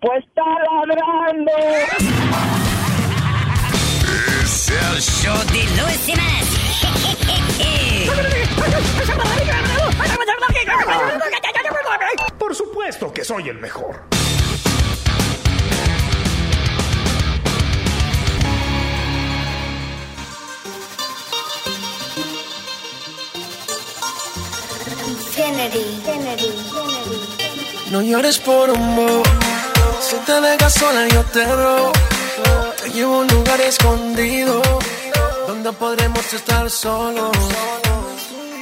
Pues está ladrando. Es el show de Luis Semanas. Por supuesto que soy el mejor. Kennedy, Kennedy, No llores por un bo. Si te dejas sola, yo te robo. Te llevo a un lugar escondido donde podremos estar solos.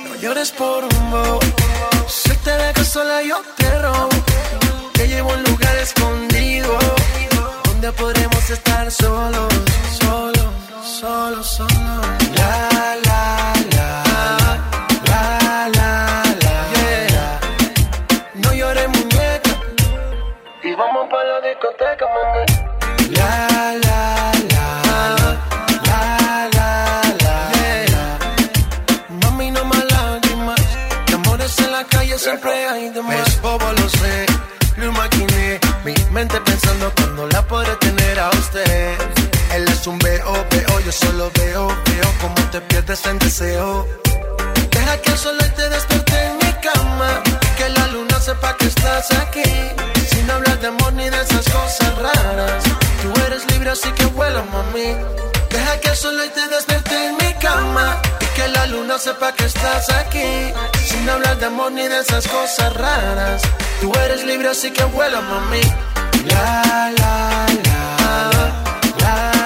No llores por un bo. Si te dejas sola, yo te robo. Te llevo a un lugar escondido donde podremos estar solos, solos, solos, solos. Yo solo veo, veo como te pierdes en deseo. Deja que el sol te despierte en mi cama. Que la luna sepa que estás aquí. Sin hablar de amor ni de esas cosas raras. Tú eres libre, así que vuela, mami. Deja que el sol te despierte en mi cama. Que la luna sepa que estás aquí. Sin hablar de amor ni de esas cosas raras. Tú eres libre, así que vuela, mami. La, la. La, la,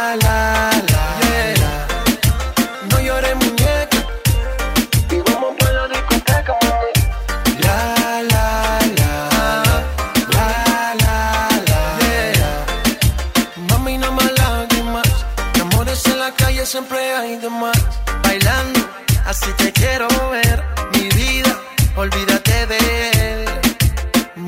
siempre hay de más. Bailando, así te quiero ver. Mi vida, olvídate de él.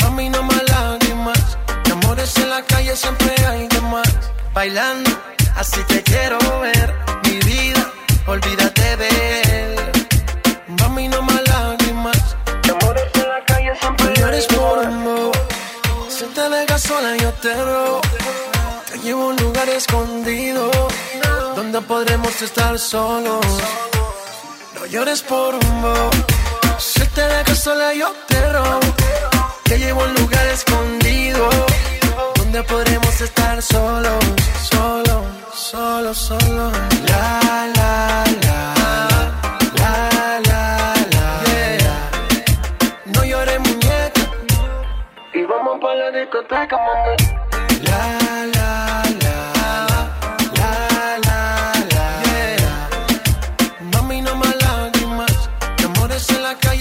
Mami, no más lágrimas. De amores en la calle siempre hay de más. Bailando, así te quiero ver. Mi vida, olvídate de él. Mami, no más lágrimas. De amores en la calle siempre hay llores por amor. Si te dejas sola, yo te robo. Te llevo a un lugar escondido donde podremos estar solos. No llores por un bo. Si te dejas sola, yo te robo. Te llevo a un lugar escondido donde podremos estar solos, solos, solos, solos. La, la, la. La, la, la. Yeah. No llores, muñeca. Y vamos para la discoteca, mami. La, la,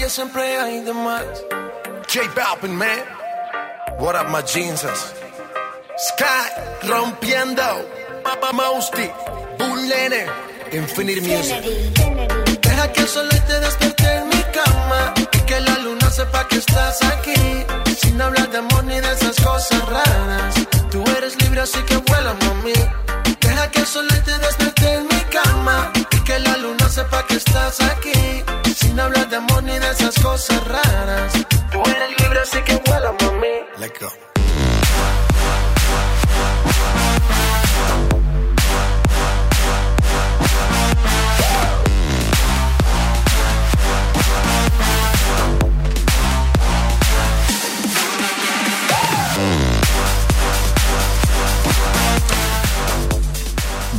en la calle siempre hay de más. J Balvin, man. What up, my jeans? Sky rompiendo. Papa Mousty. Bullene. Infinite Music. Deja que el sol te despierte en mi cama. Y que la luna sepa que estás aquí. Sin hablar de amor ni de esas cosas raras. Tú eres libre, así que vuela, mami. Deja que el sol te despierte en mi cama. Y que la luna sepa que estás aquí. Sin hablar de amor ni de esas cosas raras. Tú eres libre, así que vuela, mami. Let's go.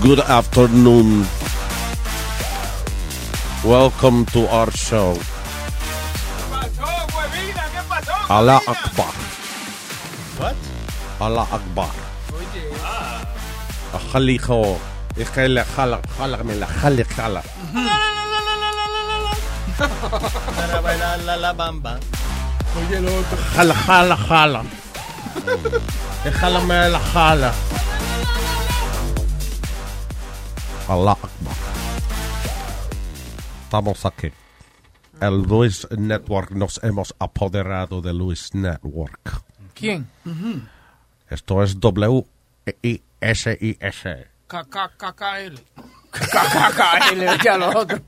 Good afternoon. Welcome to our show. Allah Akbar. What? Allah Akbar. خو يخلي خلق خلق من خلق خلق خلق خلق خلق خلق من خلق الله أكبر Estamos aquí. El Luis Network nos hemos apoderado de Luis Network. ¿Quién? Esto es W-I-S-I-S. KKKL. KKKL, ya lo otro.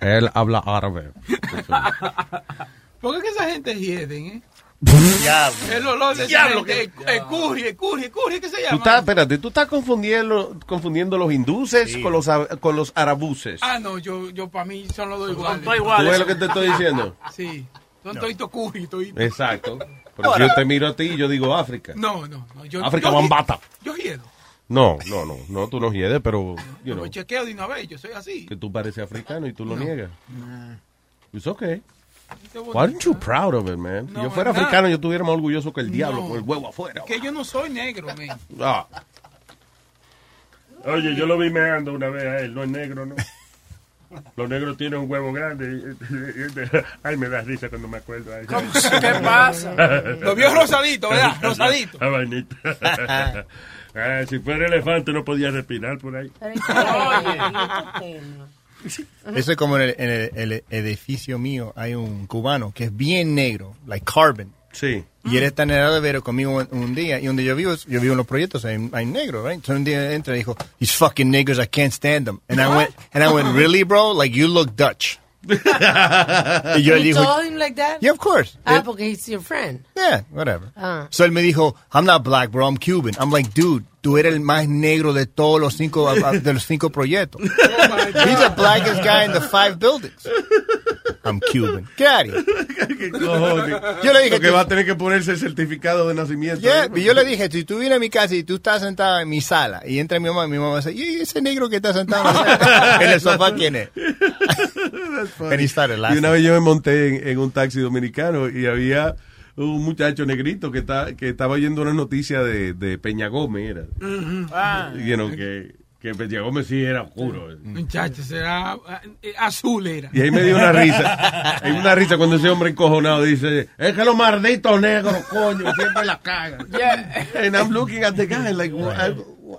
Él habla árabe. ¿Por qué que esa gente hieden, eh? Diablo. El olor de Diablo, gente, el- curry, el curry, el curry, ¿qué se Tú llama? estás, espérate, tú estás confundiendo, confundiendo los hinduses con los con los arabuses. Ah, no, yo, yo para mí son los dos iguales. iguales. ¿Tú ves lo que te estoy diciendo? Sí, son toditos curry, toditos. Exacto. Pero si yo te miro a ti y yo digo África. No, no, no. Yo, África yo, Bambata. Yo hiedo. No, no, no, no, tú no hiedes, pero, Yo chequeo de una vez, yo soy así. que tú pareces africano y tú lo No. niegas. It's okay. Why aren't you proud of it, man? Si yo fuera africano, yo estuviera más orgulloso que el diablo No. con el huevo afuera. Que yo no soy negro, man. Ah, Oye, yo lo vi meando una vez a él, no es negro, ¿no? Los negros tienen un huevo grande. Ay, me da risa cuando me acuerdo. Ay. ¿Cómo? ¿Qué pasa? Lo vio rosadito, ¿verdad? Rosadito. Ah, vainita. Ah, si fuera elefante no podía respirar por ahí. Eso es como en el, en el- el edificio mío hay un cubano que es bien negro, like carbon. Sí. Y él está en el elevator conmigo un, un día y donde yo vivo, yo vivo en los proyectos, hay, hay negro, right? Entonces un día entra y dijo, these fucking niggers, I can't stand them. And I went, and I went, really, bro? Like you look Dutch. y yo le You digo, told him like that? yeah, of course. Ah, It- porque he's your friend. yeah, whatever. Ah. So él me dijo, I'm not black, bro, I'm Cuban. I'm like, dude, tú eres el más negro de todos los cinco, de los cinco proyectos. He's the blackest guy in the five buildings. I'm Cuban. Of here. cojones. Yo le dije, Lo que va a tener que ponerse el certificado de nacimiento. Yeah, y yo le dije, si tú vienes a mi casa y tú estás sentado en mi sala y entra mi mamá, mi mamá dice, ¿y ese negro que está sentado en, la sala? en el sofá quién es? And he started Y una vez yo me monté en, en un taxi dominicano y había un muchacho negrito que, está, que estaba oyendo una noticia de, de Peña Gómez, era. Ah. You know, que, que Peña Gómez sí era oscuro. Muchacho, será eh, azul era. Y ahí me dio una risa. Hay una risa cuando ese hombre encojonado dice, es que los malditos negros, coño, siempre la cagan. Yeah. And I'm looking at the guy like, "Well, I,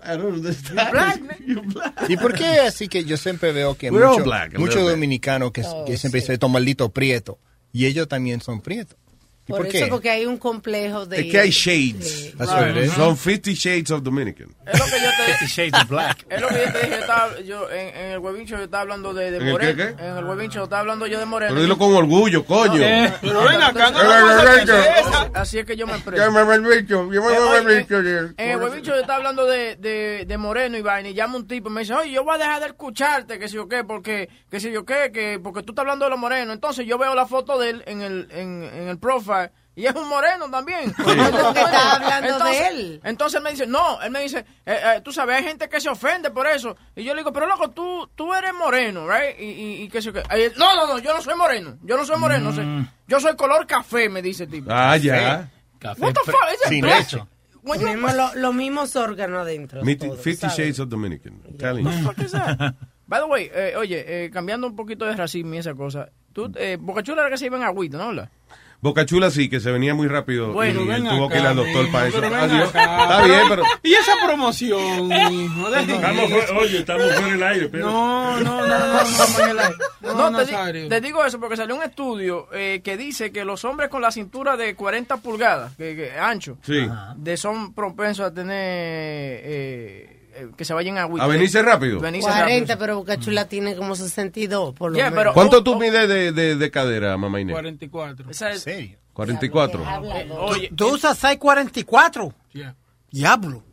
I don't understand. You're black. ¿Y por qué así que yo siempre veo que muchos black, dominicanos que, Oh, que siempre sí. dicen, estos malditos prietos, y ellos también son prietos? ¿Y Por, por, eso, qué? porque hay un complejo de... Es que hay shades. That's what it is. Son 50 shades of Dominican. Es lo que yo te Fifty Shades of Black. Es lo que yo te dije, yo, estaba, yo en, en el huevincho yo estaba hablando de, de ¿En el Moreno. qué, qué? En el huevincho estaba hablando yo de Moreno. Pero dilo con orgullo, coño. Pero ven acá, no, Eh, no, no, eh, no. Así es que yo me expreso. me Eh. En el huevincho yo estaba hablando de, de, de Moreno y vaina y llama un tipo y me dice, oye, yo voy a dejar de escucharte, que si yo qué, porque, que si yo qué, que, porque tú estás hablando de los morenos. Entonces yo veo la foto de él en el, en, en el profile y es un moreno también. Porque estás hablando de él. Entonces él me dice, no, él me dice, eh, eh, tú sabes, hay gente que se ofende por eso. Y yo le digo, pero loco, tú, tú eres moreno, right? Y, y, y que se... ahí él, no, no, no, yo no soy moreno. Yo no soy moreno. no sé. Yo soy color café, me dice el tipo. Ah, ya. What the fuck? Is Sin lo- los mismos órganos adentro. Fifty todos, 50 ¿sabes? shades of Dominican. You. What is that? By the way, eh, oye, eh, cambiando un poquito de racismo y esa cosa. Tú, eh, Boca Chula era que se iba en agüita, ¿no? ¿Verdad? Boca Chula sí, que se venía muy rápido Bueno, y ven tuvo acá, que ir al doctor para eso. Adiós. Está bien, pero... Y esa promoción, hijo, dejen Estamos fuera- oye, estamos fuera del aire, pero. No, no, no, no, no, No, no, te, te digo eso porque salió un estudio eh, que dice que los hombres con la cintura de 40 pulgadas, que, que ancho, Sí. de son propensos a tener eh, eh, que se vayan a agüita. ¿A venirse rápido? Venirse 40, rápido. pero Boca Chula tiene como 62, por lo Yeah, menos. pero- ¿Cuánto oh, tú oh. mides de, de, de cadera, mamá Inés? 44. Esa es- serio? 44. oye, ¿Tú usas 644? Yeah. Diablo.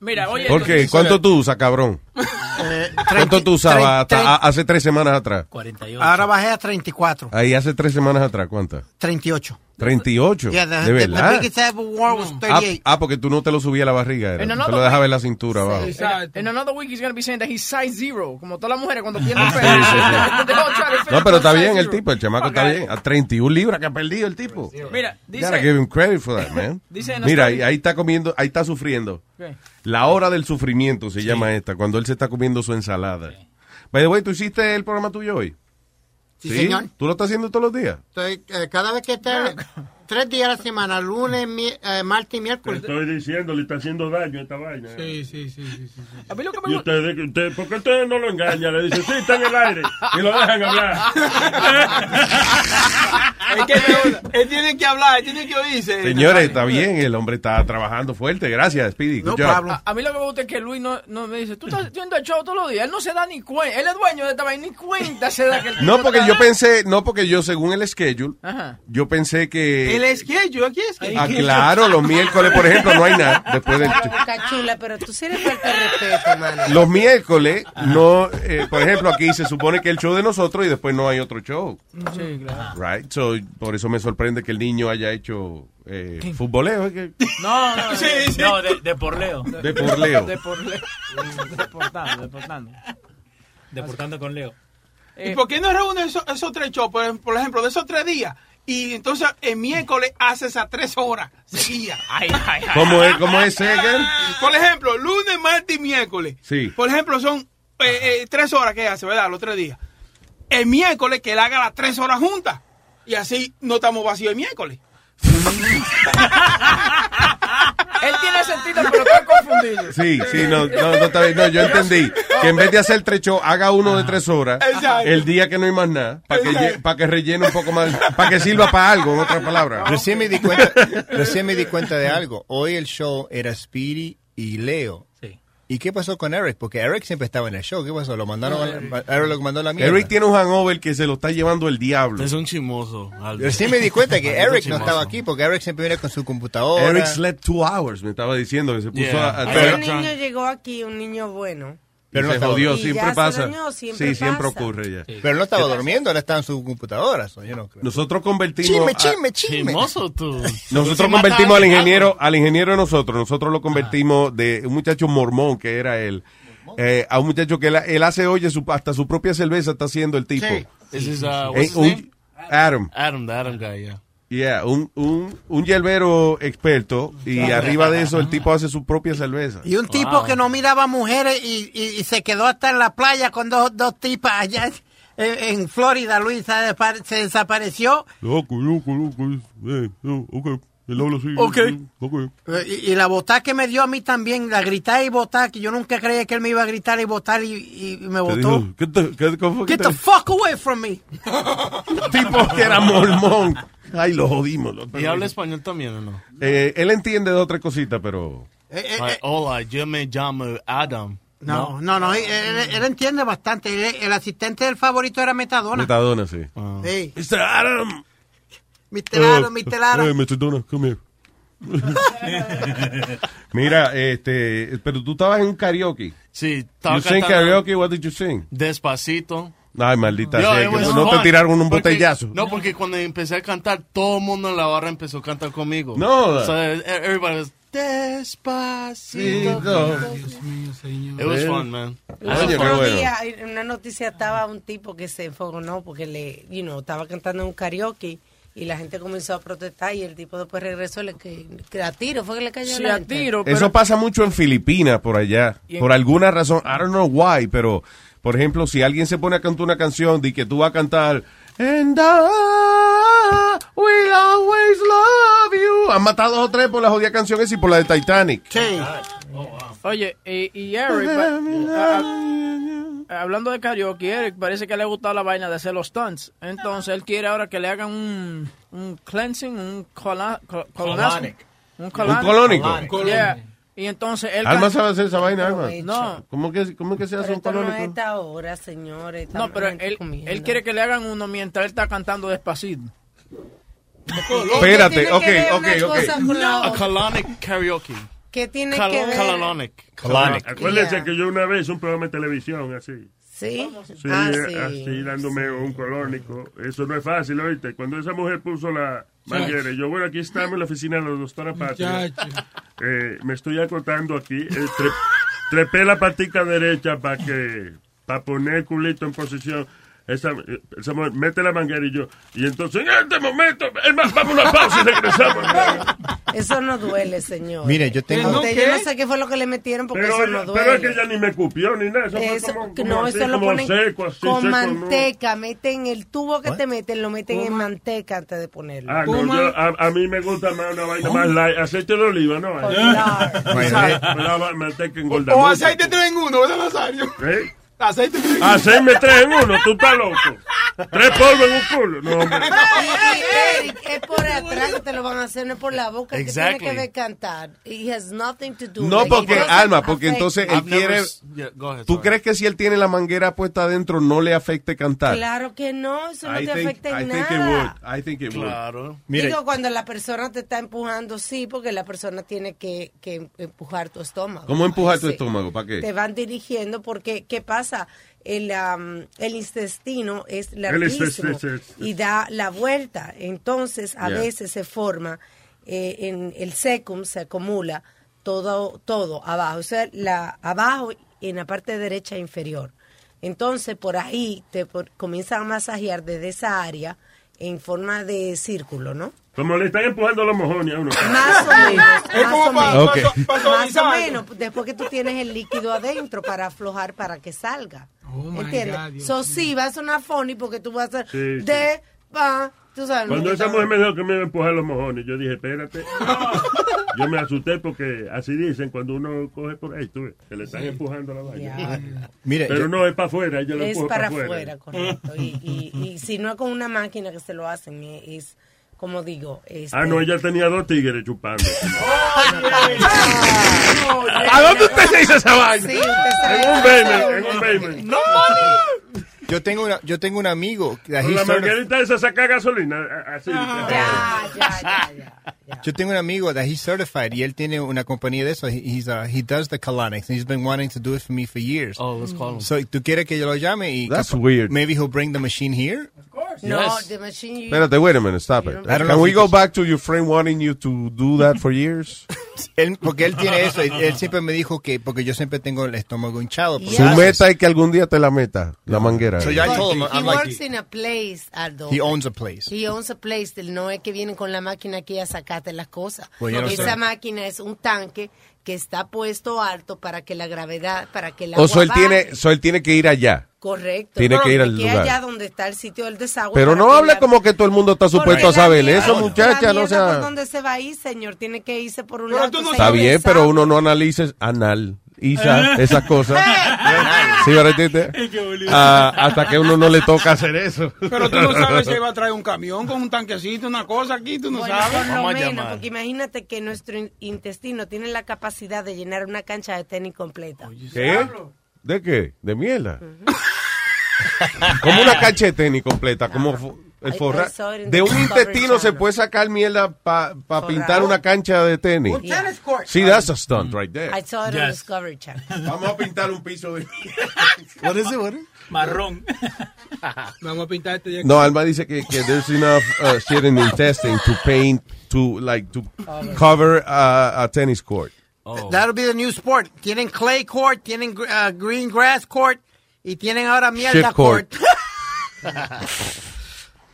mira, oye, ¿Por qué? ¿Cuánto tú usas, cabrón? ¿Cuánto tú usabas hasta a- hace tres semanas atrás? 48. Ahora bajé a 34. Ahí hace tres semanas atrás, ¿cuántas? 38. 38. Yeah, the, de the verdad. biggest I ever wore was Ah, 38. ah, porque tú no te lo subías a la barriga, era. En Te lo dejabas en la cintura abajo. En another week he's going to be saying that he's size zero, como todas las mujeres cuando pierden Sí, peso. sí, sí. No, pero está bien el tipo, el chamaco está Okay. bien. A 31 libras que ha perdido el tipo. Mira, Gotta dice, give him credit for that, man. Dice Mira, ahí, ahí está comiendo, ahí está sufriendo. La hora del sufrimiento se llama esta, cuando él se está comiendo su ensalada. By the way, ¿tú hiciste el programa tuyo hoy? Sí, señor. ¿Tú lo estás haciendo todos los días? Estoy, eh, cada vez que te... tres días a la semana, lunes, mi- eh, martes y Te miércoles. estoy diciendo, le está haciendo daño esta vaina. Sí, sí, sí, sí, sí. A mí lo que Y ustedes, usted, ¿por qué ustedes no lo engañan? Le dicen, sí, está en el aire. Y lo dejan hablar. Es que él, tiene que hablar, él tiene que oírse. Señores, está bien, el hombre está trabajando fuerte. Gracias, Speedy. Good job. A, a mí lo que me gusta es que Luis no, no me dice, tú estás haciendo el show todos los días. Él no se da ni cuenta. Él es dueño de esta vaina, ni cuenta se da que el No, porque yo pensé, no, porque yo según el schedule, Ajá. yo pensé que... El esquello, aquí es que. Ah, claro, los miércoles, por ejemplo, no hay nada. Después del, Boca chula, pero tú sí eres falta de respeto, mano. los miércoles, no, eh, por ejemplo, aquí se supone que el show de nosotros y después no hay otro show. Sí, claro. Right? So, por eso me sorprende que el niño haya hecho eh, futboleo. es que- No, no, Sí, sí. no, de, de porleo. De por Leo. De por Leo. Deportando, deportando. Deportando con Leo. ¿Y por qué no reúne esos, esos tres shows, por, por ejemplo, de esos tres días? Y entonces el miércoles hace esas tres horas seguidas. Ay, ay, ay. ¿Cómo es, cómo es Segan? Por ejemplo, lunes, martes y miércoles. Sí. Por ejemplo, son eh, eh, tres horas que hace, ¿verdad? Los tres días. El miércoles que él haga las tres horas juntas. Y así no estamos vacíos el miércoles. Él tiene sentido, pero estoy confundido. Sí, sí, no, no, no, está bien. No, yo entendí. Que en vez de hacer tres shows, haga uno de tres horas. Exacto. El día que no hay más nada. Para que, para que rellene un poco más. Para que sirva para algo, en otras palabras. Recién me di cuenta, recién me di cuenta de algo. Hoy el show era Speedy y Leo. Sí. ¿Y qué pasó con Eric? Porque Eric siempre estaba en el show. ¿Qué pasó? Lo mandaron a la, Eric lo mandó a la mierda. Eric tiene un hangover que se lo está llevando el diablo. Es un chismoso. Aldo. Recién me di cuenta que Eric no estaba aquí porque Eric siempre viene con su computadora. Eric slept two hours, me estaba diciendo que se puso Yeah. a, a- Ese pero, niño llegó aquí, un niño bueno. Pero no se estaba- jodió, Y siempre ya se pasa. dañó, siempre sí, siempre pasa. ocurre ya. Pero no estaba durmiendo, él estaba en su computadora. so yo no creo. Nosotros convertimos Chisme, a- chisme, chisme. Chismoso tú. nosotros Se convertimos al ingeniero, al ingeniero de nosotros, nosotros lo convertimos de un muchacho mormón que era él, eh, a un muchacho que él, él hace, oye, su, hasta su propia cerveza está haciendo el tipo. Sí. This is, uh, Eh, what's his un- name? Adam. Adam, the Adam guy, yeah. Yeah, un, un, un hierbero experto y arriba de eso el tipo hace su propia cerveza. Y un tipo Wow. que no miraba mujeres y, y- y se quedó hasta en la playa con dos, dos tipas allá en, en Florida, Luis, se, desapareció. Loco, loco, loco. Eh, ok, él habla así. Ok. ok. Eh, Y, y la botada que me dio a mí también, la gritar y botar, que yo nunca creía que él me iba a gritar y botar y, y me Te botó. dijo, ¿qué te, qué, cómo fue que Get te- the fuck away from me. tipo que era mormón. Ay, lo jodimos. lo- ¿Y habla español también o no? Eh, él entiende de otra cosita, pero... Eh, eh, eh, hola, yo me llamo Adam. no, no, no, él, él- él entiende bastante. Él- el asistente del favorito era Metadona. Metadona, sí. Ah. Sí. Mr. Adam. Mr. Aro, Mr. Aro. Mr. Donna, come here. Mira, este, pero tú estabas en un karaoke. Sí, estaba You sing karaoke, what did you sing? Despacito. Ay, maldita Yo, sea, que no te tiraron un porque- botellazo. No, porque cuando empecé a cantar, todo el mundo en la barra empezó a cantar conmigo. No. So, everybody was, Despacito. Dios mío, señor. It was Eh. fun, man. Qué otro bueno. día, en una noticia estaba un tipo que se enfogonó porque le, you know, estaba cantando en un karaoke y la gente comenzó a protestar y el tipo después regresó y le que, que a tiro fue que le cayó Sí, la a gente. tiro, pero... Eso pasa mucho en Filipinas, por allá. En- Por alguna razón, I don't know why, pero, por ejemplo, si alguien se pone a cantar una canción de que tú vas a cantar And I will always love you. Han matado dos o tres por la jodida canción esa y por la de Titanic. Sí. Oye, y, y Eric, hablando de karaoke, Eric parece que le ha gustado la vaina de hacer los stunts. Entonces él quiere ahora que le hagan un, un cleansing, un cola, col- colonazo. Colonic. Un colónico. Yeah. Y entonces él... Alma sabe hacer esa vaina, Alma. No, ¿Cómo que, cómo que se hace Pero un no colónico? esta hora, señores. no, pero él, comiendo. él quiere que le hagan uno mientras él está cantando despacito. Espérate, ¿Qué tiene ok, ok, ok. A colonic karaoke. ¿Qué tiene Cal- que ver? Colonic. Acuérdense Yeah. que yo una vez un programa de televisión así. ¿Sí? Sí, ah, eh, sí. así dándome un colónico. Eso no es fácil, oíste. Cuando esa mujer puso la manguera, yo, bueno, aquí estamos en la oficina de la doctora Patria. Eh, me estoy acotando aquí. Eh, tre- trepé la patica derecha para que, para poner el culito en posición. Esa, eh, esa mujer mete la manguera y yo. Y entonces, en este momento, es más, vamos a una pausa y regresamos. Eso no duele, señor. Mire, yo tengo- ¿No yo no sé qué fue lo que le metieron porque Pero, eso no duele. pero es que ella ni me cupió ni nada. Eso, Eso, fue como, como no, así, eso lo ponen seco, así, con seco, ¿no? manteca. Meten el tubo que te meten, lo meten en manteca antes de ponerlo. Ah, no, yo- a, a mí me gusta más una vaina más light. Aceite de oliva, ¿no? Claro. La va- manteca O, engorda o aceite 3 en 1, ¿verdad, Nazario? ¿Eh? Aceite 3 en 1. Hacerme tres en uno, tú estás loco. Tres polvos en un culo. No, hombre. Eric, es por atrás que te lo van a hacer, no es por la boca. El que Exactly. tiene que ver cantar. It has nothing to do. No, like, porque, Alma, porque affect entonces él quiere... Yeah, ahead, ¿Tú sorry. crees que si él tiene la manguera puesta adentro no le afecte cantar? Claro que no, eso no I te think- afecta en I think it nada. would. I think it would. Claro. Digo, cuando la persona te está empujando, sí, porque la persona tiene que, que empujar tu estómago. ¿Cómo empujar tu Sí. estómago? ¿Para qué? Te van dirigiendo porque, ¿qué pasa? El, el intestino es larguísimo y da la vuelta. Entonces, a Yeah. veces se forma, eh, en el secum se acumula todo, todo abajo. O sea, la, abajo en la parte derecha inferior. Entonces, por ahí te por- comienzan a masajear desde esa área en forma de círculo, ¿no? Como le están empujando los mojones a uno. Más o menos. Es más como o pa- menos. pa- Ok. pa- Más o menos. Después que tú tienes el líquido adentro para aflojar para que salga. my ¿Entiendes? God, so, sí, va a sonar funny porque tú vas a hacer Sí, sí. de, pa, tú sabes. Cuando esa mujer me dijo que me iba a empujar los mojones, yo dije, espérate. Yo me asusté porque así dicen cuando uno coge por ahí, tú ves, que le están Sí. empujando la vaina. Pero yo- no es para afuera, ella lo Es para afuera. correcto. Y, y, y si no es con una máquina que se lo hacen, es, es, como digo, este, Ah, no, ella tenía dos tigres chupando. ¿A dónde usted se hizo esa vaina? Sí, usted se En un basement, en un basement. ¡No! Yo tengo, una, yo tengo un amigo. Con la manguerita esa saca gasolina. Así. Ya, ya, ya, ya. Yo tengo un amigo that he's certified y él tiene una compañía de eso. He, he's, uh, he does the colonics and he's been wanting to do it for me for years. Oh, let's call him. So, ¿tú quieres que yo lo llame? Y That's weird. Maybe he'll bring the machine here? No, Yes. the machine you- Espérate, wait a minute, stop it. Can we go back to your friend wanting you to do that for years? Él, porque él tiene eso. Él siempre me dijo que, porque yo siempre tengo el estómago hinchado. Su meta es que algún día te la meta, la manguera. So ya I told him, He I'm like, works in a place, Aldo. he owns a place. He owns a place. No es que vienen con la máquina aquí a sacarte las cosas. Yo no Esa sé. máquina es un tanque que está puesto alto para que la gravedad, para que la O so él tiene, so él tiene que ir allá. Correcto. Tiene que ir al Aquí lugar. allá donde está el sitio del desagüe. Pero no hable como que todo el mundo está supuesto a saber mierda- eso, muchacha, no sea... ¿por dónde se va a ir, señor? Tiene que irse por un Pero lado. tú no Está bien, desagüe. pero uno no analiza anal, Isa, esas cosas. ¿Sí, verdad? Ah, hasta que uno no le toca hacer eso. Pero tú no sabes si va a traer un camión con un tanquecito, una cosa aquí, tú no Bueno, sabes. por lo Vamos a menos, llamar. porque imagínate que nuestro in- intestino tiene la capacidad de llenar una cancha de tenis completa. ¿Qué? ¿De qué? ¿De mierda? como una cancha de tenis completa, como el forra. De un intestino se puede sacar mierda para pintar una cancha de tenis. Un tennis court. Sí, that's a stunt right there. I saw it on. Discovery Channel. Vamos a pintar un piso de What is it? What is it? Marrón. Vamos a pintar este día. No, Alma dice que, que there's enough uh, shit in the intestine to paint, to like to cover uh, a tennis court. Oh. That'll be the new sport. Tienen clay court, tienen uh, green grass court y tienen ahora mierda Shit court. court.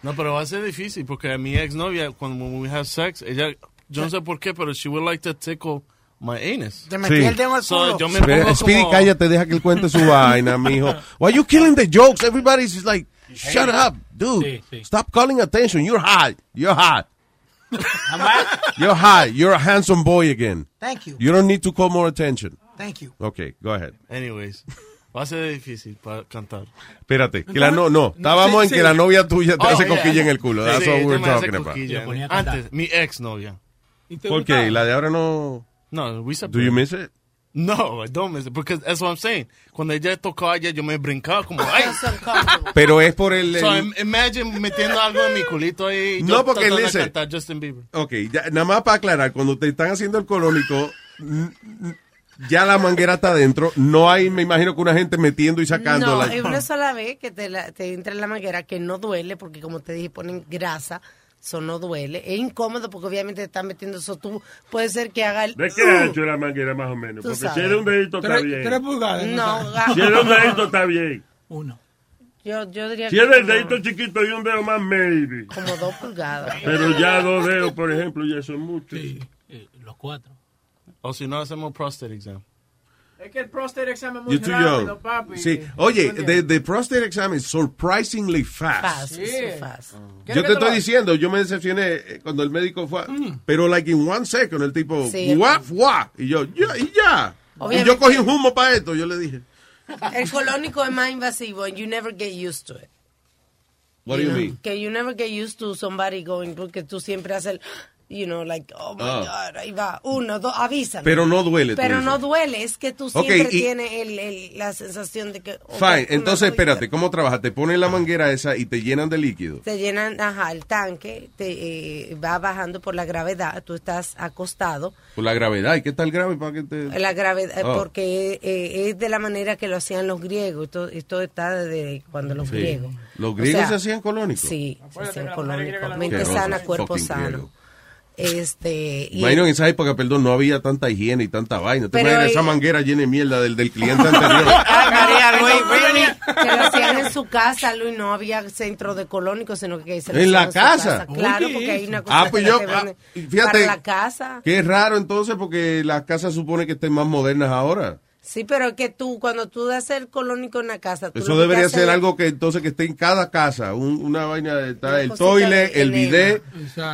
No, pero va a ser difícil porque mi exnovia, cuando when we have sex, ella, yo no sé por qué, pero she would like to tickle my anus. Te metí el dedo So, yo me Speedy, pongo Speedy, como... cállate, deja que él cuente su vaina, mijo. Why you killing the jokes? Everybody's just like, shut up, dude. Sí, sí. Stop calling attention. You're hot. You're hot. You're hot. You're a handsome boy again. Thank you. You don't need to call more attention. Thank you. Okay, go ahead. Anyways, va a ser difícil para cantar. Espérate, que la no, no, estábamos Sí, en sí. que la novia tuya te Oh, hace yeah. coquilla en el culo. That's Sí, what we're talking about. cosquilla. Antes, mi exnovia. ¿Y te ¿Por qué? ¿Y la de ahora no? No, we Do separated. you miss it? No, I don't miss it. Because that's what I'm saying. Cuando ella tocaba ella, yo me brincaba como, ay. Pero es por el... So, el- im- imagine metiendo algo en mi culito ahí. No, yo porque listen. cantar Justin Bieber. Ok, ya- nada más para aclarar, cuando te están haciendo el colónico, ya la manguera está adentro, no hay, me imagino que una gente metiendo y sacando No, es una sola vez que te, la- te entra en la manguera que no duele, porque como te dije, ponen grasa, eso no duele. Es incómodo porque obviamente te están metiendo eso. Tú puede ser que haga el. ¿De qué ancho es la manguera más o menos? Tú Porque si sabes. de un dedito está Tres, bien. tres pulgadas. No, ¿no? ga- Si de un dedito está bien. Uno. yo, yo diría Si que es del como- dedito chiquito y un dedo más, maybe. como dos pulgadas. Pero ya dos dedos, por ejemplo, ya son muchos. Eh, los cuatro. O si no, hacemos prostate exam. Es que el prostate exam es muy rápido, papi. Sí. Oye, the, the prostate exam is surprisingly fast. Fast, Sí. so fast. Yo te estoy diciendo, yo me decepcioné eh, cuando el médico fue, pero like in one second, el tipo, Sí. guap, guap, y yo, ya, y ya. Y yo cogí un humo para esto, yo le dije, El colónico es más invasivo and you never get used to it. what do you know, mean? Que you never get used to somebody going, porque tú siempre haces el, you know, like, oh my Ah. God, ahí va, uno, dos, avísame. Pero no duele, Pero no duele, es que tú siempre y- tienes el, el- la sensación de que... oh, Fine, entonces espérate, ¿cómo trabaja? Te ponen la manguera esa y te llenan de líquido. Te llenan, ajá, el tanque, te eh, va bajando por la gravedad, tú estás acostado, Por la gravedad, ¿y qué tal grave para que te...? la gravedad, Oh. porque eh, es de la manera que lo hacían los griegos, esto, esto está desde cuando los Sí. griegos. ¿Los O griegos sea, se hacían colónicos? Sí, se hacían colónicos. Mente sana, cuerpo sano. griego. Este, y- Imagino en esa época, perdón, no había tanta higiene y tanta vaina. ¿Te imaginas esa manguera llena de mierda del, del cliente anterior? Ay, María que lo hacían en su casa, Luis, no había centro de colónicos, sino que se lo ¿En la casa? Claro, Oye, porque hay una cosa Ah, pues que yo, ah, fíjate. para la casa. Qué raro entonces, porque las casas supone que estén más modernas ahora. Sí, pero es que tú, cuando tú das el colónico en la casa, tú Eso debería ser algo que entonces que esté en cada casa, un- una vaina de está el de el bidet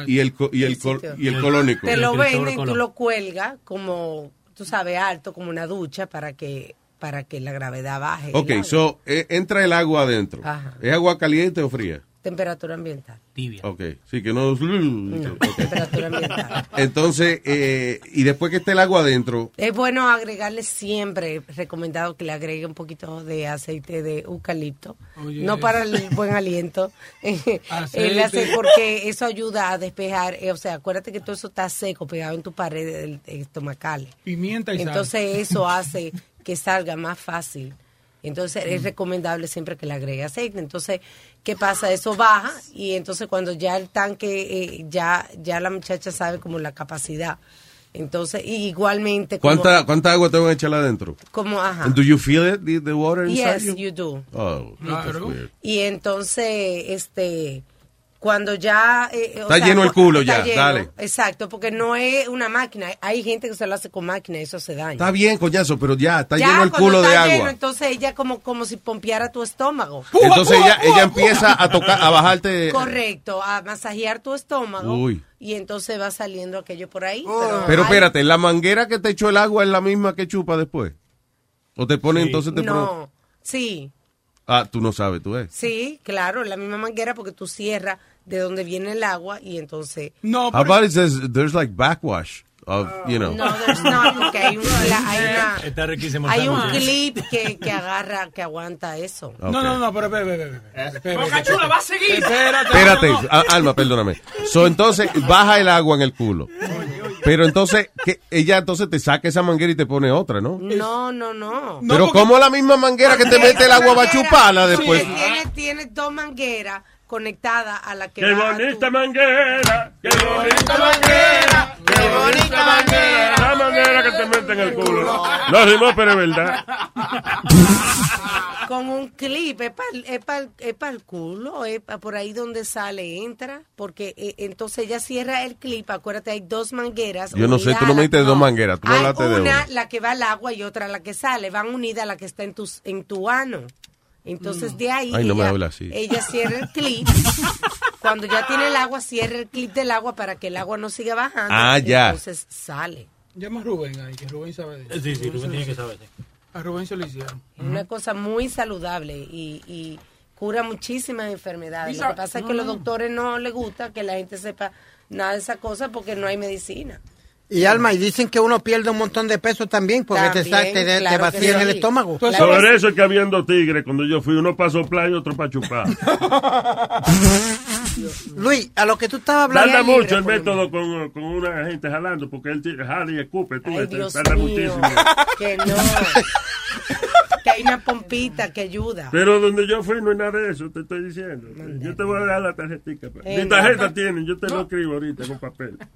y el y el, y el colónico. Te lo venden, tú Colón. lo cuelgas como, tú sabes, alto, como una ducha para que para que la gravedad baje. Ok, so eh, entra el agua adentro. Ajá. ¿Es agua caliente o fría? Temperatura ambiental. Tibia. Ok, sí que no. Temperatura ambiental. Entonces, eh, y después que esté el agua adentro, Es bueno agregarle siempre, recomendado que le agregue un poquito de aceite de eucalipto, Oye, no para el buen aliento, el Aceite. porque eso ayuda a despejar, eh, o sea, acuérdate que todo eso está seco, pegado en tu pared del- estomacales. Pimienta y sal. Entonces eso hace que salga más fácil. Entonces es recomendable siempre que le agregue aceite. Entonces, ¿qué pasa? Eso baja y entonces cuando ya el tanque, eh, ya, ya la muchacha sabe como la capacidad. Entonces, y igualmente como... ¿cuánta, ¿cuánta agua tengo que echarle adentro? como ajá. And do you feel it, the, the water inside Yes, you? you do. Oh, that's Claro. weird. Y entonces, este, cuando ya... eh, o Está sea, lleno el cu- culo ya, lleno, dale. Exacto, porque no es una máquina. Hay gente que se lo hace con máquina y eso se daña. Está bien, coñazo, pero ya, está Ya, lleno el culo de está agua. lleno, entonces ella como, como si pompeara tu estómago. Entonces ella, ella empieza a tocar, a bajarte. Correcto, a masajear tu estómago. Uy. Y entonces va saliendo aquello por ahí. Pero hay- espérate, ¿la manguera que te echó el agua es la misma que chupa después? ¿O te pone Sí. entonces te pone- No, sí, Ah, tú no sabes, tú ves. sí, claro, la misma manguera porque tú cierras de donde viene el agua y entonces... No, How pero- about it says there's like backwash of, you know. No, there's not, porque hay, un, la- hay una... Está riquísimo. el Hay un clip que, que agarra, que aguanta eso. No, no, no, pero, pero, Boca Chula, va a seguir. Espérate. Espérate, no, no. a- Alma, perdóname. So, entonces, baja el agua en el culo. Pero entonces, que ella entonces te saca esa manguera y te pone otra, ¿no? No, no, no. Pero ¿cómo la misma manguera que te mete el agua va a chuparla después? Sí, tiene, tiene dos mangueras conectadas a la que ¡Qué bonita tu- manguera! ¡Qué bonita manguera! ¡Qué bonita manguera! La manguera que te mete en el culo. No rimó, pero es verdad. con un clip, es para es pa- es pa el culo, es pa- por ahí donde sale, entra, porque eh, entonces ella cierra el clip, acuérdate, hay dos mangueras. Yo no sé, tú no me dijiste dos mangueras, tú Hay hablaste de una, una. la que va al agua y otra la que sale, van unidas a la que está en, tus, en tu ano. Entonces de ahí Ay, no me ella, hable así. ella cierra el clip. Cuando ya tiene el agua, cierra el clip del agua para que el agua no siga bajando. Ah, ya. Entonces sale. Llama a Rubén ahí, que Rubén sabe de eso. Sí, sí, Rubén tiene que saber. sí. A Rubén se lo hicieron. Es una cosa muy saludable y, y cura muchísimas enfermedades. Lo que sa- pasa es que a los no. doctores no les gusta que la gente sepa nada de esa cosa porque no hay medicina. Y Alma, y dicen que uno pierde un montón de peso también porque te, sa- También, te, te claro que vacían el sí. estómago. Pues Por eso es que habían dos tigres cuando yo fui, uno para soplar y otro para chupar. Luis, a lo que tú estabas hablando. Tarda mucho el método con, con una gente jalando, porque él ti- jala y escupe, tú, Ay, ves, Dios tarda mío, muchísimo. que no. que hay una pompita que ayuda. Pero donde yo fui no hay nada de eso, te estoy diciendo. Yo te voy a dar la tarjetita. pa. Eh, Mi tarjeta tienen, yo te lo escribo ahorita con papel.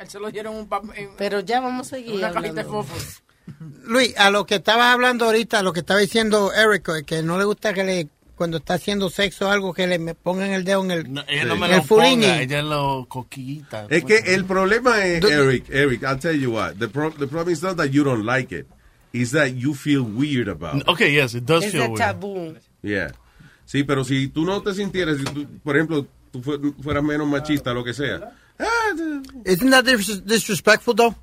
Él se lo dieron un pa- en Pero ya vamos a seguir una cajita de hablando. fósforo. Luis, a lo que estabas hablando ahorita, lo que estaba diciendo Eric, que no le gusta que le cuando está haciendo sexo algo que le pongan el dedo en el, Ella no me el lo fulini. ponga, ella lo coquillita. Es que el problema es, Eric, Eric, I'll tell you what. The, pro the problem is not that you don't like it. It's that you feel weird about it. Okay, yes, it does Es feel weird. tabú. Yeah. Sí, pero si tú no te sintieras, si tú, por ejemplo, tú fue- fueras menos machista, lo que sea. Isn't that dis- disrespectful though?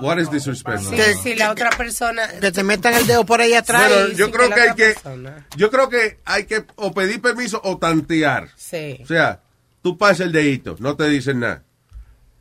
What is disrespectful? Si, si la otra persona... Que te metan el dedo por ahí atrás. Bueno, yo sin creo que hay que, persona- yo creo que hay que o pedir permiso o tantear. Sí. O sea, tú pasas el dedito, no te dicen nada.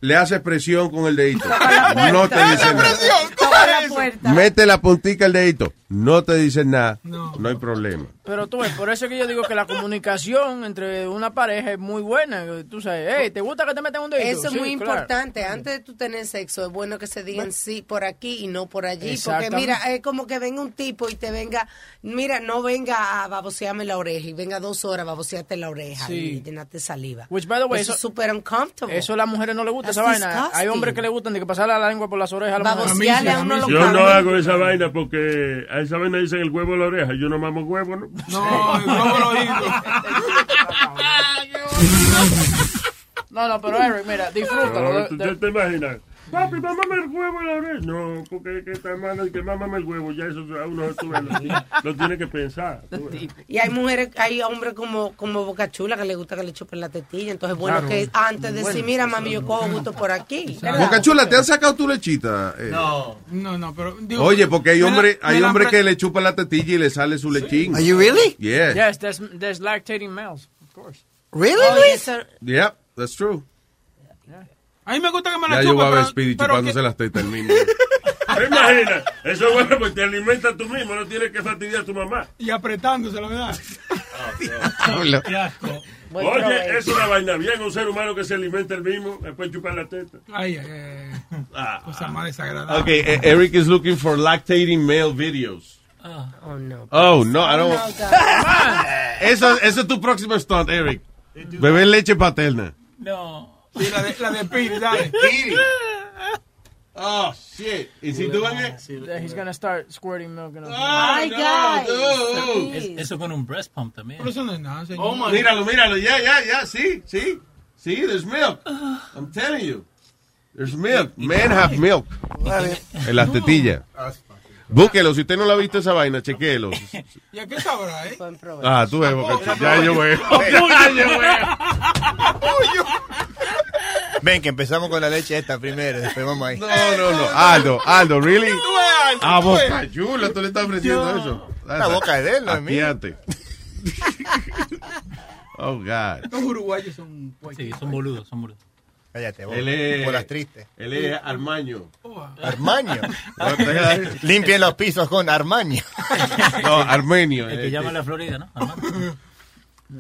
Le haces presión con el dedito, no te dicen nada. Toca la puerta. Mete la puntica el dedito, no te dicen nada, no hay problema. Pero tú ves, por eso es que yo digo que la comunicación entre una pareja es muy buena. Tú sabes, hey, ¿te gusta que te metan un dedito? Eso es Sí, muy claro. importante. Antes de tú tener sexo, es bueno que se digan sí por aquí y no por allí. Porque mira, es como que venga un tipo y te venga, mira, no venga a babosearme la oreja y venga dos horas a babosearte la oreja Sí. y llenarte saliva. Which, by the way, eso, eso- es súper uncomfortable. Eso a las mujeres no les gusta That's esa vaina. Hay hombres que le gustan de que pasarle la lengua por las orejas a la mujer. Babosearle a uno los Yo no hago esa vaina porque a esa vaina dicen el huevo de la oreja. Yo no mamo huevo, ¿no? No, el huevo lo No, no, pero Eric, mira, disfrútalo. No, ¿Tú te, te imaginas? Papi, mámame el huevo la oreja. No, porque que está mal que mámame el huevo. Ya eso a uno lo, lo tiene que pensar. Y hay mujeres, hay hombres como, como Boca Chula que le gusta que le chupen la tetilla. Entonces, bueno, Claro. que antes de decir, Bueno. mira, mami, yo cojo gusto por aquí. ¿verdad? Boca Chula, ¿te han sacado tu lechita? Eh, No, no, no, pero... digo, Oye, porque hay hombres hay hombre que le chupan la tetilla y le sale su lechín. Are you really? Yeah. Yes, there's, there's lactating males, of course. Really, Oye, Luis? eso- Yeah, that's true. A mí me gusta que me la Ya yo voy a chupen, ver Speedy chupándose que- las tetas el mismo. ¿Te imaginas? Eso es bueno porque te alimentas tú mismo. No tienes que fastidiar a tu mamá. Y apretándose, la verdad. Qué asco. Oye, es una vaina bien. Un ser humano que se alimenta el mismo. Después chupar la teta. Ay, ay, ay. Cosa más desagradable. Okay, eh, Eric is looking for lactating male videos. Oh, no. Oh, no, I don't. No, God. Eso, eso es tu próximo stunt, Eric. Beber leche paterna. No. Sí, la de, la de Piri, dale. Oh, shit. Is he doing it? Yeah, he's gonna start squirting milk. In us. Ay, guys. Es- eso con un breast pump también. Pero eso no es nada, señor. Oh, Míralo, míralo. Ya, ya, ya. Sí, sí. Sí, there's milk. I'm telling you. There's milk. Men have milk. En las tetillas. Búsquelo. Si usted no lo ha visto esa vaina, chequéelo. ¿Y a qué sabrá, eh? Ah, tú ves, Boca Chula. Ya yo veo. Ya yo veo. Ven, que empezamos con la leche esta primero, después vamos ahí. No, no, no. Aldo, Aldo, really? Aldo, A. Boca Chula, tú le estás ofreciendo eso. La boca de él, no es mía. Oh, God. Los uruguayos son... Sí, son boludos, son boludos. Cállate, vos. Él es, Bolas tristes. él es Armaño. Armaño. Deja ahí. Limpien los pisos con Armaño. No, Armenio. El que eh, llama a la Florida, ¿no? Armando.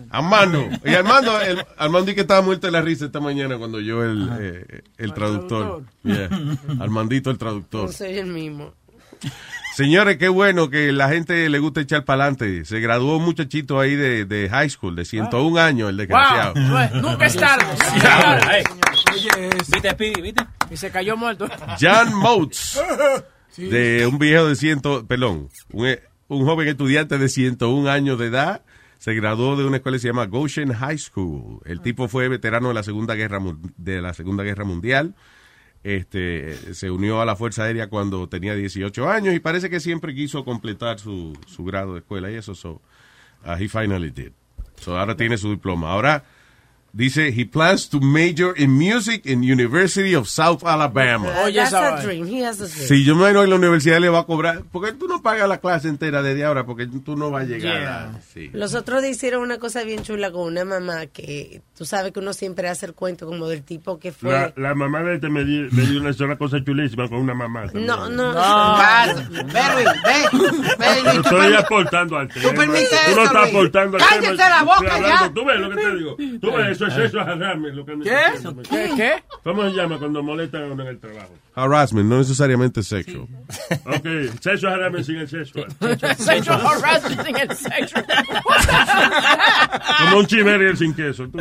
Armando. Y Armando, el, Armando y que estaba muerto de la risa esta mañana cuando yo el, eh, el traductor. Yeah. Armandito el traductor. No soy el mismo. Señores, qué bueno que la gente le gusta echar para adelante. Se graduó un muchachito ahí de, de high school, de 101 años, el desgraciado. Wow, nunca es tarde. ¿Viste, Speedy? ¿Viste? Y se cayó muerto. Jan Motes, de un viejo de ciento, perdón, un, un joven estudiante de 101 años de edad, se graduó de una escuela que se llama Goshen High School. El tipo fue veterano de la Segunda Guerra de la Segunda Guerra Mundial. Este, se unió a la Fuerza Aérea cuando tenía 18 años y parece que siempre quiso completar su, su grado de escuela y eso, so, uh, he finally did. So, ahora tiene su diploma. Ahora dice, he plans to major in music in University of South Alabama. Oye, That's esa a dream. He has a dream. Si yo me imagino que la universidad le va a cobrar, porque tú no pagas la clase entera desde ahora, porque tú no vas a llegar a... Sí. Los otros hicieron una cosa bien chula con una mamá que tú sabes que uno siempre hace el cuento como del tipo que fue. La, la mamá de este me dio, me dio una cosa chulísima con una mamá. también. No, no, Claro. Ve, ve. Tú estoy aportando al tema. permites Tú no eso, estás aportando al Cállate tema. la boca ya. Tú ves lo que te digo. Tú ves, eso es eso es. Lo que ¿Qué? ¿Qué? ¿Qué? ¿Cómo se llama cuando molestan a uno en el trabajo? Harassment, no necesariamente sexual. Ok, sexo agarrarme sin el sexo. Sexual harassment in el sexo. Como un chiverger sin queso. tú.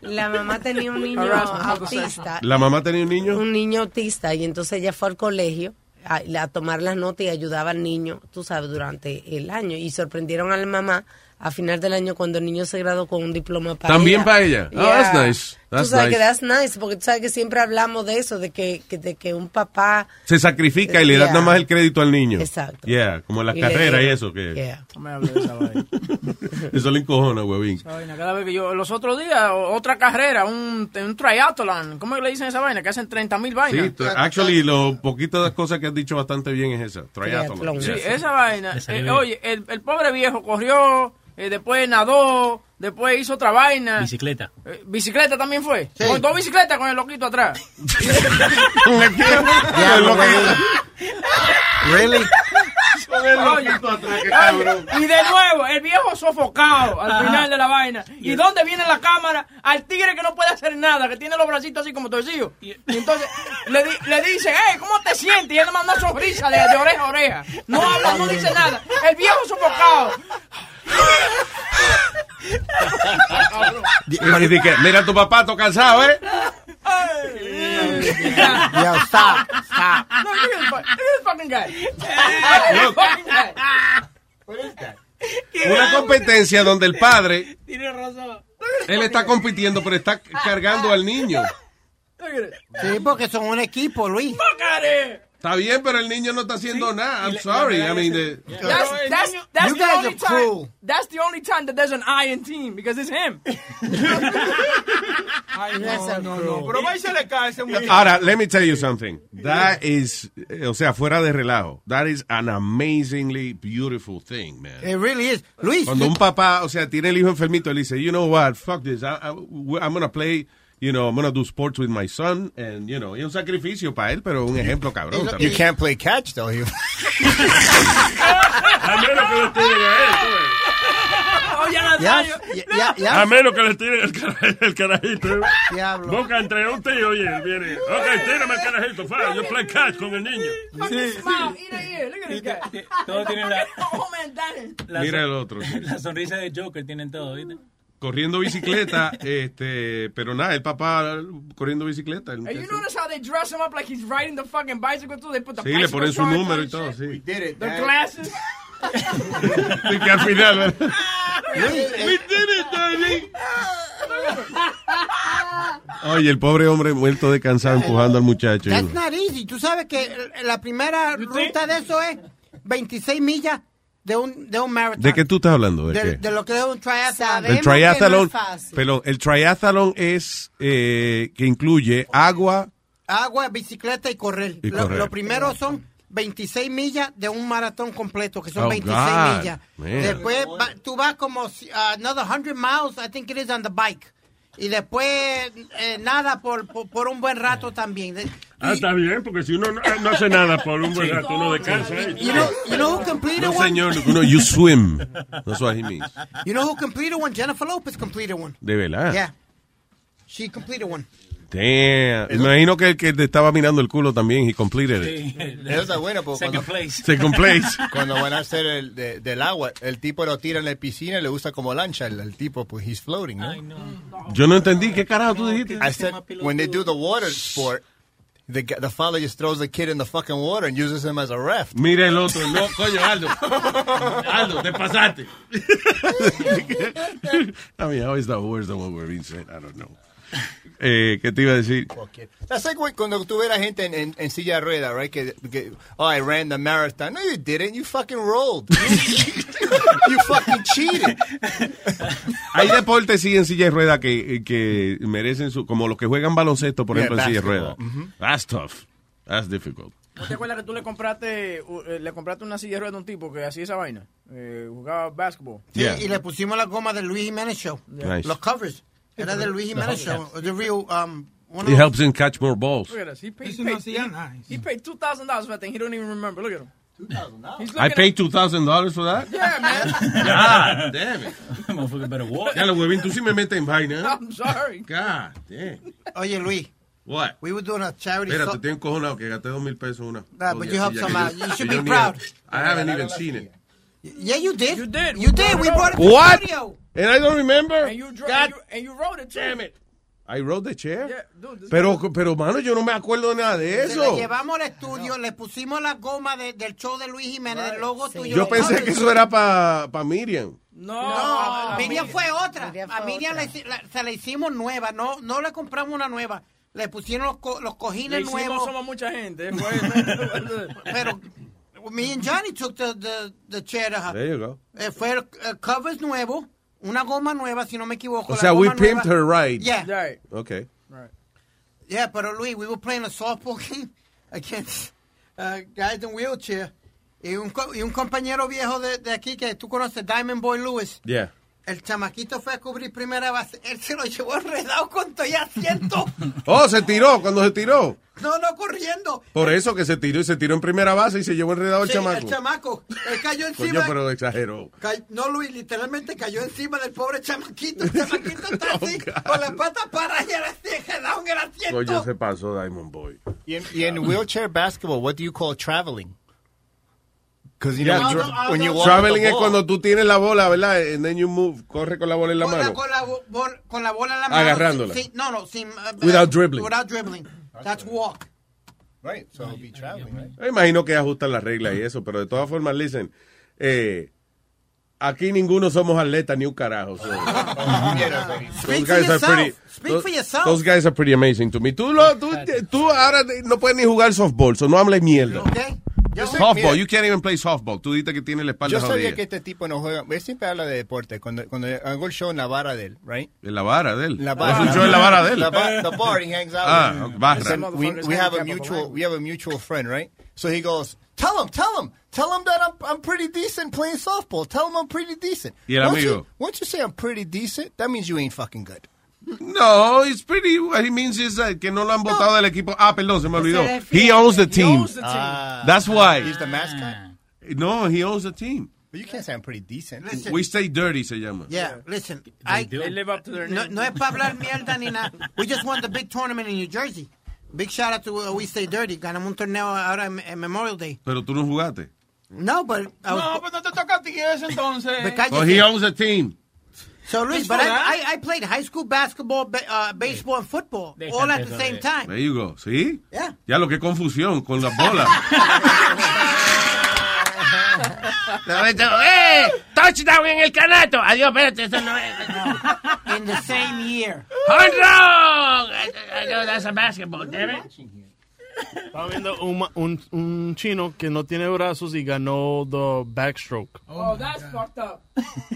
La mamá tenía un niño Harassment, autista. ¿La mamá tenía un niño? Un niño autista y entonces ella fue al colegio a, a tomar las notas y ayudaba al niño, tú sabes, durante el año. Y sorprendieron a la mamá a final del año cuando el niño se graduó con un diploma para También ella. para ella. Oh, that's nice. That's tú sabes nice. que that's nice, porque tú sabes que siempre hablamos de eso, de que, que- de que un papá... Se sacrifica y le da Yeah. nada más el crédito al niño. Exacto. Yeah, como en las Y le- carreras y eso. que Yeah. No me hables de esa vaina. Eso le encojona, huevín. Esa vaina, Cada vez que yo, los otros días, otra carrera, un, un triathlon, ¿cómo que le dicen esa vaina? Que hacen 30 mil vainas. Sí, actually, lo poquito de cosas que has dicho bastante bien es esa. Triathlon. Sí, Yeah. esa vaina. Eh, oye, el, el pobre viejo corrió, eh, después nadó, después hizo otra vaina. Bicicleta. Eh, bicicleta también fue. Con dos bicicletas con el loquito atrás. Really? Oye, oye, y de nuevo, el viejo sofocado al final de la vaina. ¿Y dónde viene la cámara? Al tigre que no puede hacer nada, que tiene los bracitos así como torcidos. Y entonces le, di- le dice, hey, ¿cómo te sientes? Y él nomás una sonrisa de, de oreja a oreja. No habla, no dice nada. El viejo sofocado. Mira tu papá, está cansado, ¿eh? Yo, stop, stop. Look look at this fucking guy. Look at this fucking guy. Una competencia donde el padre, Tiene razón. él está compitiendo, pero está cargando al niño. Sí, porque son un equipo, Luis. Está bien, pero el niño no está haciendo nada. I'm sorry. I mean, the- That's, that's, that's You the guys only are time. cruel. That's the only time that there's an I in team because it's him. Ay, no, no, no. Pero va y se le cae ese muchacho. Ahora, let me tell you something. That is, eh, o sea, fuera de relajo. That is an amazingly beautiful thing, man. It really is. Luis, Cuando un papá, o sea, tiene el hijo enfermito, él dice, you know what, fuck this, I, I, I'm gonna play, you know, I'm gonna do sports with my son, and, you know, es un sacrificio para él, pero un ejemplo cabrón You también. can't play catch, though. You- A menos que le tiren a él, tú ves. Oye, Nazario. ya, ya. A menos que le tiren el, cara- el carajito. ¿eh? Diablo. Busca entre un tío y él viene. Ok, tírame el carajito. Fa, yo play catch con el niño. Fucking smile, eat a ear. Look at this guy. Todo tiene la, Oh, Mira el otro. sí. La sonrisa de Joker tienen todo, ¿viste? Corriendo bicicleta, este, pero nada, el papá corriendo bicicleta. el you notice how they dress him up like he's riding the fucking bicycle too? They put the Sí, le ponen su número y todo, sí. The glasses. Y que al final, ¿verdad? Luis, eh, Oye, el pobre hombre muerto de cansado empujando al muchacho. that's not easy. Tú sabes que la primera ruta de eso es 26 millas de un, de un maratón. ¿De qué tú estás hablando? ¿De, De, qué? de lo que es un triathlon. Sabemos El que no triathlon, es fácil. pero el triathlon es eh, que incluye agua, Agua, bicicleta y correr. Y Lo, correr. lo primero son 26 millas de un maratón completo, que son Oh, 26 God, millas. man. Después va- tú vas como uh, another 100 miles, I think it is on the bike. Y después eh, nada por, por, por un buen rato también. De- Ah, está bien, porque si uno no, no hace nada por un buen rato, uno descansa. You know, you know who completed no one? señor, no, you swim. That's what he means. You know who completed one? Jennifer Lopez completed one. De verdad. Yeah. She completed one. Damn. Imagino que el que te estaba mirando el culo también, he completed it. Eso está bueno porque Second cuando, place. Second place. cuando van a hacer el de- del agua, el tipo lo tira en la piscina y le usa como lancha. El, el tipo, pues, he's floating, ¿no? Ay, no. Yo no entendí. ¿Qué carajo tú dijiste? I said, when they do the water sport, the, the father just throws the kid in the fucking water and uses him as a ref. Mira el otro. No, coño, Aldo. Aldo, te pasaste. I mean, how is that worse than what we're being said? I don't know. Eh, ¿Qué te iba a decir? That's like when- cuando tú ves a gente en, en, en silla de rueda, right? Que, que, oh, I ran the marathon. No, you didn't. You fucking rolled. you fucking cheated. Hay deportes sí en silla de rueda que, que merecen su, como los que juegan baloncesto, por Yeah, ejemplo, en silla de rueda. basketball. Mhm. That's tough. That's difficult. ¿No te acuerdas que tú le compraste, eh, le compraste una silla de ruedas a un tipo que hacía esa vaina? Eh, jugaba basketball. Sí, Yeah. Y le pusimos la goma del Luis Jiménez Show. Nice. Los covers. Era del Luis Jiménez Show. The real, um, one of It helps him catch more balls. Look at us. He paid, he paid, he- he paid $2,000 for that thing. He don't even remember. Look at him. He's I paid $2,000 for that? Yeah, man. God damn it. Motherfucker better walk. Ya lo huevín, tú sí me metes en vaina. I'm sorry. God damn. Oye, Luis. What? We were doing a charity. Espera, so- te estoy encojonado que gasté dos mil pesos una. Nah, but you helped silla some out. You should be proud. I haven't even seen it. Yeah, you did. You did. You did. We brought it to the studio. And I don't remember? And you, dro- and you, and you wrote it too. Damn it. I rode the chair. Yeah, dude, this Pero, pero, mano, yo no me acuerdo nada de Se la eso. llevamos al estudio, le pusimos la goma de- del show de Luis Jiménez, del logo tuyo. Yo pensé que eso era para pa Miriam. No, No, Miriam mí- fue otra. Miriam a Miriam otra. le la- se la hicimos nueva, no no le compramos una nueva. Le pusieron los, co- los Le cojines hicimos nuevos. somos mucha gente. fue- Pero me and Johnny took the, the, the chair. There you go. Eh, fue el, el covers nuevo, una goma nueva, si no me equivoco. O sea, we goma pimped her right. Yeah. Right. Okay. Right. Yeah, pero Luis, we were playing a softball game against uh, guys in wheelchair. Y un, co- y un compañero viejo de, de aquí que tú conoces, Diamond Boy Lewis. Yeah. El chamaquito fue a cubrir primera base. Él se lo llevó enredado con todo y asiento. Oh, se tiró cuando se tiró. No, no, corriendo. Por eso que se tiró y se tiró en primera base y se llevó enredado el Sí, chamaco. El chamaco. Él cayó Coño, encima. pero exageró. No, Luis, literalmente cayó encima del pobre chamaquito. El chamaquito está así, con las patas paradas y así, enredado en el asiento. Coño, se pasó Diamond Boy. Y en, y en wheelchair basketball, what do you call traveling? Because you Yeah. know, No, no, when you no. Traveling es cuando tú tienes la bola, ¿verdad? And then you move, corre con la bola en la Con la, mano. con, la, bo- bol- con la bola en la mano. Agarrándola. sin- no, no, sin. uh, Without dribbling. Without dribbling. That's walk. Right, so it'll be traveling, right? Me imagino que ajustan las reglas y eso, pero de todas formas, listen, eh, aquí ninguno somos atletas ni un carajo. so- Speak Those for guys are yourself. pretty. Speak those, for yourself. those guys are pretty amazing to me. Tú, lo, tú, tú ahora no puedes ni jugar softball, so no hables mierda. Okay? Yo- Softball, you can't even play softball. Tú dices que tiene la espalda Yo sabía jodida. que este tipo no juega. Él siempre habla de deporte. Cuando, cuando hago el show en la vara de él, right? En la vara de él. La Es un show en la vara de él. La ba- the bar he hangs out. Ah, with. barra. We, we have a mutual we have a mutual friend, right? So he goes, tell him, tell him, tell him that I'm I'm pretty decent playing softball. Tell him I'm pretty decent. Y el once amigo. You, once you say I'm pretty decent, that means you ain't fucking good. No, it's pretty. What he means is that que no lo han votado del equipo. Ah, perdón, se me olvidó. se He owns the He team. owns the team. Ah. That's why. He's the mascot. No, he owns the team. But you can't say I'm pretty decent. Listen. We stay dirty se llama. Yeah, listen. I, They live up to their no, name. no es para hablar mierda ni nada. We just won the big tournament in New Jersey. Big shout out to uh, We Stay Dirty. Ganamos un torneo ahora en, en Memorial Day. Pero tú no jugaste. No, but I was, No, pero no te toca a ti eso entonces. But cállese. Oh, he owns the team. So, Luis, It's but I. I, I played high school basketball, ba- uh, baseball, and football all at the same time. There you go. ¿Sí? Yeah. Ya lo que confusión con las bolas. ¡Eh! ¡Touchdown en el canato! Adiós, espérate, eso no es. In the same year. ¡Home run! I know that's a basketball, damn it. Estaba viendo un, un, un chino que no tiene brazos y ganó the backstroke. Oh, that's fucked up.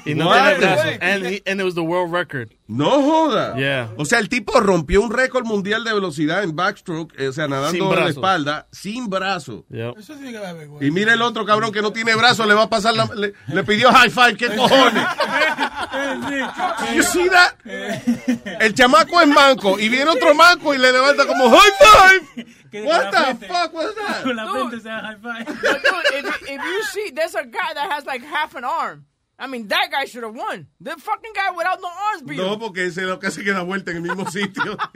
Y no tiene brazos. And, he, and it was the world record. No joda. Yeah. O sea, el tipo rompió un récord mundial de velocidad en backstroke, eh, o sea, nadando Sin en la brazo. espalda, sin brazo. Yep. Eso tiene que vergüenza. Y mira el otro cabrón que no tiene brazo, le va a pasar la, le, le pidió high five, ¿qué cojones? You see that? El chamaco es manco y viene otro manco y le levanta como high five. What the fuck was that? Con la frente se da high five. But dude, if, if you see, there's a guy that has like half an arm. I mean, that guy should have won. The fucking guy without no arms beat No, him. porque ese es lo que hace que da vuelta en el mismo sitio.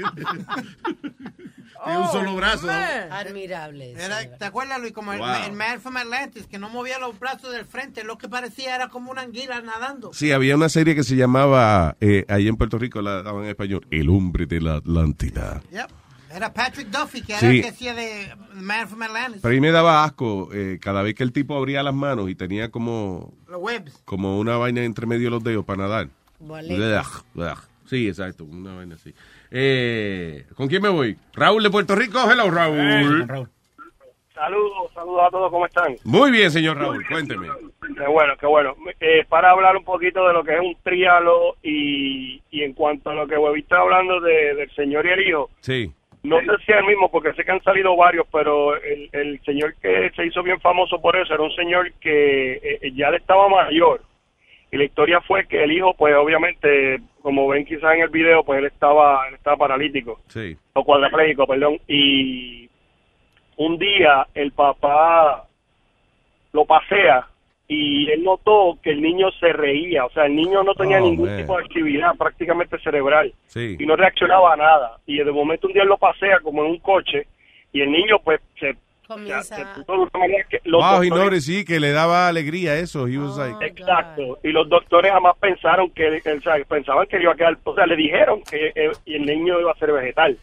Tiene un solo brazo. man. Admirable. Era-. ¿Te acuerdas, Luis? Como el, Wow. el man from Atlantis, que no movía los brazos del frente. Lo que parecía era como una anguila nadando. Sí, había una serie que se llamaba, eh, ahí en Puerto Rico la daban en español, El hombre de la Atlántida. Yep. Era Patrick Duffy, que era Sí. el que hacía de Man from Atlantis. Pero a mí me daba asco eh, cada vez que el tipo abría las manos y tenía como, Los webs. como una vaina entre medio de los dedos para nadar. Ugh, ugh. Sí, exacto, una vaina así. Eh, ¿Con quién me voy? Raúl de Puerto Rico. Hello, Raúl. Saludos, saludos a todos, ¿cómo están? Muy bien, señor Raúl, cuénteme. Qué bueno, qué bueno. Eh, para hablar un poquito de lo que es un trialo y, y en cuanto a lo que Webby está hablando de, del señor y el hijo, Sí. No sé si es el mismo porque sé que han salido varios, pero el, el señor que se hizo bien famoso por eso era un señor que eh, ya le estaba mayor. Y la historia fue que el hijo, pues obviamente, como ven quizás en el video, pues él estaba, él estaba paralítico. Sí. o cuadrapléjico, perdón, y un día el papá lo pasea y él notó que el niño se reía, o sea, el niño no tenía Oh, ningún man. tipo de actividad prácticamente cerebral Sí. y no reaccionaba a nada. Y de momento un día él lo pasea como en un coche y el niño pues se, Comienza. se puso de una manera que los Wow, he doctores- noticed, sí, que le daba alegría eso. He was like, Exacto. Y los doctores jamás pensaron que, o sea, pensaban que iba a quedar, o sea, le dijeron que eh, y el niño iba a ser vegetal.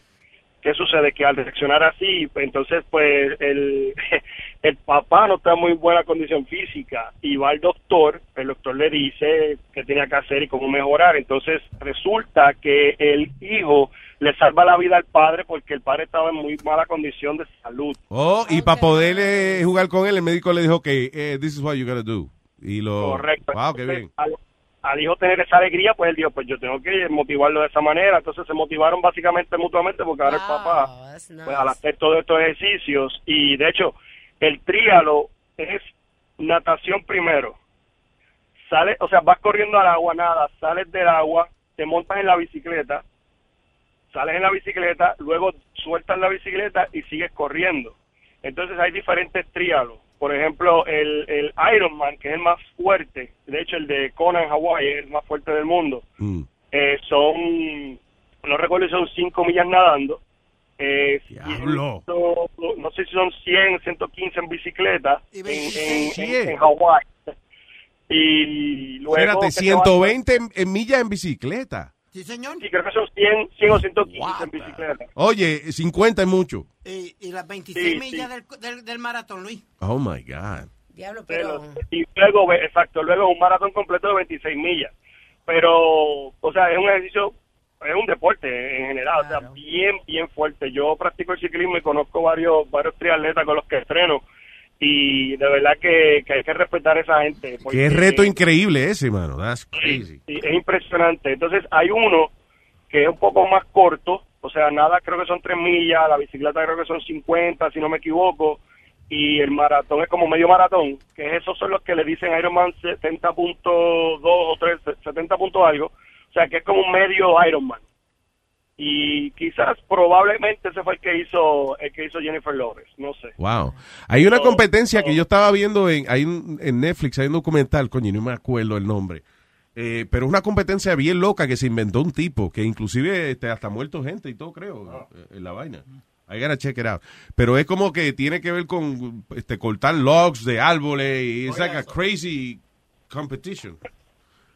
¿Qué sucede? Que al reaccionar así, pues, entonces, pues, el, el papá no está en muy buena condición física y va al doctor, el doctor le dice qué tenía que hacer y cómo mejorar. Entonces, resulta que el hijo le salva la vida al padre porque el padre estaba en muy mala condición de salud. oh, y para poder eh, jugar con él, el médico le dijo que eh, this is what you gotta do. Y lo. Correcto. Wow, qué bien. Al, al hijo tener esa alegría, pues él dijo, pues yo tengo que motivarlo de esa manera. Entonces se motivaron básicamente mutuamente porque ahora el papá, pues al hacer todos estos ejercicios, y de hecho, el tríalo es natación primero. Sale, o sea, vas corriendo al agua, nada, sales del agua, te montas en la bicicleta, sales en la bicicleta, luego sueltas la bicicleta y sigues corriendo. Entonces hay diferentes trialos. Por ejemplo, el, el Ironman, que es el más fuerte, de hecho el de Kona en Hawái es el más fuerte del mundo, Mm. eh, son, no recuerdo si son 5 millas nadando, eh, Diablo. ciento- no sé si son 100, 115 en bicicleta en, en, en, en Hawái. Y luego... Espérate, que te 120 en, en millas en bicicleta. Sí, señor. Sí, creo que son 100, 100 o 115 en bicicleta. Oye, 50 es mucho. Y, y las 26 Sí, millas Del, del, del maratón, Luis. Oh my God. Diablo, pero... Y luego, ve- exacto, luego un maratón completo de 26 millas. Pero, o sea, es un ejercicio, es un deporte en general, o sea, bien, bien fuerte. Yo practico el ciclismo y conozco varios, varios triatletas con los que estreno. Y de verdad que, que hay que respetar a esa gente. porque- Qué reto increíble ese, mano. That's crazy. Sí, es impresionante. Entonces hay uno que es un poco más corto, o sea, nada, creo que son 3 millas, la bicicleta creo que son 50, si no me equivoco, y el maratón es como medio maratón, que esos son los que le dicen Ironman 70.2 o 3, 70 punto algo, sea, que es como un medio Ironman. Y quizás, probablemente ese fue el que hizo, el que hizo Jennifer Lopez, no sé. Wow. Hay una competencia que yo estaba viendo en, hay un- en Netflix, hay un documental, coño, no me acuerdo el nombre. Eh, pero es una competencia bien loca que se inventó un tipo, que inclusive este, hasta ha muerto gente y todo, creo, en la vaina. I gotta check it out. Pero es como que tiene que ver con este, cortar logs de árboles y es like a crazy competition.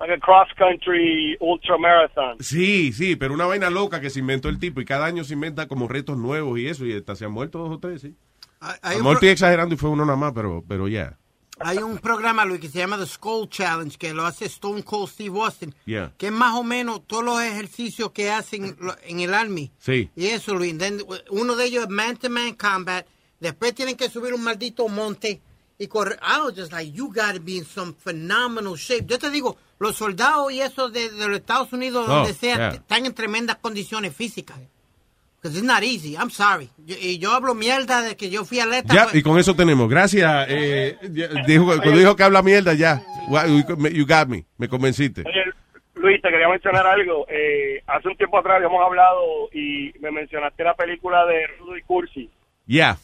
Like a cross country ultra marathon. Sí, sí, pero una vaina loca que se inventó el tipo y cada año se inventa como retos nuevos y eso y hasta se han muerto dos o tres, sí. A lo mejor estoy exagerando y fue uno nada más, pero, pero ya. hay un programa, Luis, que se llama The Skull Challenge, que lo hace Stone Cold Steve Austin, Yeah. que es más o menos todos los ejercicios que hacen en el Army. Sí. Y eso, Luis. Then, uno de ellos es man-to-man combat. Después tienen que subir un maldito monte y correr. I was just like, you gotta be in some phenomenal shape. Yo te digo, los soldados y eso de, de los Estados Unidos, Oh, donde sea, yeah. están en tremendas condiciones físicas. Because it's not easy. I'm sorry. Yo- y yo hablo mierda de que yo fui atleta. Ya, pues- y con eso tenemos. Gracias. Eh, dijo, cuando dijo que habla mierda, ya. You got me. Me convenciste. Oye, Luis, te quería mencionar algo. Eh, hace un tiempo atrás habíamos hablado y me mencionaste la película de Rudy Cursi. Ya.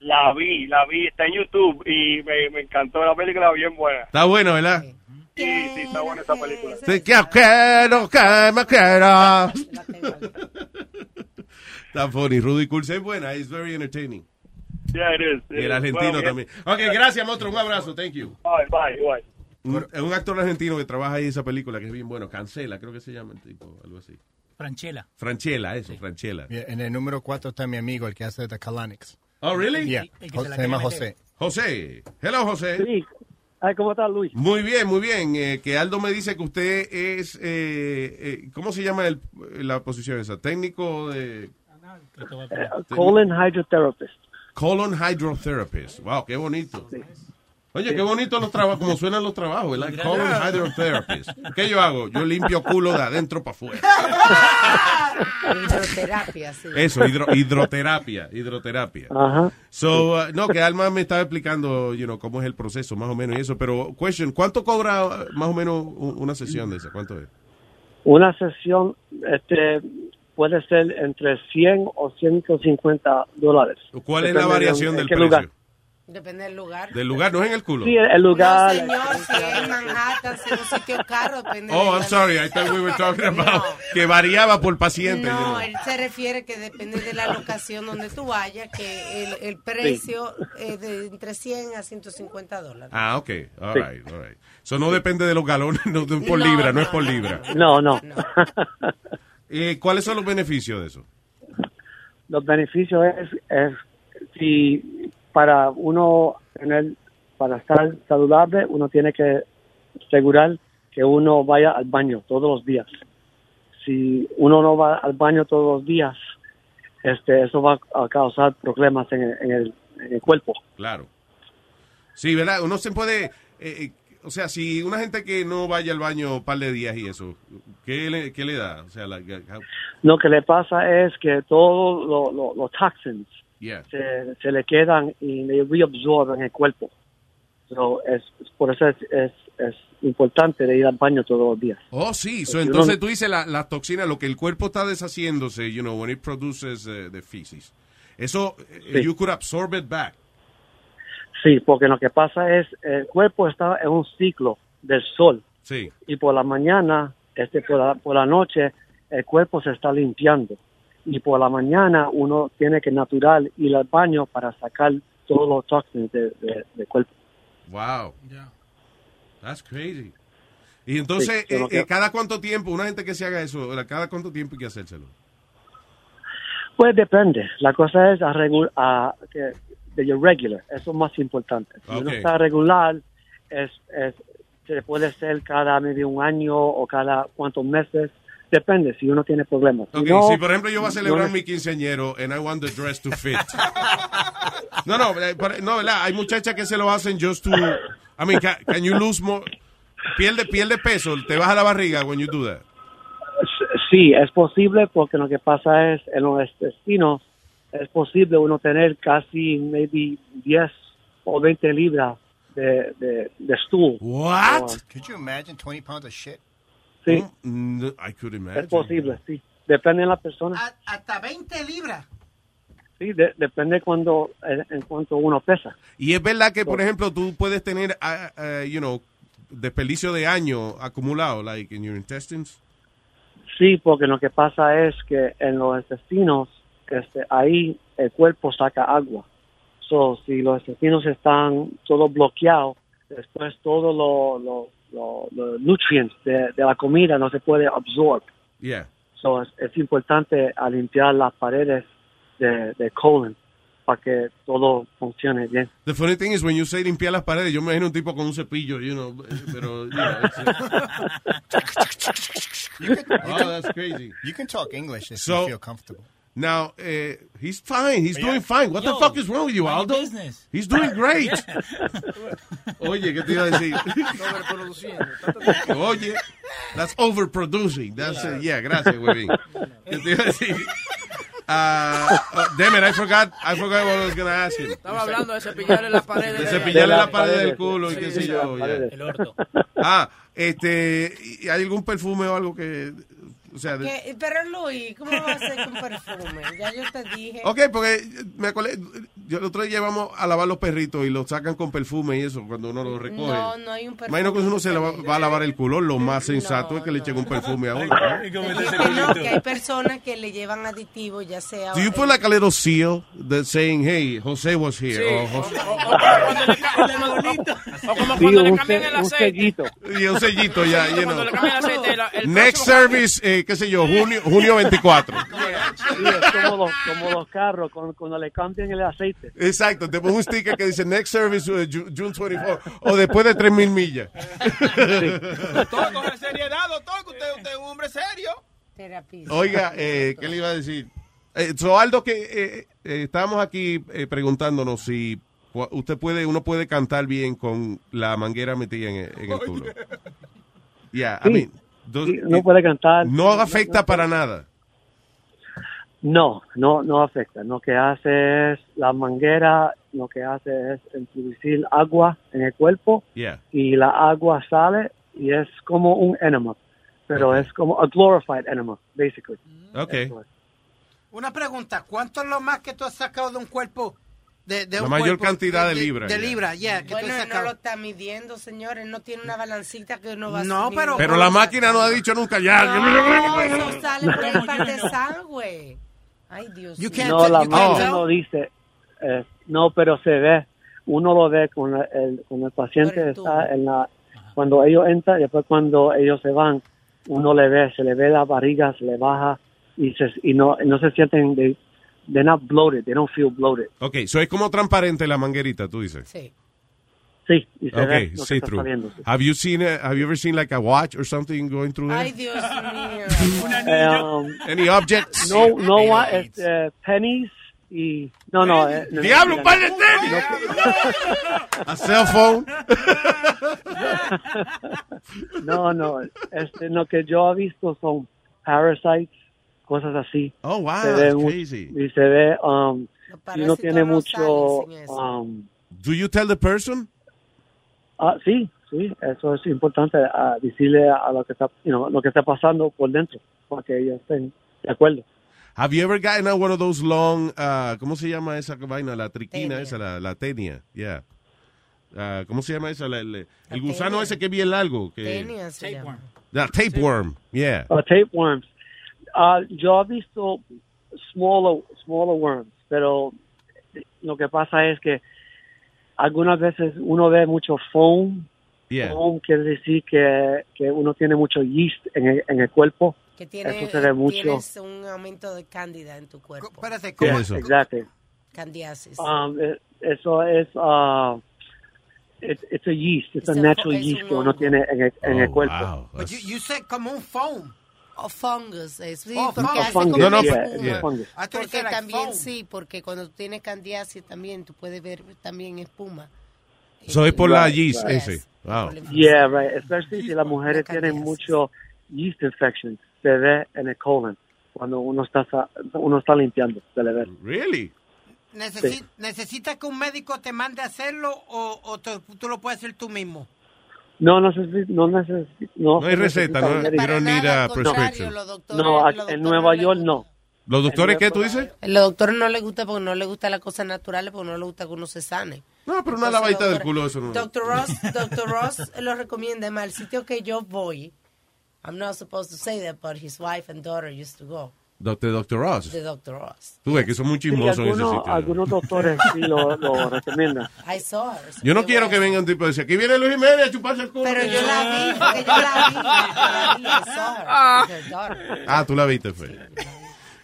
La vi, la vi, está en YouTube y me, me encantó la película, bien buena. Está bueno, ¿verdad? Sí, sí, está buena esa película. Sí, que quiero que me quiera. Está funny. Rudy Cursi es buena. It's very entertaining. Yeah, it is. Y el argentino también. Ok, gracias, monstruo. Un abrazo. Thank you. Bye, bye, bye. Un, es un actor argentino que trabaja ahí en esa película que es bien bueno. Cancela, creo que se llama el tipo. Algo así. Franchella. Franchella, eso, Franchella. Yeah, en el número 4 está mi amigo, el que hace The Colonics. Oh, really? Yeah. El se se llama José. José. Hello, José. Sí. Ay, ¿Cómo estás, Luis? Muy bien, muy bien. Eh, que Aldo me dice que usted es, eh, eh, ¿cómo se llama el- la posición esa? Técnico de... Eh, colon hydrotherapist. Colon Hydrotherapist. Wow, qué bonito. Oye, qué bonito los trabajos, como suenan los trabajos, ¿verdad? Colon Hydrotherapist. ¿Qué yo hago? Yo limpio culo de adentro para afuera. Hidroterapia, sí. Eso, hidro- hidroterapia, hidroterapia. Ajá. So, uh, no, que Alma me estaba explicando, you know, cómo es el proceso, más o menos, y eso. Pero, question, ¿cuánto cobra uh, más o menos una sesión de esa? ¿Cuánto es? Una sesión este, puede ser entre 100 o 150 dólares. ¿Cuál es la variación en del precio? lugar. Depende del lugar. Del lugar, no es en el culo. Sí, el, lugar. No, señor, si es en Manhattan, si es un sitio caro, depende Oh, I'm sorry, I thought we were talking about que variaba por paciente. No, él se refiere que depende de la locación donde tú vayas, que el, el precio es de entre 100 a 150 dólares. Ah, ok, all Sí. right, all right. So no depende de los galones, no, de- por No, libra, no, no, es por no, libra. No, no. Eh, ¿Cuáles son los beneficios de eso? Los beneficios es, es si para uno tener, para estar saludable, uno tiene que asegurar que uno vaya al baño todos los días. Si uno no va al baño todos los días, este, eso va a causar problemas en el, en el, en el cuerpo. Claro. Sí, ¿verdad? Uno se puede... eh, eh, o sea, si una gente que no vaya al baño un par de días y eso, ¿qué le, qué le da? O sea, la, how- Lo que le pasa es que todos lo- lo- los toxins yeah. se, se le quedan y le reabsorben en el cuerpo. So, es, por eso es, es, es importante de ir al baño todos los días. Oh, sí. So, uno- entonces tú dices la, la toxina, lo que el cuerpo está deshaciéndose, you know, when it produces eh, the feces. Eso, eh, Sí. you could absorb it back. Sí, porque lo que pasa es el cuerpo está en un ciclo del sol Sí. y por la mañana, este por la, por la noche, el cuerpo se está limpiando y por la mañana uno tiene que natural ir al baño para sacar todos los toxins de- de- del cuerpo. Wow. That's crazy. Y entonces, Sí, eh, que- eh, ¿cada cuánto tiempo, una gente que se haga eso, cada cuánto tiempo hay que hacérselo? Pues depende. La cosa es a regu- a- que de your regular. Eso es más importante. Si uno Ok. está regular, es, es, se puede ser cada medio un año o cada cuantos meses. Depende si uno tiene problemas. Si Ok, no, si por ejemplo yo voy a celebrar no- mi quinceañero and I want the dress to fit. no, no, eh, no, ¿verdad? Hay muchachas que se lo hacen just to, I mean, ca- can, you lose more, pierde, pierde peso, te baja la barriga when you do that. Sí, es posible porque lo que pasa es en los intestinos es posible uno tener casi maybe 10 o 20 libras de, de, de stool. What? Could you imagine 20 pounds of shit? Sí, Mm, I could imagine. es posible, sí. Depende de la persona. A- hasta 20 libras. Sí, de- depende cuando en, cuanto uno pesa. Y es verdad que, por ejemplo, tú puedes tener, ah, ah, you know, desperdicio de año acumulado, like in your intestines. Sí, porque lo que pasa es que en los intestinos, este, ahí el cuerpo saca agua. So, si los intestinos están todos bloqueados, después todos los lo, lo- los nutrients de, de la comida no se puede absorber. Yeah. So, es, es importante a limpiar las paredes de, de colon para que todo funcione bien. The funny thing is, when you say limpiar las paredes, yo me imagino un tipo con un cepillo, you know, pero, you know, it's, You can, oh, that's crazy. You can talk English if So- you feel comfortable. Now, eh, he's fine. He's Yeah. doing fine. What the Yo, fuck is wrong with you, Aldo? business. He's doing great. Oye, ¿qué te iba a decir? Oye, that's overproducing. That's, uh, yeah, gracias, güey. ¿Qué te iba a decir? Uh, uh, damn it, I forgot, I forgot what I was going to ask him. Estaba hablando de cepillarle las paredes. De de- cepillarle De la las pared del paredes, culo y sí, qué sí, sé yo. El orto. Ah, este, ¿y ¿hay algún perfume o algo que, o sea, de-. Pero Luis, ¿cómo va a ser con perfume? Ya yo te dije. Ok, porque me acordé, yo el otro día llevamos a lavar los perritos y los sacan con perfume y eso cuando uno los recoge. No, no hay un perfume. Imagino que uno se le va, va a lavar el culo, lo más sensato es que le echen un perfume a uno. Que no, que hay personas que le llevan aditivos, ya sea. Do you put like a little seal that saying, hey, Jose was here? Sí, o, Jose- o- o como cuando le, ca- el bonito. O como Sí, cuando le cambian el un aceite. sellito. y un sellito ya, you Cuando know. le cambian el aceite. el Next service, eh, qué sé yo, junio, junio 24. Sí, es como los, como los carros cuando, cuando le cambian el aceite. Exacto, te pongo un sticker que dice next service Ju- June 24 o después de 3.000 millas. Todo coge seriedad, doctor, que usted, usted es un hombre serio. Terapista. Oiga, eh, ¿qué le iba a decir? Eh, so, Aldo, que eh, eh, estábamos aquí eh, preguntándonos si usted puede, uno puede cantar bien con la manguera metida en, el- en el culo. Yeah, I Sí. mean, no puede cantar. no afecta para nada. No, no, no afecta. Lo que hace es la manguera, lo que hace es introducir agua en el cuerpo Yeah. y la agua sale y es como un enema, pero es como a glorified enema, basically. Ok. Eso es. Una pregunta, ¿cuánto es lo más que tú has sacado de un cuerpo de, de La un mayor cuerpo, cantidad de libras, De ya. libra, yeah, que Bueno, no lo está midiendo, señores. No tiene una balancita que uno va No, subiendo. pero- Pero la máquina no ha dicho nunca ya. No, eso sale por el par de sangre. Ay, Dios mío. No, la máquina no dice. eh, no, pero se ve. Uno lo ve con el, con el paciente está en la cuando ellos entran, después cuando ellos se van, uno le ve, se le ve la barriga, se le baja y se y no no se sienten de they're not bloated, they don't feel bloated. Ok, so es como transparente la manguerita, tú dices. Sí. Sí, y se ve Okay, que see está through. saliendo. sí. Have you seen it? Have you ever seen like a watch or something going through there? Ay, Dios mío. Um, Any objects? No, no, wa- este, pennies y no, no. eh, no, Diablo, un par de no, tenis. A cell phone. No, no, este, lo que yo he visto son parasites, cosas así. Oh, wow, Se ve crazy. Y se ve, um, si uno parásitos tiene no mucho, um, Do you tell the person? ah, sí, sí, eso es importante, ah, decirle a lo que está, you know, lo que está pasando por dentro, para que ellos estén de acuerdo. Have you ever gotten one of those long, uh, ¿cómo se llama esa vaina? La triquina esa, la, la tenia, yeah. Ah, ¿Cómo se llama esa? La- la- el gusano tenia. ese que es bien largo. Que, Tenia se llama. La tapeworm, yeah. Uh, tapeworms. Ah, yo he visto smaller, smaller worms, pero lo que pasa es que algunas veces uno ve mucho foam. Yeah. Foam quiere decir que, que uno tiene mucho yeast en el, en el cuerpo. Que tiene, Eso se ve mucho. tienes un aumento de cándida en tu cuerpo. Espérate, ¿Qué ¿cómo? es eso? Exacto. Candiasis. Um, eh, eso es, uh, it's, it's a yeast, it's, It's a a natural yeast que uno tiene en el, en el Oh, cuerpo. wow. But you, you said como un foam. O fungus, eh, sí, Oh, porque fungus. hace Fungus, como No, no, espuma. yeah. You Porque like también foam. sí, porque cuando tú tienes candiasis también tú puedes ver también espuma. So es por la Right, yeast right. ese. Wow. Yeah, right. Especially si las mujeres La tienen candidiasis. mucho yeast infection, se ve en el colon cuando uno está sa- uno está limpiando, se le ve. Really? Necesi- ¿Necesitas que un médico te mande a hacerlo o, o te- tú lo puedes hacer tú mismo? No, no no necesita, no, No hay receta, no, you don't need a prescription. los doctores- No, en Nueva York no. ¿Los doctores qué tú dices? Los doctores no les gusta porque no les gustan las cosas naturales, porque no les gusta que uno se sane. No, pero una lavadita del culo, eso no. Dr. Ross, Dr. Ross lo recomienda. Además, el sitio que yo voy, I'm not supposed to say that, but his wife and daughter used to go. Doctor, Doctor Ross. The Dr. Ross. Tú ves que son muy Sí, chismosos en ese algunos, sitio. algunos doctores sí lo, lo recomiendan. I saw her. Yo no quiero bueno. que venga un tipo y decir, aquí viene Luis Jiménez a chuparse el culo. Pero yo la vi, porque yo la vi. Yo la vi, I saw her. Ah, tú la viste, fue.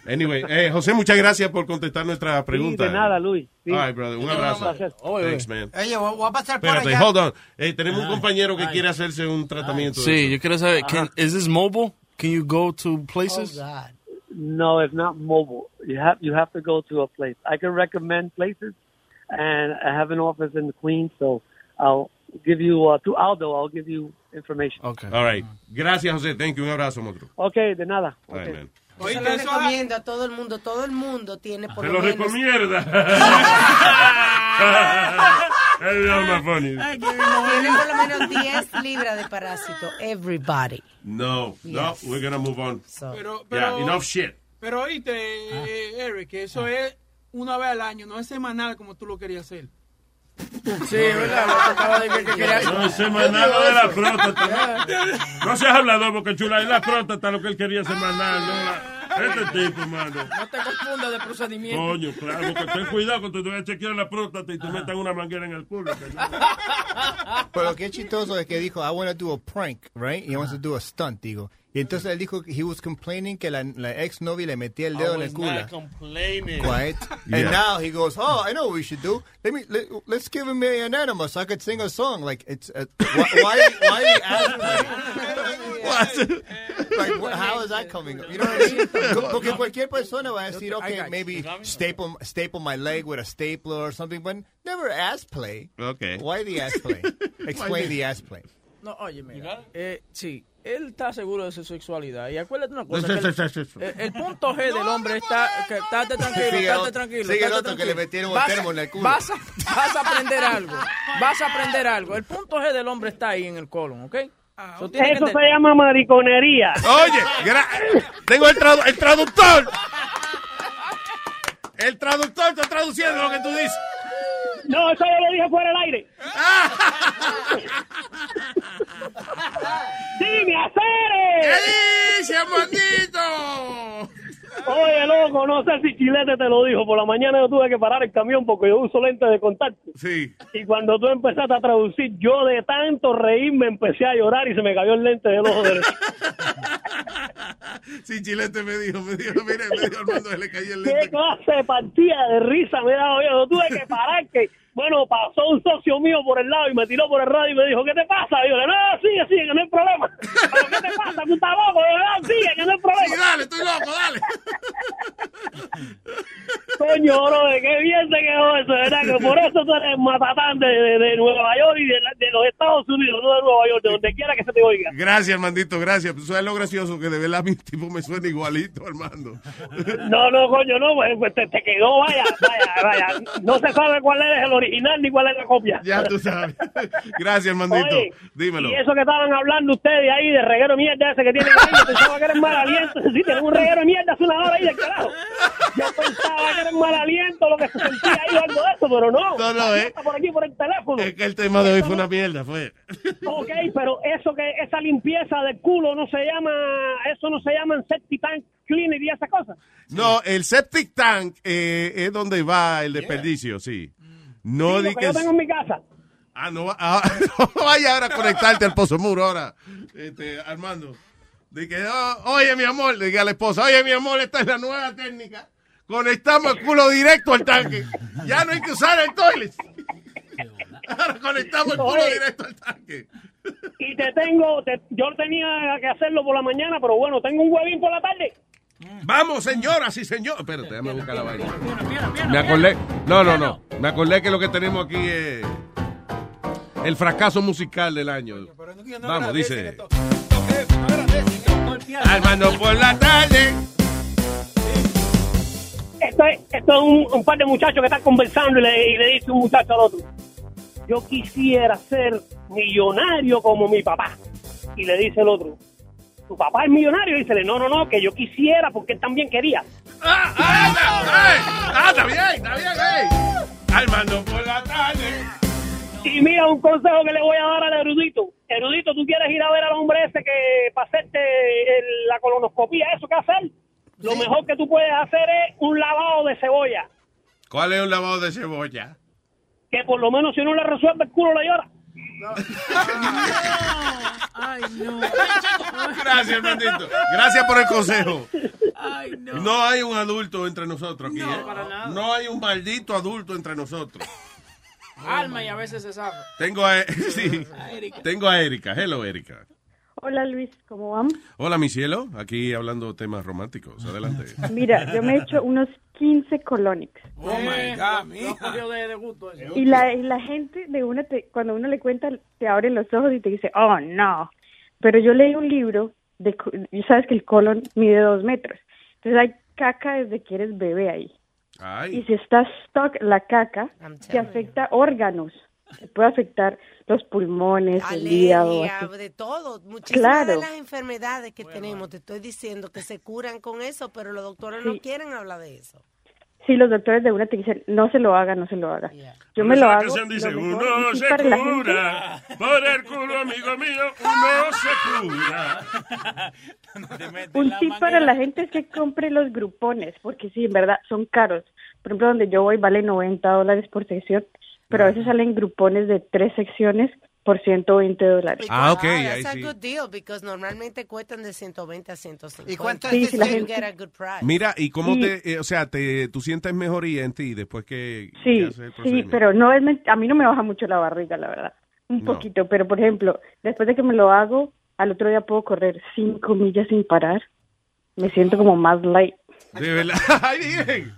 Anyway, eh, José, muchas gracias por contestar nuestra pregunta. Sí, de nada, Luis. Sí. All right, brother, un abrazo. placer. Thanks, man. Oye, voy a pasar por Espérate, allá. hold on. Eh, tenemos un compañero que quiere hacerse un tratamiento. de Sí, yo quiero saber, can, is this mobile? Can you go to Oh, places? God. No, it's not mobile. You have you have to go to a place. I can recommend places, and I have an office in the Queens, so I'll give you uh, to Aldo. I'll give you information. Okay. All right. Gracias, José. Thank you. Un abrazo, monstruo. Okay, de nada. All right, man. Yo Oye, lo eso recomiendo a todo el mundo. Todo el mundo tiene por Se lo lo menos... recomienda. Es lo más funny. Tiene por lo menos 10 libras de parásito. Everybody. No, no, Yes. we're gonna move on. So, Pero, Yeah, pero, enough shit. pero oíste, eh, Eric, que eso es una vez al año, no es semanal como tú lo querías hacer. Sí, ¿verdad? Lo que acaba de decir que quería... No, semanal lo de la próstata. No seas hablador, porque chula, es la próstata lo que él quería semanal. No, la- este tipo, mano. No te confundas de procedimiento. Coño, claro, porque ten cuidado cuando te vayas a chequear la próstata y te metan una manguera en el culo. que. Pero lo que es chistoso es que dijo, I want to do a prank, right? He wants to do a stunt, digo. Y entonces él dijo que he was complaining que la, la ex novia le metía el dedo I en el was culo. not complaining. Quiet. Yeah. And now he goes, oh, I know what we should do. Let me let, let's give him an animal so I could sing a song. Like it's uh, why why, why are you asking me? like what, how is that coming? up? You know what I mean? Porque cualquier persona va a decir, okay, maybe staple staple my leg with a stapler or something, but never ass play. Okay. Why the ass play? Explain the ass play. No, oye, mira. Eh, sí, él está seguro de su sexualidad. Y acuérdate una cosa. Sí, sí, el, sí, el punto G del hombre está... Que, estate tranquilo, Sigue estate tranquilo. sigue el otro que le metieron un termo en el culo. Vas a, vas a aprender algo. Vas a aprender algo. El punto G del hombre está ahí en el colon, ¿ok? So, que Eso se llama mariconería. Oye, tengo el, tradu- el traductor. El traductor está traduciendo lo que tú dices. No, eso yo lo dije fuera del aire. ¡Dime, hacer! ¿Qué dice? Oye, loco, no sé si Chilete te lo dijo. Por la mañana yo tuve que parar el camión porque yo uso lentes de contacto. Sí. Y cuando tú empezaste a traducir, yo de tanto reírme empecé a llorar y se me cayó el lente del ojo derecho. Sí, Chilete me dijo, me dijo, mire, me dijo Armando, se le cayó el ¿Qué lente. clase de partida de risa me daba yo? Yo tuve que parar que, bueno, pasó un socio mío por el lado y me tiró por el radio y me dijo, ¿qué te pasa? Y yo le no, sigue, sigue, que no hay problema. ¿Pero qué te pasa? ¿Tú estás loco? Y yo, no, sigue, que no hay problema. Sí, dale, estoy loco, dale. Coño, bro, qué bien te quedó eso, ¿verdad? Que por eso tú eres matatán de, de, de Nueva York y de, los Estados Unidos, no de Nueva York, de donde quiera que se te oiga. Gracias, Armandito, gracias. ¿Tú sabes lo gracioso? Que de verdad mi tipo me suena igualito, Armando. No, no, coño, no, pues, pues te, te quedó, vaya, vaya, vaya. No se sabe cuál es el original ni cuál es la copia. Ya tú sabes. Gracias, Armandito. Oye, Dímelo. Y eso que estaban hablando ustedes ahí de reguero de mierda ese que tienen ahí, yo pensaba que eres mal aliento. Sí, tienen un reguero de mierda hace una hora ahí del carajo. Yo pensaba que era mal aliento lo que se sentía ahí o algo de eso, pero no. No, no, eh. Está por aquí por el teléfono. Es que el tema de hoy fue una mierda, fue. Ok, pero eso que esa limpieza del culo no se llama, eso no se llama septic tank cleaner y esa cosa. No, el septic tank eh, es donde va el desperdicio, sí. No Sí, di que que... yo tengo en mi casa. Ah, no, ah, no vaya ahora a conectarte al pozo muro ahora, este, Armando. De que, oh, oye, mi amor, le diga a la esposa, oye, mi amor, esta es la nueva técnica. Conectamos el culo directo al tanque. Ya no hay que usar el toilet. Ahora conectamos el culo Oye. directo al tanque. Y te tengo, te- yo tenía que hacerlo por la mañana, pero bueno, tengo un huevín por la tarde. Vamos, señoras y señores. Espérate, déjame buscar la vaina. Me acordé. No, no, no. Me acordé que lo que tenemos aquí es el fracaso musical del año. Vamos, dice. Armando por la tarde. Esto es, esto es un, un par de muchachos que están conversando y le, y le dice un muchacho al otro, yo quisiera ser millonario como mi papá. Y le dice el otro, ¿tu papá es millonario? Y dice, no, no, no, que yo quisiera porque él también quería. ¡Ah, ah, está bien, está bien, ey! Armando por la tarde. Y mira un consejo que le voy a dar al erudito. Erudito, tú quieres ir a ver al hombre ese que para hacerte el- la colonoscopía, ¿eso qué hacer? Lo mejor que tú puedes hacer es un lavado de cebolla. ¿Cuál es un lavado de cebolla? Que por lo menos si no le resuelve el culo le llora. Ay, no. Gracias, Armandito. Gracias por el consejo. Ay, no. No hay un adulto entre nosotros aquí. No, ¿eh? para nada. No hay un maldito adulto entre nosotros. Alma y a veces se sabe. Tengo a, sí, tengo a Erika. Hello, Erika. Hola Luis, ¿cómo vamos? Hola, mi cielo. Aquí hablando temas románticos. Adelante. Mira, yo me he hecho unos 15 colonics. Oh my God, Eh, eso. Y la, y la gente de una, te- cuando uno le cuenta, te abren los ojos y te dice, oh no. Pero yo leí un libro, de, y sabes que el colon mide dos metros. Entonces hay caca desde que eres bebé ahí. Y Ay. si está stuck la caca, te afecta órganos. Te puede afectar los pulmones, el hígado. De todo. Muchísimas Claro. de las enfermedades que tenemos, te estoy diciendo que se curan con eso, pero los doctores no quieren hablar de eso. Sí, los doctores de una te dicen, no se lo haga, no se lo haga. Yo me lo hago. canción dice, lo mejor, uno se cura, por el culo, amigo mío, uno se cura. Un tip para la gente es que compre los grupones, porque sí, en verdad, son caros. Por ejemplo, donde yo voy vale 90 dólares por sección, pero a veces salen grupones de tres secciones por 120 dólares. Ah, ok, That's ahí a good deal, because normalmente cuestan de 120 a 150. ¿Y cuánto Sí, es sí, la You gente- get a good price. Mira, ¿y cómo Sí. te, eh, o sea, te, tú sientes mejoría en ti después que, que Sí, haces el sí, pero no es a mí no me baja mucho la barriga, la verdad. Un No. poquito, pero por ejemplo, después de que me lo hago, al otro día puedo correr cinco millas sin parar. Me siento como más light. De verdad. Ay, bien.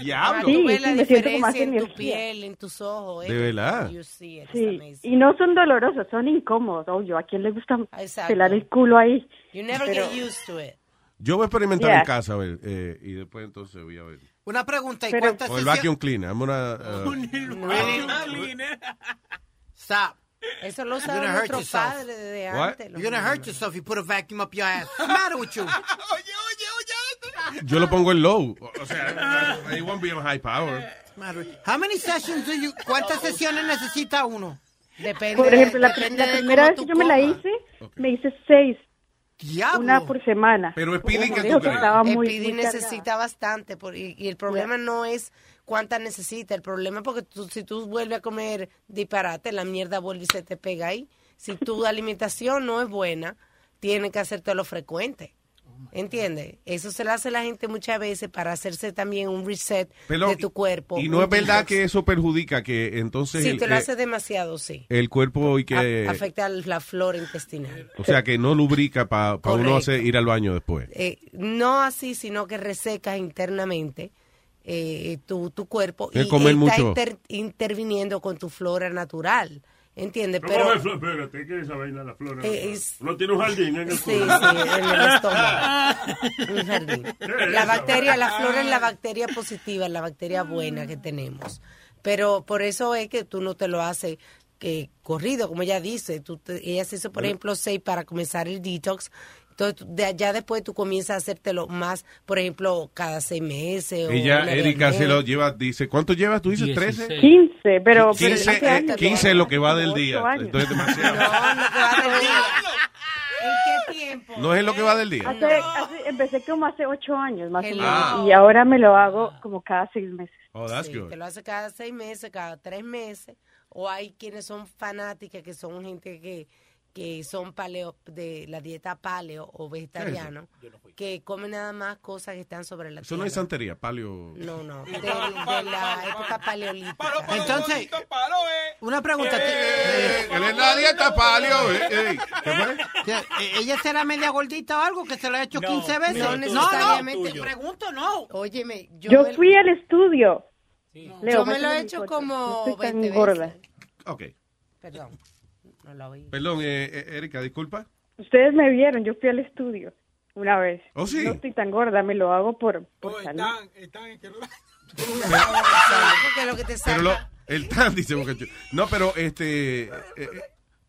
Diablo. tú Sí, ves la sí, me siento con más diferencia en tu energía. piel, en tus ojos. De eh, verdad. you see it, it's Sí, amazing. y no son dolorosos, son incómodos. Obvio, ¿a quién le gusta Exacto. pelar el culo ahí? You never Pero- get used to it. Yo voy a experimentar Yeah. en casa, a ver, eh, y después entonces voy a ver. Una pregunta, ¿y Pero- cuántas O el sesiones? vacuum cleaner. I'm gonna, uh, Stop. Eso lo usaban nuestros padres desde What? antes. You're gonna hurt yourself if you put a vacuum up your ass. What's the matter with you? yo lo pongo en low. O sea, it won't be on high power. How many sessions do you, ¿Cuántas sesiones necesita uno? Depende. Por ejemplo, la, la de primera vez que yo me la hice, me hice seis. Una por semana. Pero Speedy, me ¿qué dijo tú que crees? estaba muy, necesita bastante por- y, y el problema no es cuánta necesita, el problema es porque tú, si tú vuelves a comer disparate, la mierda vuelve y se te pega ahí. Si tu alimentación no es buena, tienes que hacértelo frecuente. ¿Entiendes? Eso se lo hace la gente muchas veces para hacerse también un reset Pero- de tu cuerpo. Y no es verdad que eso perjudica que entonces Si el, te lo eh, hace demasiado, sí. el cuerpo y que... A- afecta la flora intestinal. o sea, que no lubrica para uno Correcto. hacer, ir al baño después. Eh, no así, sino que resecas internamente eh, tu, tu cuerpo y comer está mucho. inter- interviniendo con tu flora natural. ¿Entiendes? ¿Cómo Pero va, Flo- Espérate, ¿qué es esa vaina de la flora? Eh, es- ¿No tiene un jardín en el Sí, culo? sí, en el estómago. Un jardín. ¿Qué es La bacteria, la flora es la bacteria positiva, es la bacteria buena que tenemos. Pero por eso es que tú no te lo haces que corrido, como ella dice. Tú te- ella se hizo, por ejemplo, seis para comenzar el detox. Entonces, de allá después tú comienzas a hacértelo más, por ejemplo, cada seis meses. o Ella, al Erika, se lo lleva, dice, ¿cuánto llevas? ¿Tú dices 13? 15, pero... pero 15, hace eh, 15 es lo que va del día. años. Entonces, demasiado. ¿En qué tiempo? No es lo que va del día. Hace, hace- empecé como hace ocho años, más o menos. Ah. Y ahora me lo hago como cada seis meses. Oh, that's Sí, good. te lo hace cada seis meses, cada tres meses. O hay quienes son fanáticas, que son gente que, que son paleo, de la dieta paleo o vegetariano, que comen nada más cosas que están sobre la Eso no es santería, palio. No, no, de, de la época paleolítica. Entonces, una pregunta. Eh, él es la dieta palio. eh, eh. ¿Qué fue? Eh, ¿Ella será media gordita o algo que se lo ha hecho 15 veces? no no, necesariamente. te pregunto, no. Óyeme, yo, Yo fui al estudio. Leo, yo me lo he hecho como No estoy tan 20 gorda. veces. Ok. Perdón, no lo oí. Perdón, eh, eh, Erika, disculpa. Ustedes me vieron, yo fui al estudio una vez. ¿Oh, sí? No estoy tan gorda, me lo hago por, por salud. Porque lo que te Pero lo, el tan dice. No, pero este. eh, eh,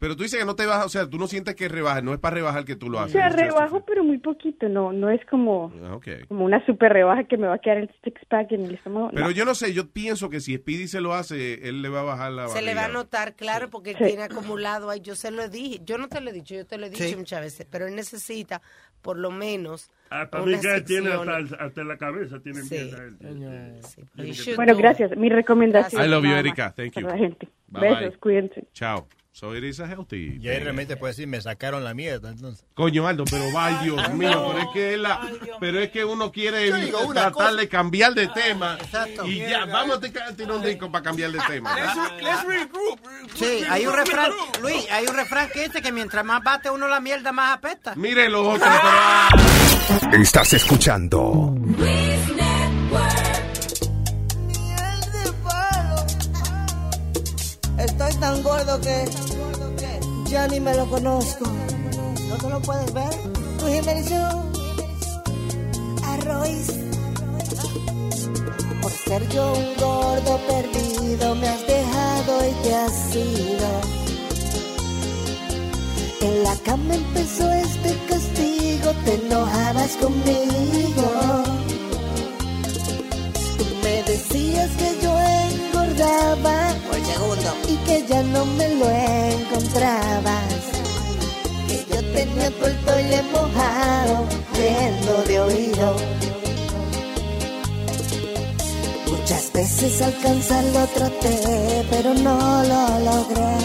pero tú dices que no te bajas, o sea, tú no sientes que rebajas, no es para rebajar que tú lo haces. O sea, rebajo, pero muy poquito, no no es como, Ah, como una super rebaja que me va a quedar el six pack en el estómago. Pero no. yo no sé, yo pienso que si Speedy se lo hace, él le va a bajar la Se le va a notar, claro, porque él Sí. tiene acumulado ahí. Yo se lo dije. Yo no te lo he dicho, yo te lo he dicho Sí. muchas veces. Pero él necesita, por lo menos, Ah, que él tiene hasta, hasta la cabeza, tiene Sí. mierda él. Tiene Bueno, gracias. Mi recomendación. I love you, Erika. Thank you. gente. Bye, Besos, bye. cuídense. Chao. So it is a healthy. Y ahí thing. realmente puede decir, me sacaron la mierda, entonces. Coño, Aldo, pero va, Dios mío, pero es que es la, pero es que uno quiere tratar cosa. de cambiar de tema Exacto. y ya, vamos a tirar un disco para cambiar de tema. Sí, hay un refrán, Luis, hay un refrán que dice que mientras más bate uno la mierda, más apesta. Mire los otros, pero... Estás escuchando tan gordo que ya ni me lo conozco. ¿No te lo puedes ver? Luis Jiménez. Arroz. Por ser yo un gordo perdido, me has dejado y te has ido. En la cama empezó este castigo, te enojabas conmigo. Tú me decías que yo engordaba segundo y que ya no me lo encontrabas. Que yo tenía todo el toile mojado, viendo de oído. Muchas veces alcanzarlo traté, pero no lo logré.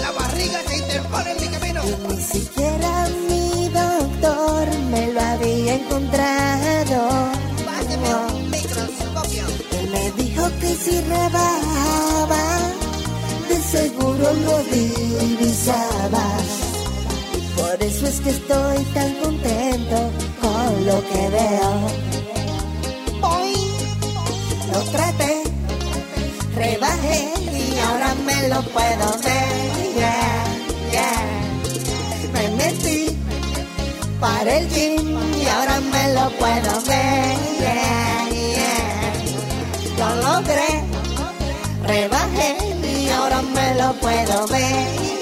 La barriga se interpone en mi camino. Y ni siquiera mi doctor me lo había encontrado. Si rebajaba, de seguro lo divisabas. Y por eso es que estoy tan contento con lo que veo. Hoy lo traté, rebajé y ahora me lo puedo ver. Yeah, yeah. Me metí para el gym y ahora me lo puedo ver. Yeah. Lo logré, rebajé y ahora me lo puedo ver.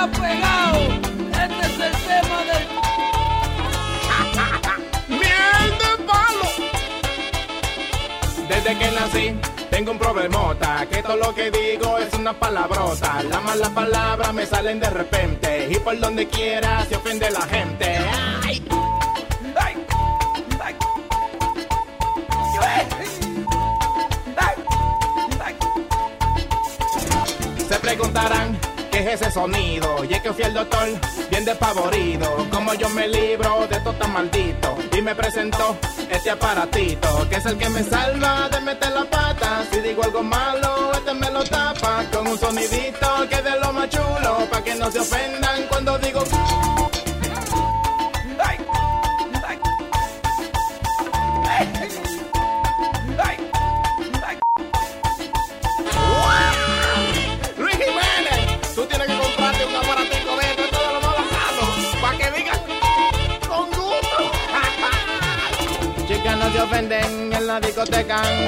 Está pegado. Este es el tema del. ¡Miel de palo! Desde que nací tengo un problemota, que todo lo que digo es una palabrota. Las malas palabras me salen de repente y por donde quiera se ofende la gente. ¡Ay! ¡Ay! ¡Ay! Se preguntarán es ese sonido. Y es que fui el doctor bien despavorido. Como yo me libro de todo tan maldito. Y me presentó este aparatito. Que es el que me salva de meter la pata. Si digo algo malo, este me lo tapa. Con un sonidito que es de lo más chulo. Pa' que no se ofendan cuando digo.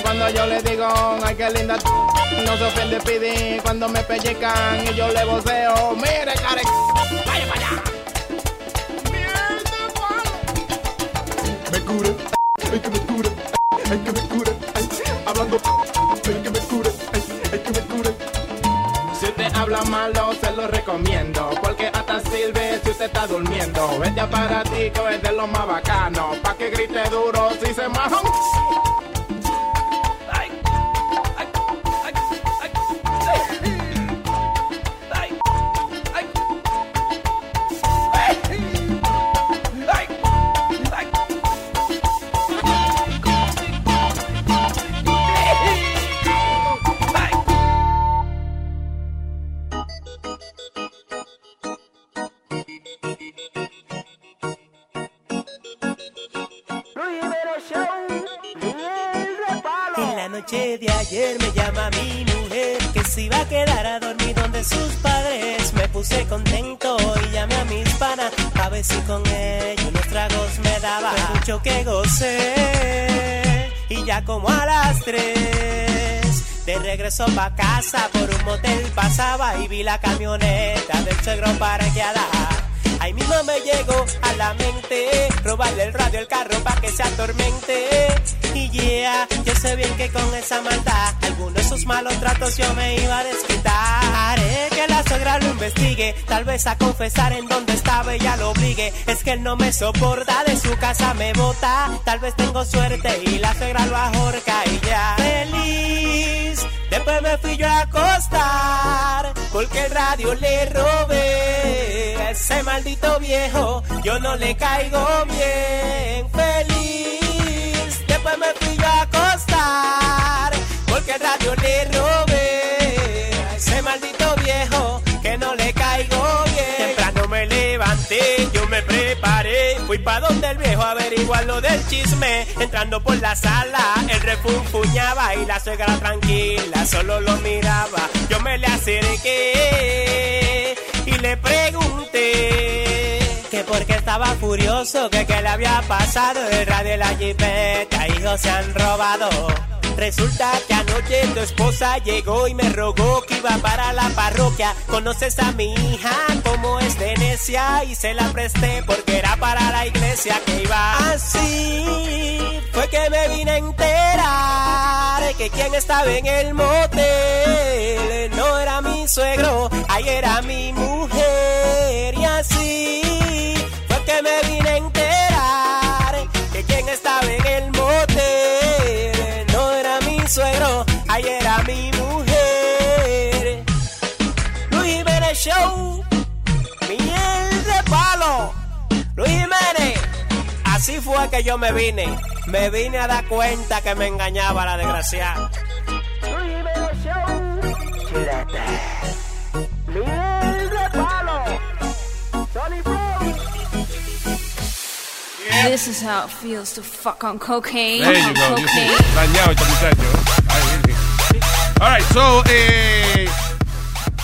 Cuando yo le digo, ay qué linda t-". No se ofende Pidi cuando me pellecan y yo le voceo, mire care, vaya para allá. Me cura, ay que me cura, ay que me cura. Ay, que me cure, ay, ay, que me cure. Si usted habla malo, se lo recomiendo. Porque hasta sirve si usted está durmiendo. Vete a para ti, que es de lo más bacano. Pa' que grite duro si se maja. y ya como a las tres de regreso pa' casa por un motel pasaba y vi la camioneta del suegro parqueada. Ahí mismo me llegó a la mente robarle el radio al carro pa' que se atormente. Y yeah, yo sé bien que con esa maldad, algunos de sus malos tratos yo me iba a desquitar. Que la suegra lo investigue, tal vez a confesar en dónde estaba ella lo obligue. Es que él no me soporta, de su casa me bota. Tal vez tengo suerte y la suegra lo ahorca y ya. Feliz, después me fui yo a acostar, porque el radio le robé. Ese maldito viejo, yo no le caigo bien. Feliz, después me fui yo a acostar, porque el radio le robé. Levanté, yo me preparé, fui pa' donde el viejo averiguar lo del chisme. Entrando por la sala, el refunfuñaba y la suegra tranquila solo lo miraba. Yo me le acerqué y le pregunté que porque estaba furioso, que qué le había pasado, el radio y la jipeta, hijos se han robado. Resulta que anoche tu esposa llegó y me rogó que iba para la parroquia. Conoces a mi hija como es de necia y se la presté porque era para la iglesia que iba. Así fue que me vine a enterar que quien estaba en el motel no era mi suegro, ahí era mi mujer. Así fue que yo me vine. Me vine a dar cuenta que me engañaba la desgraciada. This is how it feels to fuck on cocaine. There you go. You see, cocaine. dañado este muchacho. All right, so, eh,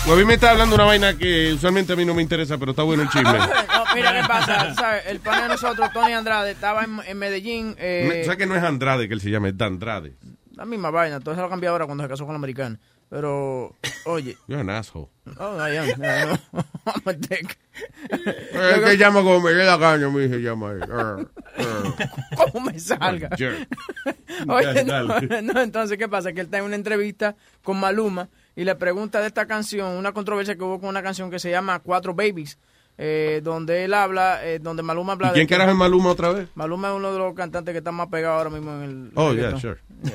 Webby me está hablando una vaina que usualmente a mí no me interesa, pero está bueno el chisme. No, mira qué pasa, ¿sabes? El pana de nosotros, Tony Andrade, estaba en, en Medellín. Eh, ¿Sabes que no es Andrade que él se llama? Es Dandrade. la misma vaina, todo eso lo cambió ahora cuando se casó con la americana. Pero, oye. You're an asshole. Oh, I am. I know. I'm a dick. El que llama como me la caña, mi se llama. ¿Cómo me salga? Oye, no, no, entonces, ¿qué pasa? Que él está en una entrevista con Maluma y le pregunta de esta canción, una controversia que hubo con una canción que se llama Cuatro Babies, eh, donde él habla, eh, donde Maluma habla ¿Y quién carajo es Maluma otra vez? Maluma es uno de los cantantes que está más pegado ahora mismo en el... Oh, yeah, sure.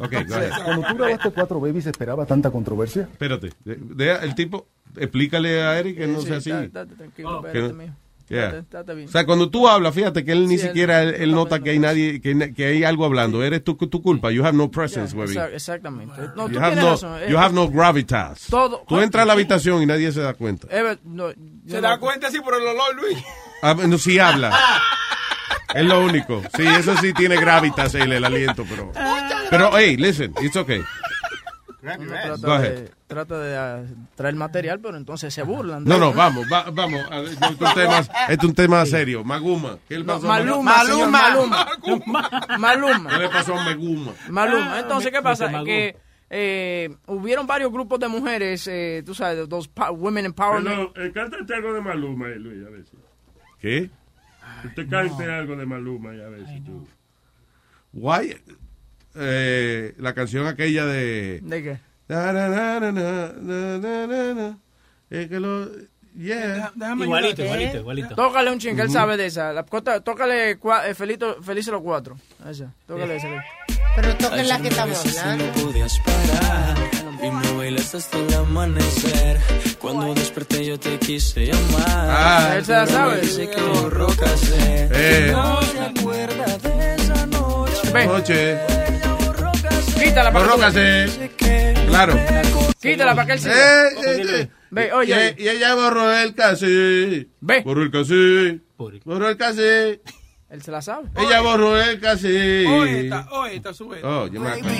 Ok, go ahead. Cuando tú grabaste Cuatro Babies, ¿esperaba tanta controversia? Espérate. De- de- el tipo, explícale a Eric que no Sí, sea sí, así. está- está tranquilo, Que espérate. Yeah. Estate- estate bien. O sea, cuando tú hablas, fíjate que él ni Sí, siquiera él, él nota que hay nadie, que, que hay algo hablando. Eres tu, tu culpa. You have no presence, baby. Exact- Exactamente. No, tú You have tienes no, razón. you Eh, have no gravitas. Todo- Tú entras a la habitación y nadie se da cuenta. Ever- no, Se da no- cuenta así por el olor, Luis. Ah, no, sí habla. Es lo único. Sí, eso sí tiene gravitas el, el aliento, pero. Pero, hey, listen, it's okay. Uno Go trata ahead. de, trata de ah, traer material, pero entonces se burlan. No, no, vamos, va- vamos. Esto es un tema, esto es un tema serio. Maguma. ¿Qué le No, pasó? Maluma, señor, Maluma. Maluma. ¿Qué le pasó a Maguma? Maluma. Entonces, ¿qué pasa? Que eh, hubieron varios grupos de mujeres, eh, tú sabes, dos pa- women empowerment. Pero, eh, cántate algo de Maluma, eh, Luis, a ver si. ¿Qué? Usted cante algo de Maluma y a ver si tú. Why? eh, la canción aquella de... ¿De qué? Es que lo... Yeah. Déjame igualito, igualito, eh. igualito. Tócale un ching, él sabe de esa. La, tócale eh, Felito, Feliz los cuatro. Pero toca la que estamos hablando. No y me hasta el amanecer. Cuando desperté yo te quise llamar. Ah, él se la sabe. Que eh. No se acuerda de esa Noche. Quítala para Borró que casé. Claro. Quítala para que él. Eh, eh, eh. Ve, oye. y ella borró el casé. Ve. Borró el casé. Borró el casé. Él se la sabe. Ella borró el casé. Oye, esta, oye, esta sube. Oh, yo me acuerdo.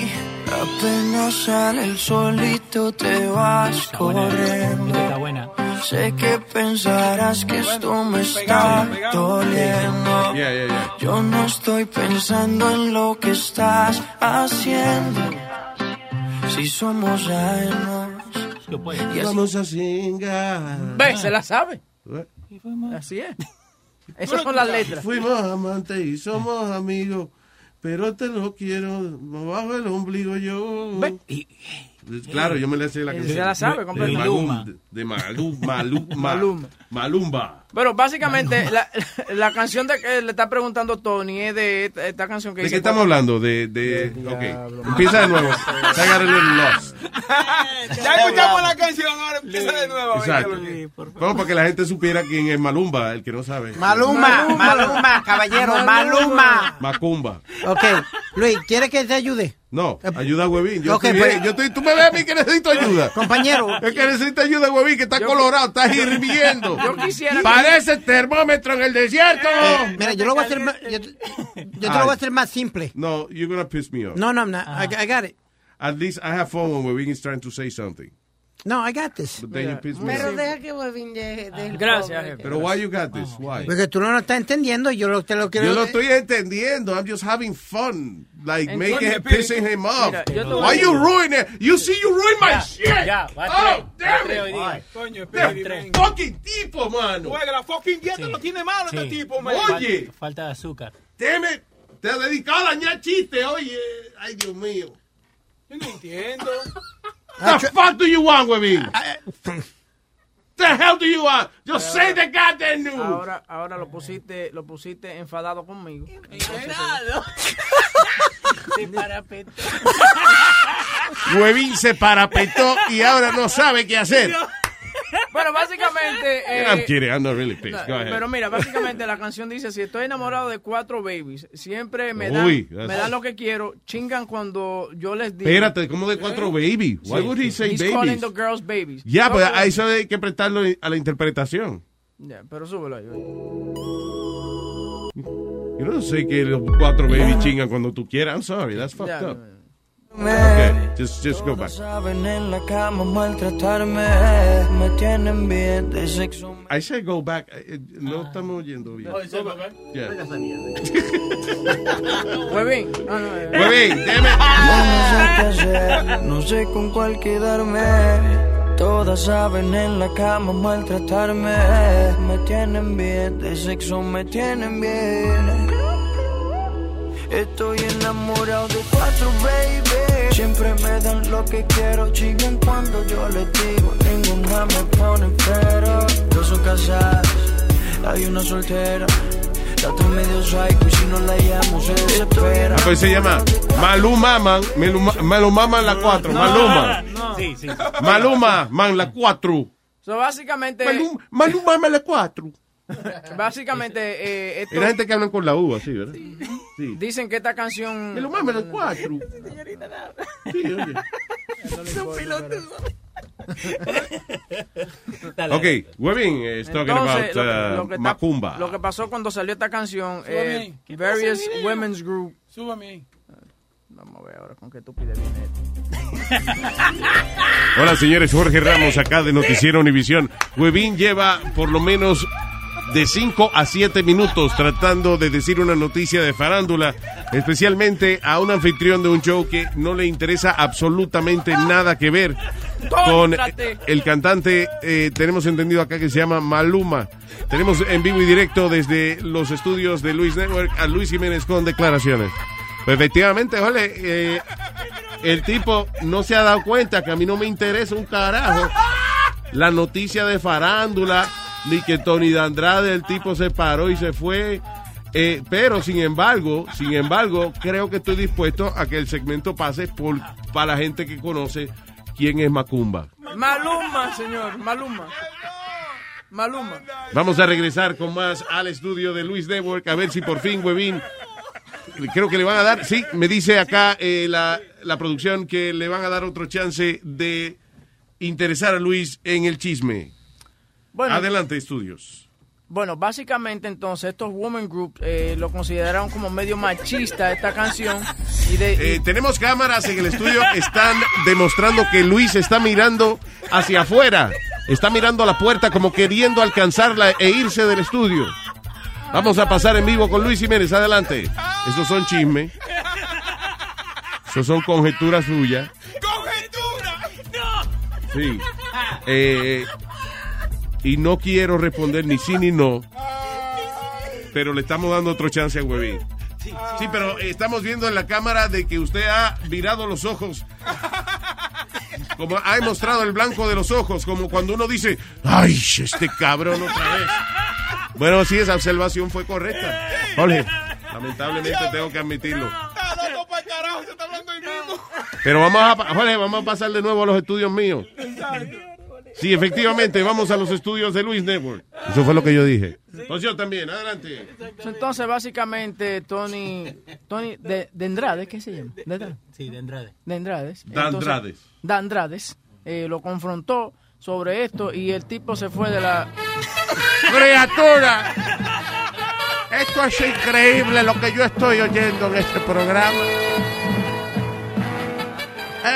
Apenas sale el solito te vas corriendo. Está buena. Sé que pensarás que esto me está doliendo. Yeah, yeah, yeah. Yo no estoy pensando en lo que estás haciendo. Si somos ajenos. Y así- Vamos a singar. Ve, se la sabe. Así es. Esas son las letras. Fuimos amantes y somos amigos, pero te lo quiero bajo el ombligo yo. Claro, yo me le sé la canción. se la sabe de. Maluma. De Maluma. Maluma. Maluma. Malumba. Pero básicamente la, la canción de que le está preguntando Tony es de esta, esta canción que ¿De dice... qué estamos hablando? De, de, ok. Empieza de nuevo. Ya escuchamos la canción, ahora empieza de nuevo. Exacto. Vamos para que la gente supiera quién es Malumba, el que no sabe. Maluma, Maluma, caballero, Maluma. Macumba. Ok, Luis, ¿quieres que te ayude? No, ayuda a Huevín. Yo Ok, estoy pues-. Yo estoy, tú me ves a mí que necesito ayuda. Compañero. Es que necesita ayuda, Huevín, que está colorado, está hirviendo. Yo quisiera... Parece termómetro en el desierto. Eh, mira, yo lo voy a hacer más, yo, yo te lo voy a hacer más simple. No, you're gonna piss me off. No, no, I'm not. I, I got it. At least I have fun when is trying to say something. No, I got this. But then you piss me Pero off. deja que Webin deje. deje el Gracias, pobre. jefe. Pero why you got this? Why? Porque tú no lo estás entendiendo y yo lo, te lo quiero... Yo lo estoy entendiendo. I'm just having fun. Like Entonces, making him, pissing him off. mira, yo te voy Why you ruin it? You see, you ruin my Ya, shit. ya, oh, damn it. Coño, Este espérate, fucking tipo, mano. Oye, la fucking dieta Sí. lo tiene malo este Sí. tipo, man. Oye, Falta de azúcar. teme, te has dedicado a dañar chistes, oye. Ay, Dios mío. Yo no entiendo. The fuck do you want, Webin? The hell do you want? Just say the goddamn news. Ahora, ahora lo pusiste, lo pusiste enfadado conmigo. Webin se parapetó y ahora no sabe qué hacer. Pero básicamente... eh, I'm kidding, I'm not really pissed. Go ahead. Pero mira, básicamente la canción dice, si estoy enamorado de cuatro babies, siempre me dan, Uy, me dan lo que quiero, chingan cuando yo les digo. Espérate, ¿cómo de cuatro baby? Why would he say He's calling babies? the girls babies. Ya, No, pues pero- a eso hay que prestarlo a la interpretación. Ya, pero súbelo ahí. Yo no sé que los cuatro baby chingan cuando tú quieras. I'm sorry, that's fucked Ya, up. Just, just go back. I said go back. Eh, eh, no estamos oyendo bien. Oh. Yeah. Muy bien. Muy bien, deme. No sé con cuál quedarme. Todas saben en la cama maltratarme. Me tienen bien, de sexo me tienen bien. Estoy enamorado de cuatro, baby. Siempre me dan lo que quiero. Chillan cuando yo les digo. Ninguna me pone pero. Dos son casadas, hay una soltera. La otra medio psycho y si no la llamo se desespera. Ah, pues se llama Maluma Man. Maluma, Maluma Man la 4. Maluma. Sí, sí. Maluma Man la 4. So, básicamente, Maluma, Maluma Man la 4. básicamente eh, esto- Era gente que hablan con la U, así, ¿verdad? Sí. dicen que esta canción... Maluma Man la 4. Sí, oye. Dale. Ok, Webin is talking Entonces, about lo que- uh, lo que está- Macumba. Lo que pasó cuando salió esta canción, eh, ahí. ¿Qué various women's group. Súbame ahí. Vamos a ver ahora con qué tú pides esto. Hola, señores. Jorge Ramos, acá de Noticiero Univisión. Webin lleva por lo menos de 5 a 7 minutos tratando de decir una noticia de farándula, especialmente a un anfitrión de un show que no le interesa absolutamente nada que ver con el cantante, eh, tenemos entendido acá que se llama Maluma. Tenemos en vivo y directo desde los estudios de Luis Network a Luis Jiménez con declaraciones. Pues efectivamente, ole, eh, el tipo no se ha dado cuenta que a mí no me interesa un carajo la noticia de farándula, ni que Tony Dandrade, el tipo se paró y se fue. Eh, pero sin embargo, sin embargo, creo que estoy dispuesto a que el segmento pase por, para la gente que conoce quién es Macumba. Maluma, señor, Maluma. Maluma. Vamos a regresar con más al estudio de Luis Network a ver si por fin, Webin, creo que le van a dar, sí, me dice acá eh, la, la producción que le van a dar otro chance de interesar a Luis en el chisme. Bueno. Adelante, estudios. Bueno, básicamente entonces estos women group eh, lo consideraron como medio machista esta canción y de y- Eh, tenemos cámaras en el estudio, están demostrando que Luis está mirando hacia afuera, está mirando a la puerta como queriendo alcanzarla e irse del estudio. Vamos a pasar en vivo con Luis Jiménez, adelante. Esos son chismes. Esos son conjeturas suyas. Sí. Eh, y no quiero responder ni sí ni no. Pero le estamos dando otro chance a Huevín. Sí, pero estamos viendo en la cámara de que usted ha virado los ojos. Como ha mostrado el blanco de los ojos, como cuando uno dice, ¡ay, este cabrón otra vez! Bueno, sí, esa observación fue correcta. Jorge, lamentablemente tengo que admitirlo. Pero vamos a, Jorge, vamos a pasar de nuevo a los estudios míos. Sí, efectivamente, vamos a los estudios de Luis Network. Eso fue lo que yo dije. Pues yo también, adelante. entonces básicamente Tony Tony de, de Andrade, ¿qué se llama? ¿De Andrade? Sí, de Andrade. De Andrades. De Andrades. de Andrades, eh, lo confrontó sobre esto y el tipo se fue de la Criatura, esto es increíble lo que yo estoy oyendo en este programa.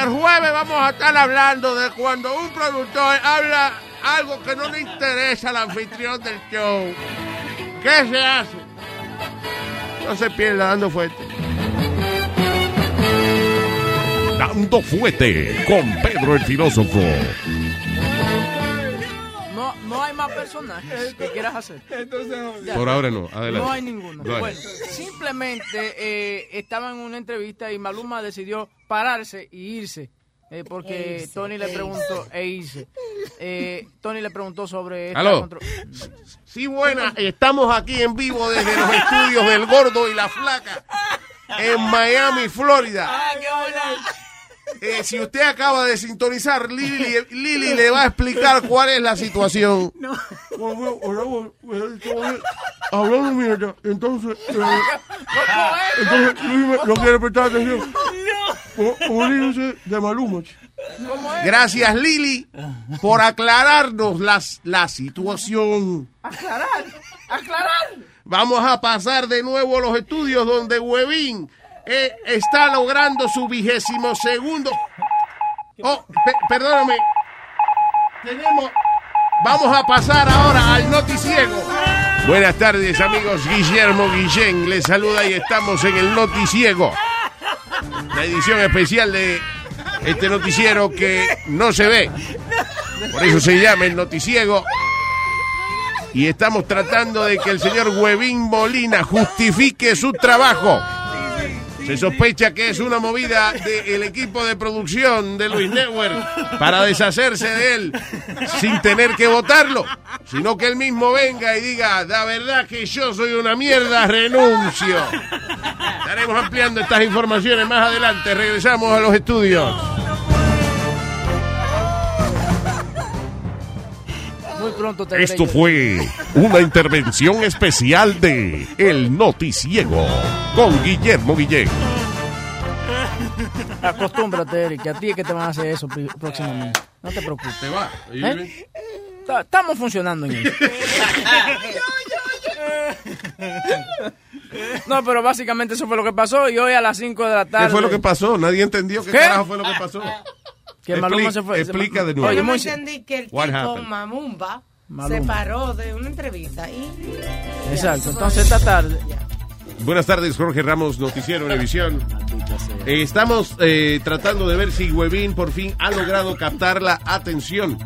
El jueves vamos a estar hablando de cuando un productor habla algo que no le interesa al anfitrión del show. ¿Qué se hace? No se pierda dando fuerte. Dando fuerte con Pedro el filósofo. No no más personajes que quieras hacer. Ya. Por ahora no, adelante. No hay ninguno. No hay. Bueno, simplemente eh, estaba en una entrevista y Maluma decidió pararse y irse. eh, porque Irse, Tony le irse. preguntó, e irse. Eh, Tony le preguntó sobre Aló. Sí, buena. Estamos aquí en vivo desde los estudios del Gordo y la Flaca en Miami, Florida. Eh, si usted acaba de sintonizar, Lili, Lili le va a explicar cuál es la situación. Hablando mierda, entonces, eh, entonces Luis me- no quiere prestar atención. Dice, de Maluma. Gracias, Lili, por aclararnos las, la situación. Aclarar, aclarar. Vamos a pasar de nuevo a los estudios donde Huevín eh, está logrando su vigésimo segundo. Oh, pe- perdóname. Tenemos. Vamos a pasar ahora al noticiego. Buenas tardes, amigos. Guillermo Guillén les saluda y estamos en el noticiego. La edición especial de este noticiero que no se ve. Por eso se llama el noticiego. Y estamos tratando de que el señor Huevín Molina justifique su trabajo. Se sospecha que es una movida del equipo de producción de Luis Network para deshacerse de él sin tener que votarlo, sino que él mismo venga y diga, la verdad que yo soy una mierda, renuncio. Estaremos ampliando estas informaciones más adelante. Regresamos a los estudios. Muy pronto te Esto fue una intervención especial de El Noticiego con Guillermo Guillén. Acostúmbrate, Eric, que a ti es que te van a hacer eso próximamente. No te preocupes. Te va. ¿Eh? Ta- Estamos funcionando en eso. No, pero básicamente eso fue lo que pasó y hoy a las 5 de la tarde. ¿Qué fue lo que pasó? Nadie entendió qué, ¿Qué? carajo fue lo que pasó. Que Maluma se fue. Explica de nuevo. Oye, Yo me Moisés. entendí que el What tipo happened? Mamumba se Maluma. paró de una entrevista y... Exacto, entonces esta tarde. Buenas tardes, Jorge Ramos, Noticiero Univisión. Eh, estamos eh, tratando de ver si Huevín por fin ha logrado captar la atención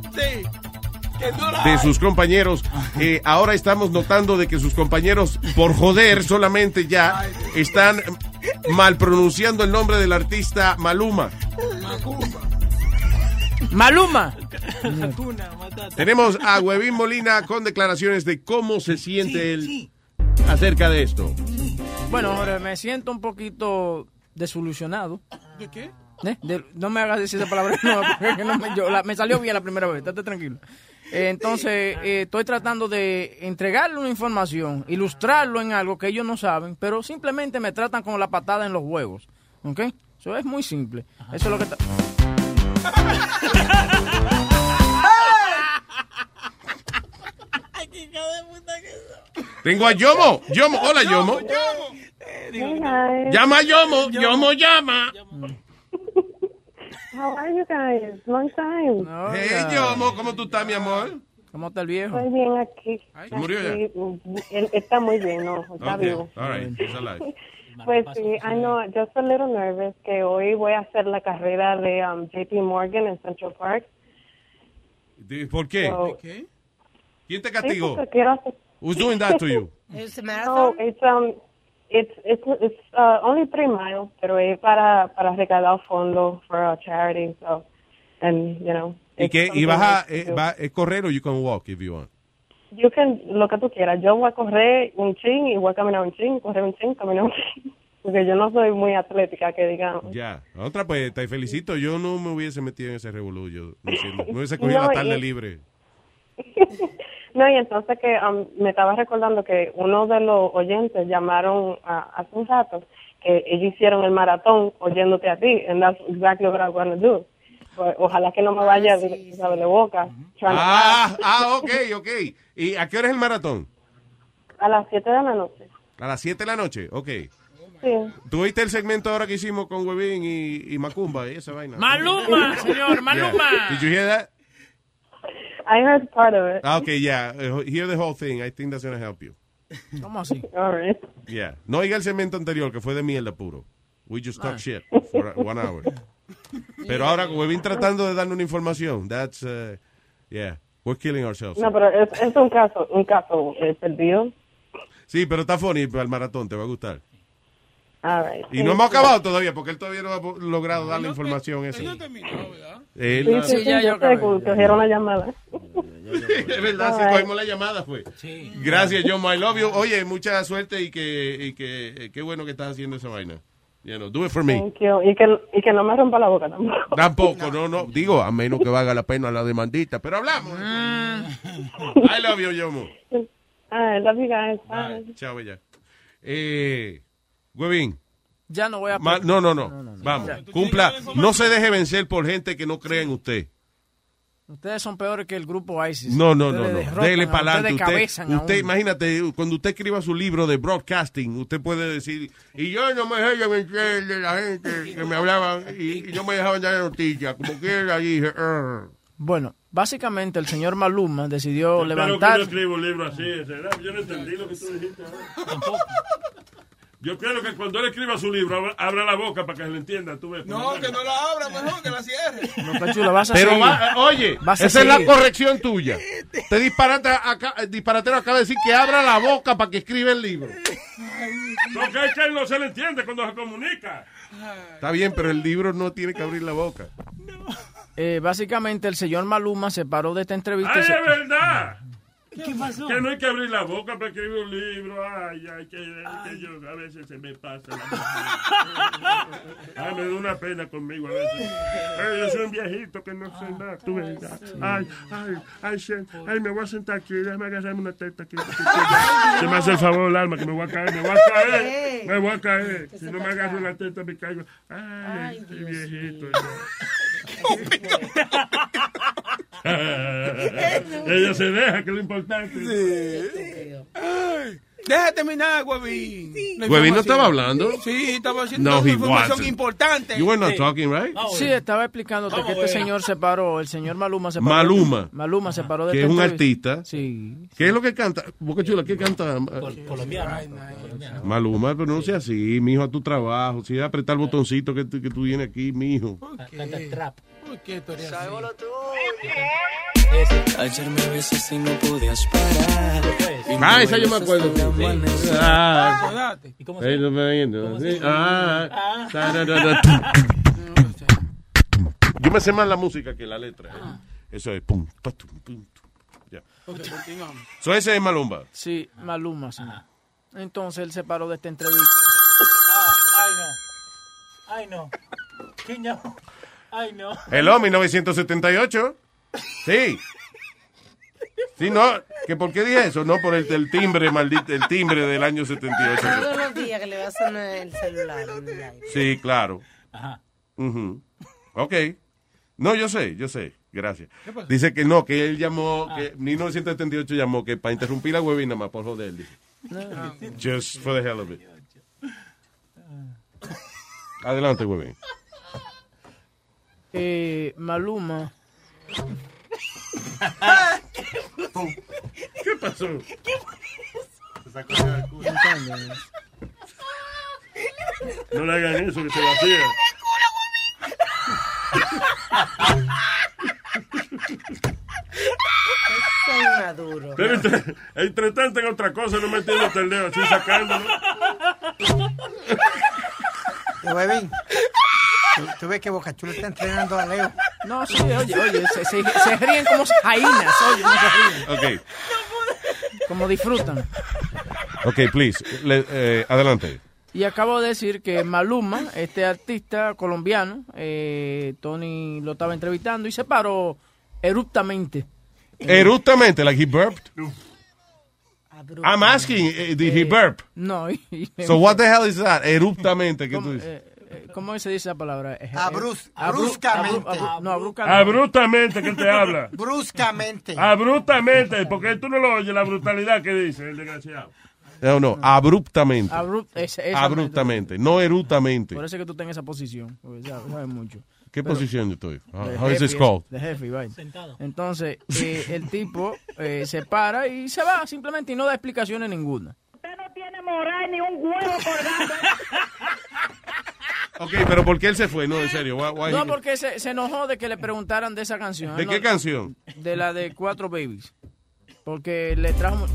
de sus compañeros. Eh, ahora estamos notando de que sus compañeros, por joder solamente ya, están mal pronunciando el nombre del artista Maluma. Maluma. Tenemos a Huevín Molina con declaraciones de cómo se siente él acerca de esto. Bueno, Jorge, me siento un poquito desilusionado. ¿De qué? ¿Eh? De- no me hagas decir esa palabra nueva porque no me, yo- la- me salió bien la primera vez, estate tranquilo. Eh, entonces, eh, estoy tratando de entregarle una información, ilustrarlo en algo que ellos no saben, pero simplemente me tratan con la patada en los huevos. ¿Ok? Eso es muy simple. Eso es lo que está... Tengo a Yomo. Yomo, hola Yomo. Hey guys. Llama a Yomo. Yomo llama. How are you guys? Long time. Hey Yomo, ¿cómo tú estás, mi amor? ¿Cómo está el viejo? Estoy bien aquí. ¿Se murió ya? Aquí, Él está muy bien, ¿no? Está Okay, vivo. all right. Pues sí, I know, just a little nervous que hoy voy a hacer la carrera de um, JP Morgan en Central Park. ¿De- ¿Por qué? So- ¿Quién te castigó? Who's doing that to you? No, it's um, it's it's it's uh, only three miles, pero es para para recaudar fondos for a charity, so and you know. ¿Y qué? ¿Y vas a eh, do. va, es correr o you can walk if you want? You can, lo que tú quieras. Yo voy a correr un chin y voy a caminar un chin, correr un chin, caminar un chin. Porque yo no soy muy atlética, que digamos. Ya. Otra, pues te felicito. Yo no me hubiese metido en ese. Yo diciendo, me hubiese cogido No, la tarde y- libre. No, y entonces que um, me estaba recordando que uno de los oyentes llamaron a, hace un rato que ellos hicieron el maratón oyéndote a ti, and that's exactly what I'm gonna do. Pues, ojalá que no me vaya de, ¿sabes? de boca. trying to Ah, ah, ok, ok. ¿Y a qué hora es el maratón? A las 7 de la noche. A las 7 de la noche. Ok. Sí. ¿Tú viste el segmento ahora que hicimos con Webin y, y Macumba y esa vaina? Maluma, señor, Maluma. Yeah. Did you hear that? I heard part of it. Ah, ok, yeah. Uh, Hear the whole thing. I think that's going to help you. ¿Cómo así? All right. Yeah. No oiga el segmento anterior, que fue de mierda puro. We just talk Ah. shit for one hour. Pero ahora, con Webin tratando de darle una información, that's, uh, yeah, we're killing ourselves. No, pero es, es un caso, un caso eh, perdido. Sí, pero está funny para el maratón, te va a gustar. All right. Y no hemos acabado todavía, porque él todavía no ha logrado dar la información esa. Él Sí, no- sí, sí, yo sé que cogieron la llamada. Es verdad, sí, cogimos la llamada, fue. Gracias, John, I love you. Oye, mucha suerte y que, y que eh, qué bueno que estás haciendo esa vaina. You know, do it for me. Thank you. Y que, y que no me rompa la boca tampoco. Tampoco, no, no. Digo, a menos que valga la pena la demandita, pero hablamos. I love you, Yomo. I love you guys. Bye. Chao, bella. Eh, Huevín. Ya no voy a... Ma- no, no, no. Vamos, Ya. cumpla. No se deje vencer por gente que no cree en usted. Ustedes son peores que el grupo ISIS. No, no, no, Ustedes no. Dele para adelante. Usted, imagínate, cuando usted escriba su libro de broadcasting, usted puede decir, y yo no me dejé vencer de la gente que me hablaban y, y no me dejaban dar noticias. Como quiera, dije, "Arr". Bueno, básicamente el señor Maluma decidió Espero que levantar... yo escribo un libro así, ¿será? Yo no entendí lo que tú dijiste. ahora. Yo quiero que cuando él escriba su libro abra, abra la boca para que se le entienda. Tú ves, No, que no la abra, mejor que la cierre. No, Cachula, vas a Pero va- oye, Vas a esa es la corrección tuya. Te disparate acá, eh, disparatero acaba de decir que abra la boca para que escriba el libro. No, que es que él no se le entiende cuando se comunica. Está bien, pero el libro no tiene que abrir la boca. Eh, básicamente el señor Maluma se paró de esta entrevista. ¡Ay, se- es verdad! ¿Qué pasó? Que no hay que abrir la boca para escribir un libro. Ay, ay, que, que yo a veces se me pasa. la- Ay, me da una pena conmigo a veces. Ay, yo soy un viejito que no sé nada. Tú ves, ya. Ay, ay, ay, ay, me voy a sentar aquí. Déjame agarrarme una teta aquí. Se me hace el favor, alma, que me voy a caer. Me voy a caer. Me voy a caer. Si no me agarro una teta, me caigo. Ay, qué viejito. Ella se deja, que es lo importante. Ay, Deja terminar, Huevín. La Huevín no estaba hablando. Sí, estaba haciendo No, una información wasn't. importante. You were not talking, right? Sí, estaba explicándote que este señor se paró, el señor Maluma se paró. Maluma. Maluma se paró de Que es un artista. Sí. ¿Qué es lo que canta? Boca Chula, ¿qué canta? Maluma, pero no sea así, mijo, a tu trabajo. Si apretar el botoncito que, tú- que tú vienes aquí, mijo. Canta trap. ¿Por qué tú eres así? Ayer me besas y no podías parar. Ah, esa yo me acuerdo. amanecer. Ah. ¿Y cómo Eh. Sí, ah, tararara. Yo me sé más la música que la letra. Ah. Eso es pum, pa, tum, pum, tum. Ya. Continuamos. So ese es Malumba. Sí, Maluma, sí. Entonces él se paró de esta entrevista. Ay, no. Ay, no. ¿Qué no? Ay, no. Hello, 1978. Sí. Sí, no. ¿Que ¿Por qué dije eso? No, por el, el timbre, maldito, el timbre del año 78. Todos los días que le va a sonar el celular. Sí, claro. Ajá. Ujú. Ok. No, yo sé, yo sé. Gracias. Dice que no, que él llamó, que 1978 llamó, que para interrumpir la webina más por joder. dice. Just for the hell of it. Adelante, Webin. Eh, Maluma. ¿Qué pasó? No le hagan eso, que se vacía. Soy maduro. Pero entre, entre tanto en otra cosa, no metiéndote el dedo así sacándolo. Huevín. Tú, tú ves que Boca Chula está entrenando a Leo. No, sí, oye, oye, se, se, se ríen como jainas, oye, no se ríen. Ok, Como disfrutan. ok, please. Le- eh, adelante. Y acabo de decir que Maluma, este artista colombiano, eh, Tony lo estaba entrevistando y se paró eruptamente. Eruptamente, like he burped. I'm asking, eh, did he burp? No. So what the hell is that? Eruptamente, ¿qué ¿Cómo, tú dices? Eh, ¿cómo se dice esa palabra? Eh, eh, Abrus- abru- bruscamente. abru- abru- no, abruptamente. Abruptamente que te habla. Bruscamente. Abruptamente, porque tú no lo oyes la brutalidad que dice el desgraciado. No, no, abruptamente. Abrupt- Abruptamente, no erutamente. Por eso es que tú estás en esa posición, porque sabes, sabes mucho. ¿Qué Pero- posición yo estoy? How, de how is jefe, this called? De jefe, vaina. Entonces, eh, el tipo eh, se para y se va simplemente y no da explicaciones ninguna. tiene moral ni un huevo colgando. Ok, pero ¿por qué él se fue? No, en serio. why- why No, porque se, se enojó de que le preguntaran de esa canción. ¿De qué canción? De la de Cuatro Babies. Porque le trajo...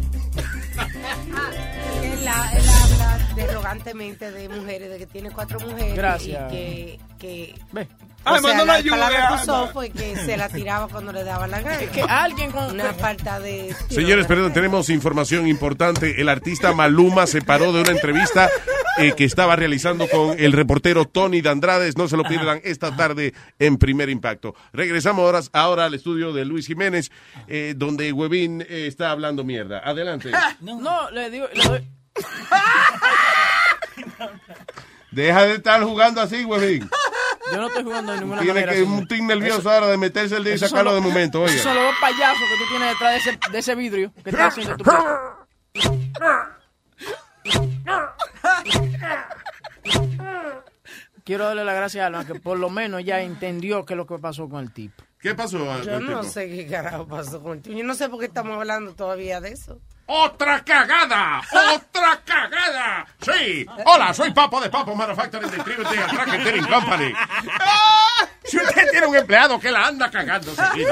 Él, ha- él habla derrogantemente de mujeres, de que tiene cuatro mujeres. Gracias. Y que. que Ve. O sea, mandó la la ayuda, palabra usó fue que se la tiraba cuando le daba la gana. Que alguien con... Una falta de... Señores, perdón, tenemos información importante. El artista Maluma se paró de una entrevista eh, que estaba realizando con el reportero Tony Dandrades. No se lo pierdan esta tarde en Primer Impacto. Regresamos ahora, ahora al estudio de Luis Jiménez, eh, donde Webin eh, está hablando mierda. Adelante. No, le digo... le doy- Deja de estar jugando así, Webin. Yo no estoy jugando de ninguna Tiene manera. que señor. un tic nervioso Eso- ahora de meterse el dedo y sacarlo de momento. Esos son los dos payasos que tú tienes detrás de ese, de ese vidrio que está haciendo tu... Quiero darle las gracias a Alma que por lo menos ya entendió qué es lo que pasó con el tipo. ¿Qué pasó? Yo no sé qué carajo pasó con el tío. Yo no sé por qué estamos hablando todavía de eso. ¡Otra cagada! ¡Otra cagada! Sí. Hola, soy Papo de Papo Manufacturing Distributing and Tracking Company. Ah, Si usted tiene un empleado que la anda cagando, seguido,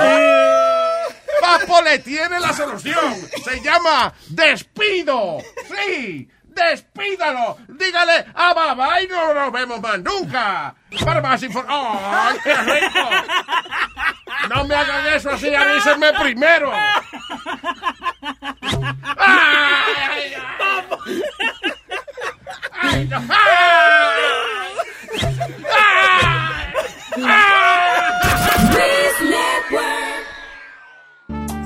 Papo le tiene la solución. Se llama despido. Sí. Despídalo, dígale a babá y no nos vemos más nunca. Para más información. ¡Ay, qué rico! No me hagan eso así, avísenme primero. ¡Ay, ay, no!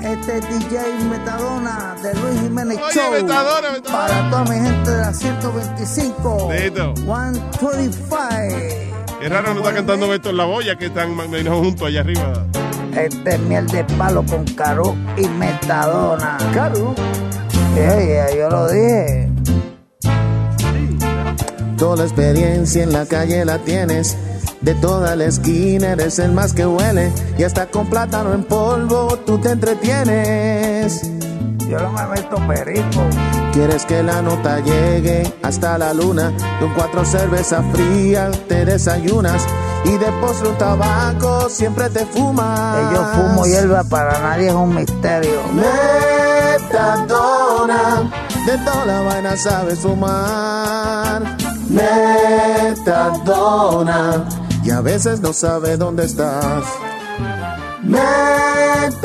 Este es DJ Metadona de Luis Jiménez Oye, Show. Metadona, Metadona. Para toda mi gente de la 125. Dedo. 125. Qué raro no está cantando Beto en la boya que están menos juntos allá arriba. Este es miel de palo con Caro y Metadona. Caro. Oye, yo lo dije. Toda la experiencia en la calle la tienes. De toda la esquina eres el más que huele. Y hasta con plátano en polvo tú te entretienes. Yo no me meto perico. Quieres que la nota llegue hasta la luna. Con cuatro cervezas frías te desayunas. Y de postre un tabaco siempre te fumas. Que yo fumo hierba para nadie es un misterio. Metadona, de toda la vaina sabes fumar. Metadona, y a veces no sabes dónde estás.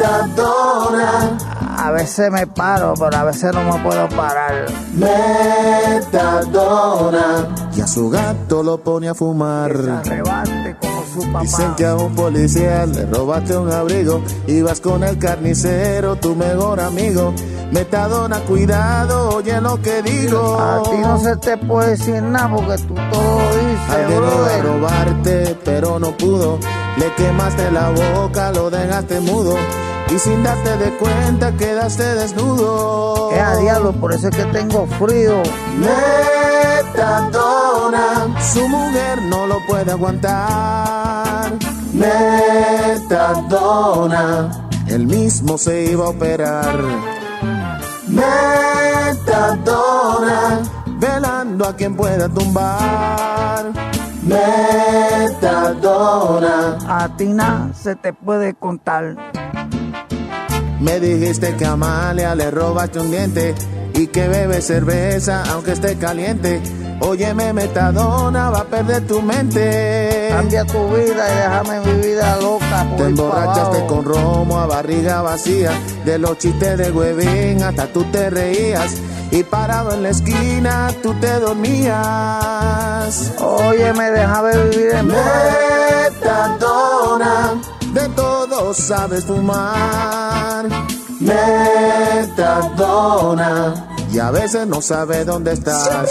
Metadona, A veces me paro, pero a veces no me puedo parar. metadona, y a su gato lo pone a fumar. Dicen que a un policía le robaste un abrigo, ibas con el carnicero, tu mejor amigo. Metadona, cuidado, oye lo que digo. A ti no se te puede decir nada porque tú todo dices, brother. robarte, pero no pudo. Le quemaste la boca, lo dejaste mudo. Y sin darte de cuenta, quedaste desnudo. Es a diablo, por eso es que tengo frío. Metadona, su mujer no lo puede aguantar. Metadona, él mismo se iba a operar. Metadona, velando a quien pueda tumbar. Metadona, A ti se te puede contar. Me dijiste que a Amalia le robaste un diente y que bebe cerveza aunque esté caliente. Óyeme, metadona, va a perder tu mente. Cambia tu vida y déjame mi vida loca. por Te emborrachaste con romo a barriga vacía. De los chistes de huevín hasta tú te reías. Y parado en la esquina tú te dormías. Óyeme, déjame vivir en Metadona, todo sabes fumar. Metadona, y a veces no sabes dónde estás.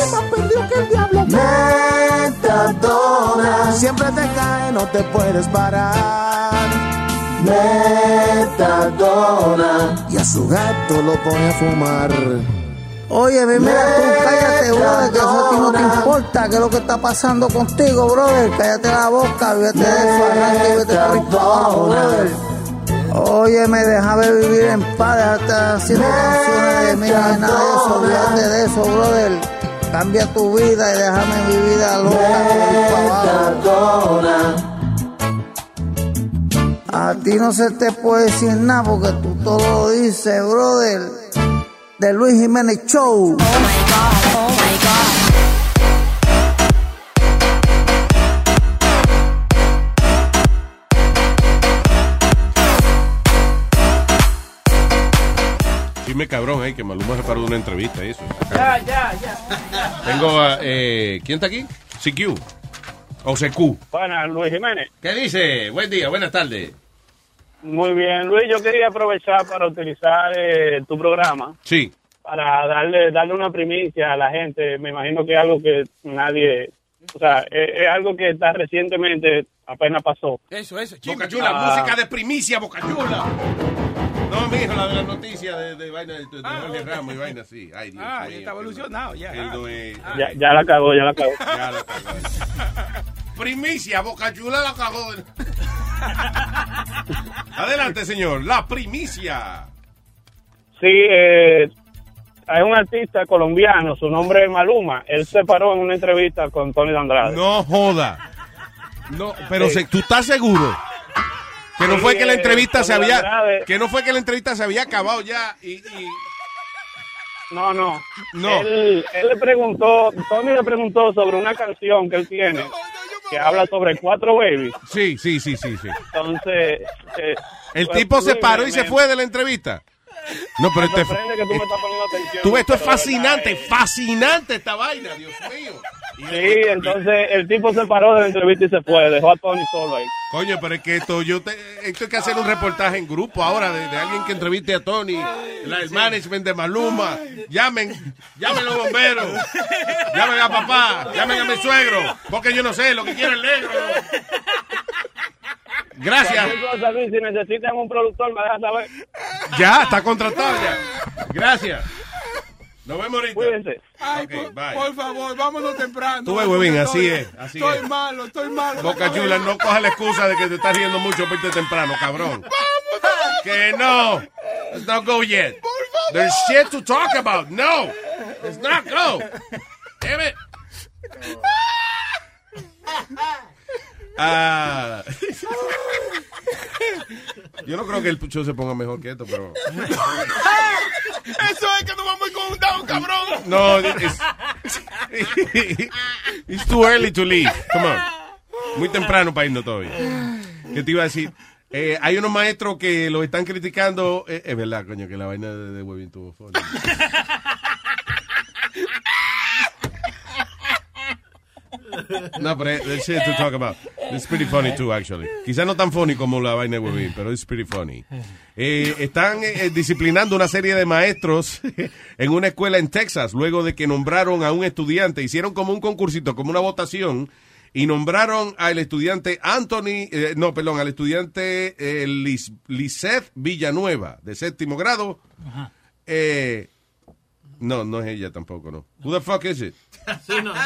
Metadona, siempre te cae, no te puedes parar. Metadona, y a su gato lo pone a fumar. Oye, mira tú, cállate, brother, que eso a ti no te importa, qué es lo que está pasando contigo, brother. Cállate la boca, vete de eso, arranca y vete por brother. Óyeme, déjame vivir en paz, déjate haciendo canciones de mira, nada de eso, olvídate de eso, brother. Cambia tu vida y déjame mi vida loca. A ti no se te puede decir nada porque tú todo lo dices, brother. De Luis Jiménez Show. Dime cabrón, eh, que Maluma se paró de una entrevista y eso. Ya, ya, ya. Tengo a, eh, ¿quién está aquí? CQ. O CQ. Buenas, Luis Jiménez. ¿Qué dice? Buen día, buenas tardes. Muy bien, Luis, yo quería aprovechar para utilizar eh, tu programa Sí. para darle darle una primicia a la gente. Me imagino que es algo que nadie, o sea, es, es algo que está recientemente, apenas pasó. Eso, eso, Boca Chula, Ah. música de primicia, Boca Chula. No, mijo, la de la noticia de, de vaina de, de Jorge Ramos y vaina así. Ay, Dios Ah, mío. ya está evolucionado, ya. No es- Ya, ya la cagó, ya la cagó. Ya la cagó. Primicia, Boca Chula la cagó. Adelante, señor. La primicia. Sí, eh, hay un artista colombiano, su nombre es Maluma. Él se paró en una entrevista con Tony Andrade. No joda. No, pero Sí. se- tú estás seguro que no Sí, fue que la eh, entrevista se había Andrade. que no fue que la entrevista se había acabado ya y, y- No, no. No. Él, él le preguntó, Tony le preguntó sobre una canción que él tiene que habla sobre cuatro babies. sí, sí, sí, sí, sí. Entonces, eh, El pues, tipo se paró y me- se fue de la entrevista. No, pero este, tú me estás poniendo atención. tú ves, esto es fascinante, verdad, fascinante esta vaina, Dios mío. Sí, entonces el tipo se paró de la entrevista y se fue, dejó a Tony solo ahí. Coño, pero es que esto, yo te, esto hay que hacer un reportaje en grupo ahora de, de alguien que entreviste a Tony, la, el management de Maluma. Llamen, llamen los bomberos, llamen a papá, llamen a mi suegro, porque yo no sé lo que quiere el negro. Gracias. Cualquier cosa, Luis, si necesitan un productor, me dejas saber. Ya, está contratado ya. Gracias. Nos vemos ahorita. Cuídense. Ay, por, bye. por favor, vámonos temprano. Tú ves, huevín, así es, así estoy es. malo, estoy malo. Boca Chula, no coja la excusa de que te estás riendo mucho por irte temprano, cabrón. Que no. Let's not go yet. There's shit to talk about. No. Let's not go. Damn it. Ah, yo no creo que el show se ponga mejor que esto, pero... Eso es que nos vamos con un down, cabrón. No, it's, it's too early to leave. Come on. Muy temprano para irnos todavía. ¿Qué te iba a decir? Eh, hay unos maestros que lo están criticando. Eh, es verdad, coño, que la vaina de, de Webin tuvo funny. No, pero eh, that's it to talk about. It's pretty funny too, actually. Quizás no tan funny como la vaina de Webin, pero it's pretty funny. Eh, están eh, disciplinando una serie de maestros en una escuela en Texas, luego de que nombraron a un estudiante, hicieron como un concursito, como una votación, y nombraron al estudiante Anthony, eh, no, perdón, al estudiante eh, Lis- Liseth Villanueva, de séptimo grado. Eh, no, no es ella tampoco, no. Who the fuck is it? Sí, no, sí.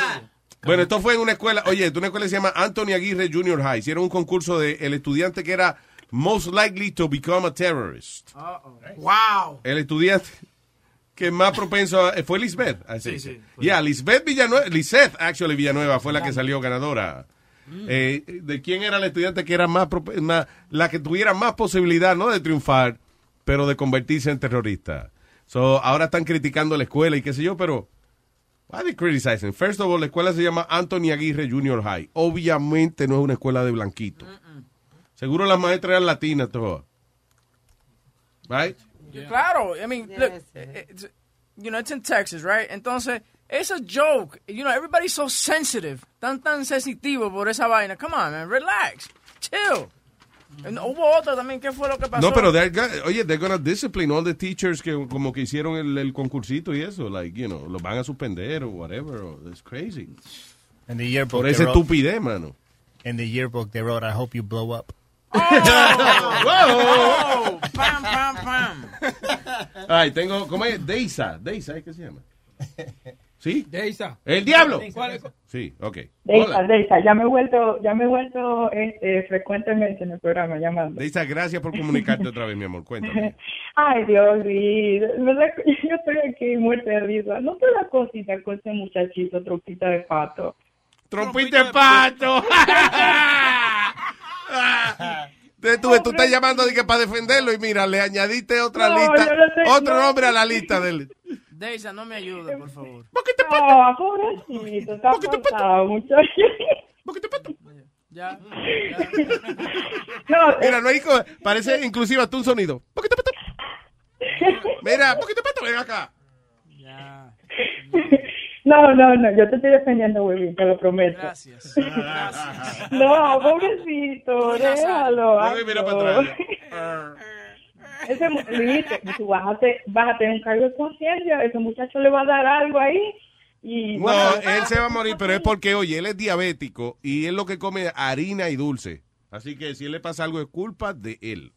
Bueno, esto fue en una escuela, oye, una escuela que se llama Anthony Aguirre Junior High. Hicieron un concurso de el estudiante que era most likely to become a terrorist. Wow. El estudiante que más propenso a- fue Lisbeth. Sí, sí, Ya, Lisbeth Villanueva, Lisette, actually Villanueva fue la que salió ganadora. Eh, ¿De quién era el estudiante que era más, más- la que tuviera más posibilidad, no de triunfar, pero de convertirse en terrorista? So, ahora están criticando la escuela y qué sé yo, pero why they criticizing? First of all, la escuela se llama Anthony Aguirre Junior High. Obviamente no es una escuela de blanquito. Seguro las maestras eran latinas todas. Right? Claro, I mean, look, it's, you know, it's in Texas, right? Entonces, it's a joke. You know, everybody's so sensitive, tan tan sensitivo por esa vaina. Come on, man, relax, chill. And hubo otro también, ¿qué fue lo que pasó? No, pero they're go- oye, they're gonna discipline all the teachers que como que hicieron el, el concursito y eso, like, you know, los van a suspender o whatever. or- It's crazy. In the yearbook, Por they esa wrote- estupidez, mano. In the yearbook, they wrote, "I hope you blow up." Oh, pam, pam, pam. Ay, tengo, ¿cómo es? Deisa, Deisa, ¿es que se llama? ¿Sí? Deisa. ¿El diablo? ¿Cuál es? Sí, ok. Deisa, Hola. Deisa, ya me he vuelto, ya me he vuelto este, frecuentemente en el programa llamando. Deisa, gracias por comunicarte otra vez, mi amor. Cuéntame. Ay, Dios, da- yo estoy aquí muerta de risa. No te da cosita con ese muchachito, trompita de pato. ¡Trompita de pato! Entonces, tú, tú estás llamando de que para defenderlo y mira, le añadiste otra No, lista, yo no sé, otro no. nombre a la lista del... Deisa, no me ayude, por favor. No, pobrecito, está pasado, muchacho. Ya. No, Mira, no hay parece inclusive hasta un sonido. Poquito pato. Mira, poquito pato, ven acá. No, no, no, yo te estoy defendiendo, Webin, te lo prometo. Gracias. No, pobrecito, déjalo. Ay, mira para atrás. Ese, Luis, tú vas a, te- vas a tener un cargo de conciencia, ese muchacho le va a dar algo ahí. Y No, bueno, él se va a morir, pero es porque, oye, él es diabético y él lo que come es harina y dulce. Así que si él le pasa algo es culpa de él.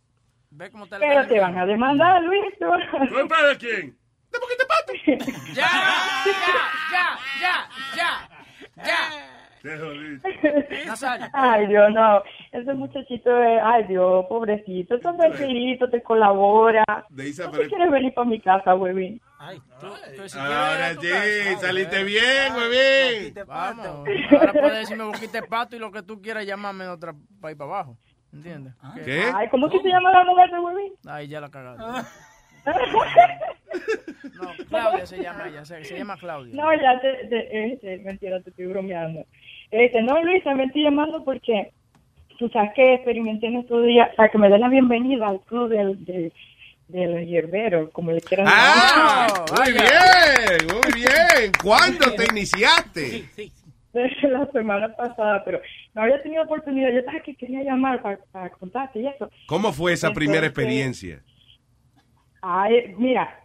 Ve cómo está pero te van a demandar, Luis. te ¿Culpa de quién? Ya, ya, ya, ya, ya, ya. Ay, Dios, no. Ese muchachito, es, ay, Dios, pobrecito. Está tranquilito, te colabora. Deisa, ¿No pero- te quieres venir para mi casa, Webin? Ahora sí, saliste bien, bien. Vamos. Ahora puedes decirme boquita de pato y lo que tú quieras llamarme de otra para ir para abajo. ¿Entiendes? ¿Qué? Ay, ¿cómo que se llama la mujer de Webin? Ahí ya la cagaste. No, Claudia se llama ella, se, se llama Claudia. No, ya te, te- este, mentira, te estoy bromeando. Este, no, Luisa, me estoy llamando porque tú sabes que experimenté en estos días, para que me den la bienvenida al club del, del, del hierbero, como le quieran ¡Ah! llamar. Muy bien, muy bien. ¿Cuándo te iniciaste? la semana pasada, pero no había tenido oportunidad. Yo sabes que quería llamar para, para contarte y eso. ¿Cómo fue esa primera Entonces, experiencia? Ay, mira,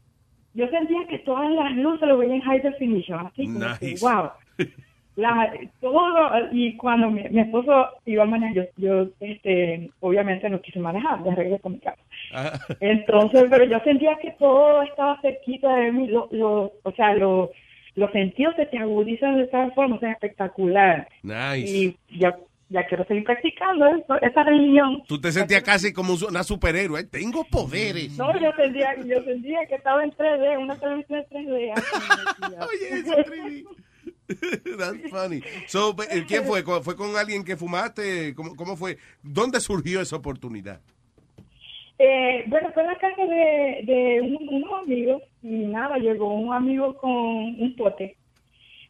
yo sentía que todas las luces lo veía en high definition, así como que, Nice. wow. La, todo, y cuando mi, mi esposo iba a manejar, yo, yo este, obviamente no quise manejar, de regreso a mi casa. Ah. Entonces, pero yo sentía que todo estaba cerquita de mí, lo, lo, o sea, lo, los sentidos se te agudizan de tal forma, o sea, espectacular. Nice. Y ya, ya quiero seguir practicando eso, esa religión. Tú te sentías casi como una superhéroe. Tengo poderes. No, yo sentía, yo sentía que estaba en 3D, una televisión en 3D. así me decía. That's funny. So, eh, ¿Quién fue? ¿Con- ¿Fue con alguien que fumaste? ¿Cómo, cómo fue? ¿Dónde surgió esa oportunidad? Eh, bueno, fue en la casa de, de un- unos amigos y nada, llegó un amigo con un pote.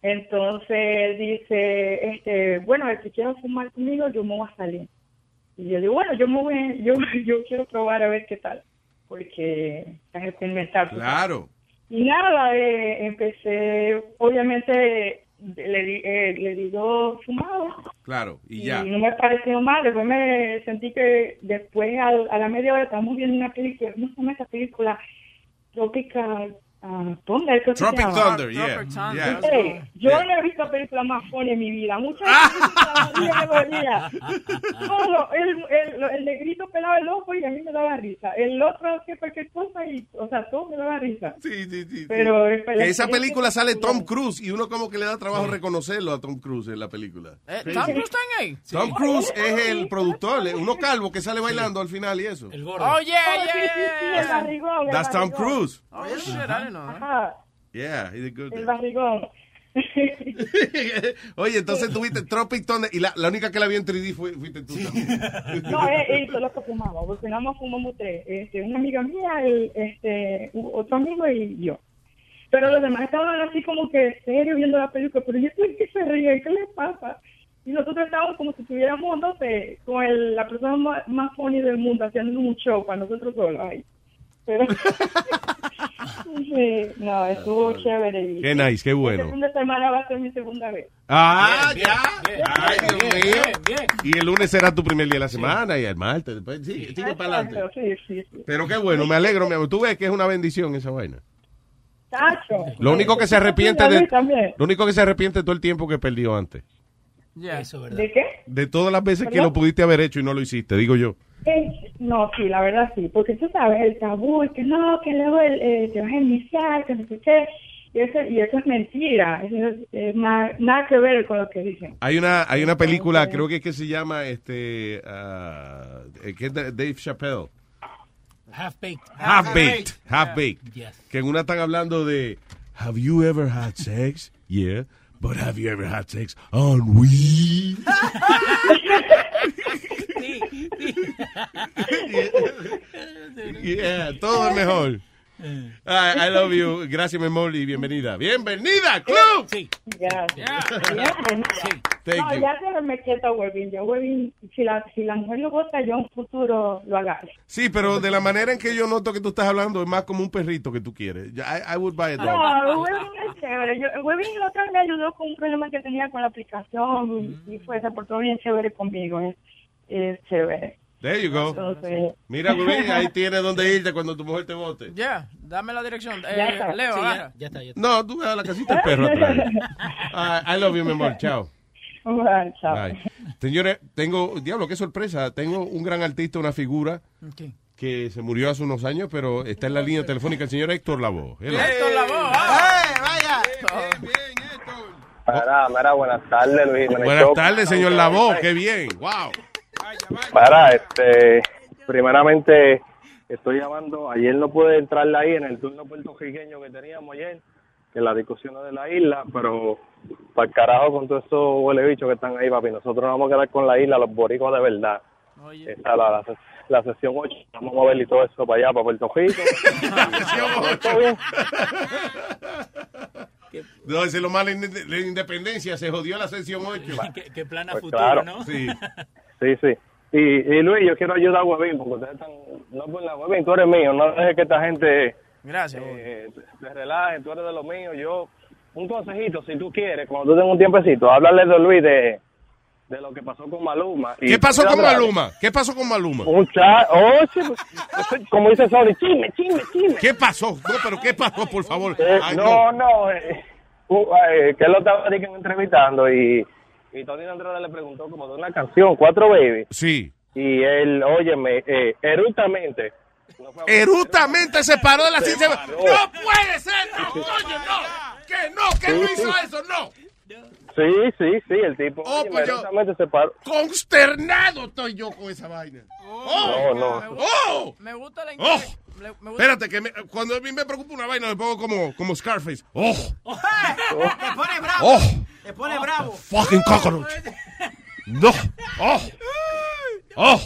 Entonces dice, este, bueno, el que quiera fumar conmigo, yo me voy a salir. Y yo digo, bueno, yo me voy, yo, yo quiero probar a ver qué tal, porque es experimentar. Claro. Y nada, eh, empecé, obviamente, le di, eh, le di dos fumadas Claro, y y ya. no me pareció mal. Después me sentí que después al- a, la media hora estábamos viendo una película, ¿cómo se llama esa película? Tropical ah, Thunder. creo que se Tropic llama. Thunder, yeah. yeah. Ey, yo no he visto película más funny en mi vida. Muchas veces me dolía. Todo, el, el, el negrito pelaba el ojo y a mí me daba risa. El otro hacía cualquier cosa y, o sea, todo me daba risa. Sí, sí, sí. Pero, Que esa película sale Tom Cruise y uno como que le da trabajo reconocerlo a Tom Cruise en la película. Eh, Sí, ¿Tom sí. Cruise está en ahí? Tom Cruise es el productor, uno calvo que sale bailando al final y eso. Oh, yeah, Oh, sí, sí, sí, el yeah. barrigón. el That's Tom. Cruise. Oh, shit, Know. Ajá, Yeah, he did good. el barrigón. Oye, entonces tuviste Tropic Thunder y la, la única que la vio en 3D fue, fuiste tú también. No, él, él fue lo que fumamos, porque nada más fumamos tres. Este, una amiga mía, el, este, otro amigo y yo. Pero los demás estaban así como que serio viendo la película, pero yo estoy que se ríe, ¿qué les pasa? Y nosotros estábamos como si estuviéramos, no sé, con el, la persona más, más funny del mundo haciendo un show para nosotros solos ahí. Pero, sí, no, estuvo chévere. y- Qué nice, qué bueno. Este fin de semana va a ser mi segunda vez. Ah, Bien, ya. bien, Ay, bien, Dios mío. bien, bien. Y el lunes será tu primer día de la semana y el martes. Después, sí, sigue para adelante. Sí, sí, sí. Pero qué bueno, me alegro, mi amor. Tú ves que es una bendición esa vaina. Tacho. Lo único que se arrepiente de, lo único que se arrepiente de todo el tiempo que perdió antes. Eso es verdad. ¿De qué? De todas las veces que lo pudiste haber hecho y no lo hiciste, digo yo. Eh, no, sí, la verdad sí, porque tú sabes, el tabú, es que no, que luego eh, te vas a iniciar, que no sé qué, y eso, y eso es mentira, eso es, es na- nada que ver con lo que dicen. Hay una, hay una película, creo que, es que se llama este, eh, que es Dave Chappelle. Half baked. Half Baked. Half Yeah. Baked. Yes. Que en una están hablando de Have you ever had sex? Yeah. But have you ever had sex on weed? yeah, todo es mejor. I, I love you. Gracias, mi amor, y bienvenida. ¡Bienvenida, club! Sí. Gracias. Thank no, you. ya se me queda Webin, yo Webin, si la, si la mujer lo vota, yo en un futuro lo agarro. Sí, pero de la manera en que yo noto que tú estás hablando es más como un perrito que tú quieres. Ya, I, I would buy a dog. No, Webin es chévere. Yo, Webin la otra me ayudó con un problema que tenía con la aplicación y fue, se portó bien chévere conmigo. Es, es chévere. There you go. Entonces, Mira, Rubén, ahí tienes donde irte cuando tu mujer te vote. Ya, dame la dirección. Ya Eh, está. Leo, Sí, ya, ya está, ya está. No, tú ves a la casita del perro atrás. Ah, I love you, mi amor. Chao. bueno, chao. Bye. Señores, tengo, diablo, qué sorpresa. Tengo un gran artista, una figura que se murió hace unos años, pero está en la línea telefónica el señor Héctor Lavoe. Héctor Lavoe, ah. Mira, mira, buenas tardes, Luis. Buenas tardes, señor Lavoe. Qué bien. Wow. Mira, este, primeramente estoy llamando, ayer no pude entrarle ahí en el turno puertorriqueño que teníamos ayer, en las discusiones de la isla, pero para el carajo con todos esos huele bichos que están ahí, papi. Nosotros nos vamos a quedar con la isla, los boricos de verdad. Esa, la, la, la sesión 8, vamos a mover y todo eso para allá, para Puerto Rico. ¿Todo bien? No, ese es lo malo de la independencia. Se jodió la sesión 8. ¿Qué, qué plan a Pues futuro, claro. no? Sí. Sí, sí. Y, y Luis, yo quiero ayudar a Huevín, porque ustedes están... No, pues la Huevín, tú eres mío, no dejes que esta gente Gracias. eh, te relaje, tú eres de los míos. Yo, un consejito, si tú quieres, cuando tú tengas un tiempecito, háblale de Luis de, de lo que pasó con Maluma. Y ¿Qué pasó con. Maluma? ¿Qué pasó con Maluma? Un chat, como dice Sony, chisme, chisme, chisme. ¿Qué pasó? No, pero ¿qué pasó, por favor? Eh, Ay, no, no, eh, uh, eh, que él lo estaba entrevistando y, y Tony Andrade le preguntó como de una canción, Cuatro Baby. Sí. Y él, óyeme, eh, erudamente, Erudamente se paró de la silla. ¡No puede ser! ¡No! ¡Oye, no! ¡Que no! ¡Que no hizo sí. eso! ¡No! sí, sí, sí, el tipo, Oh, pues yo- se paró. Consternado estoy yo con esa vaina. No, no. ¡Oh! Me gusta la ¡Oh! Me- gusta- Espérate, que me- cuando a mí me preocupa una vaina me pongo como, como Scarface. ¡Oh! Me pone bravo. ¡Oh! Se pone bravo. Fucking cockroach. No. Oh. Oh.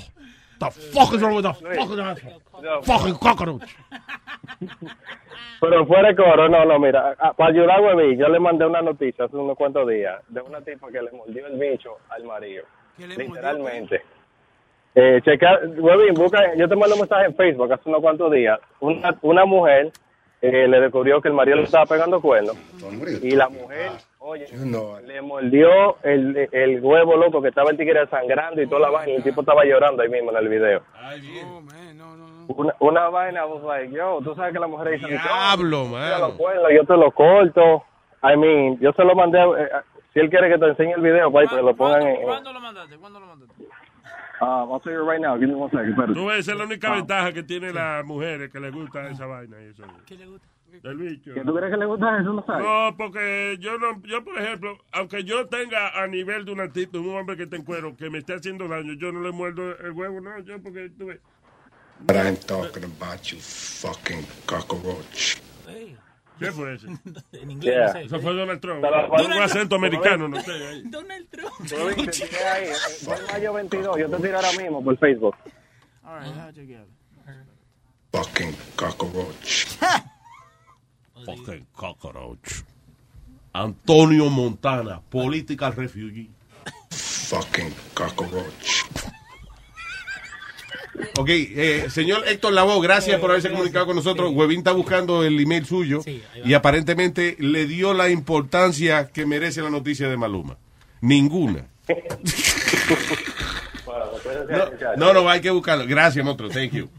The fuck is wrong with the fucking asshole? Fucking cockroach. Pero fuera de coro, no, no, mira, para ayudar a Webby, yo le mandé una noticia hace unos cuantos días de una tipa que le mordió el bicho al marido. Literalmente. Eh, checa, Webby, busca, yo te mando un mensaje en Facebook hace unos cuantos días. Una, una mujer eh, le descubrió que el marido le estaba pegando cuernos. Y la mujer, oye, le mordió el, el huevo loco que estaba el tigre sangrando y toda la vaina. Y el tipo estaba llorando ahí mismo en el video. Una, una vaina, was like, yo, tú sabes que las mujeres dicen, Diablo, "Yo man. lo cuelgo, yo te lo corto. I mean, yo se lo mandé, eh, eh, si él quiere que te enseñe el video, pues que lo pongan en... ¿Cuándo lo mandaste? ¿Cuándo lo mandaste? Ah, I'll tell you right now, give me one second. Tú ves, esa es la única Ah. ventaja que tienen las mujeres que les gusta esa vaina y eso. ¿Qué le gusta? Del bicho. ¿Que tú crees que le gusta eso? No sabes. No, porque yo no, yo por ejemplo, aunque yo tenga a nivel de un artista, un hombre que esté en cuero, que me esté haciendo daño, yo no le muerdo el huevo, no, yo porque tú ves. But I'm talking about you fucking cockroach. ¿Qué fue ese? En inglés, Yeah. no sé. Eso fue Donald Trump. Donald Un Trump. acento americano, no sé. ahí. Donald Trump. Ahí, eh, fue en mayo 22, yo te tiré ahora mismo por Facebook. All right. Fucking cockroach. Fucking cockroach. Antonio Montana, political refugee. Fucking cockroach. Ok, eh, señor Héctor Lavoe, gracias por haberse comunicado con nosotros. Huevín está buscando el email suyo y aparentemente le dio la importancia que merece la noticia de Maluma. Ninguna. No, no, hay que buscarlo. Gracias, monstruo. Thank you.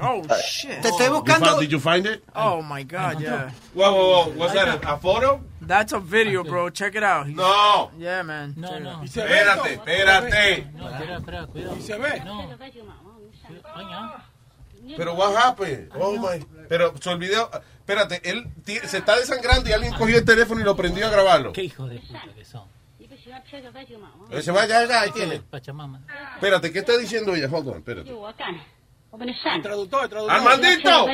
Oh, shit. Te estoy You buscando. found- did you find it? Oh, my God, yeah. Whoa, whoa, whoa. What's that? A, a photo? That's a video, bro. Check it out. He's- No. Yeah, man. No, no. Espérate, espérate. No, espera, espera, cuidado. ¿Y se ve? No. Pero what happened? Oh my. Pero se olvidó. Espérate, él se está desangrando y alguien cogió el teléfono y lo prendió a grabarlo. Qué hijo de puta que son. Se va ya, ya, ahí tiene. Pachamama. Espérate, ¿qué está diciendo ella? Hold on, espérate. El traductor, el traductor. ¡Armandito!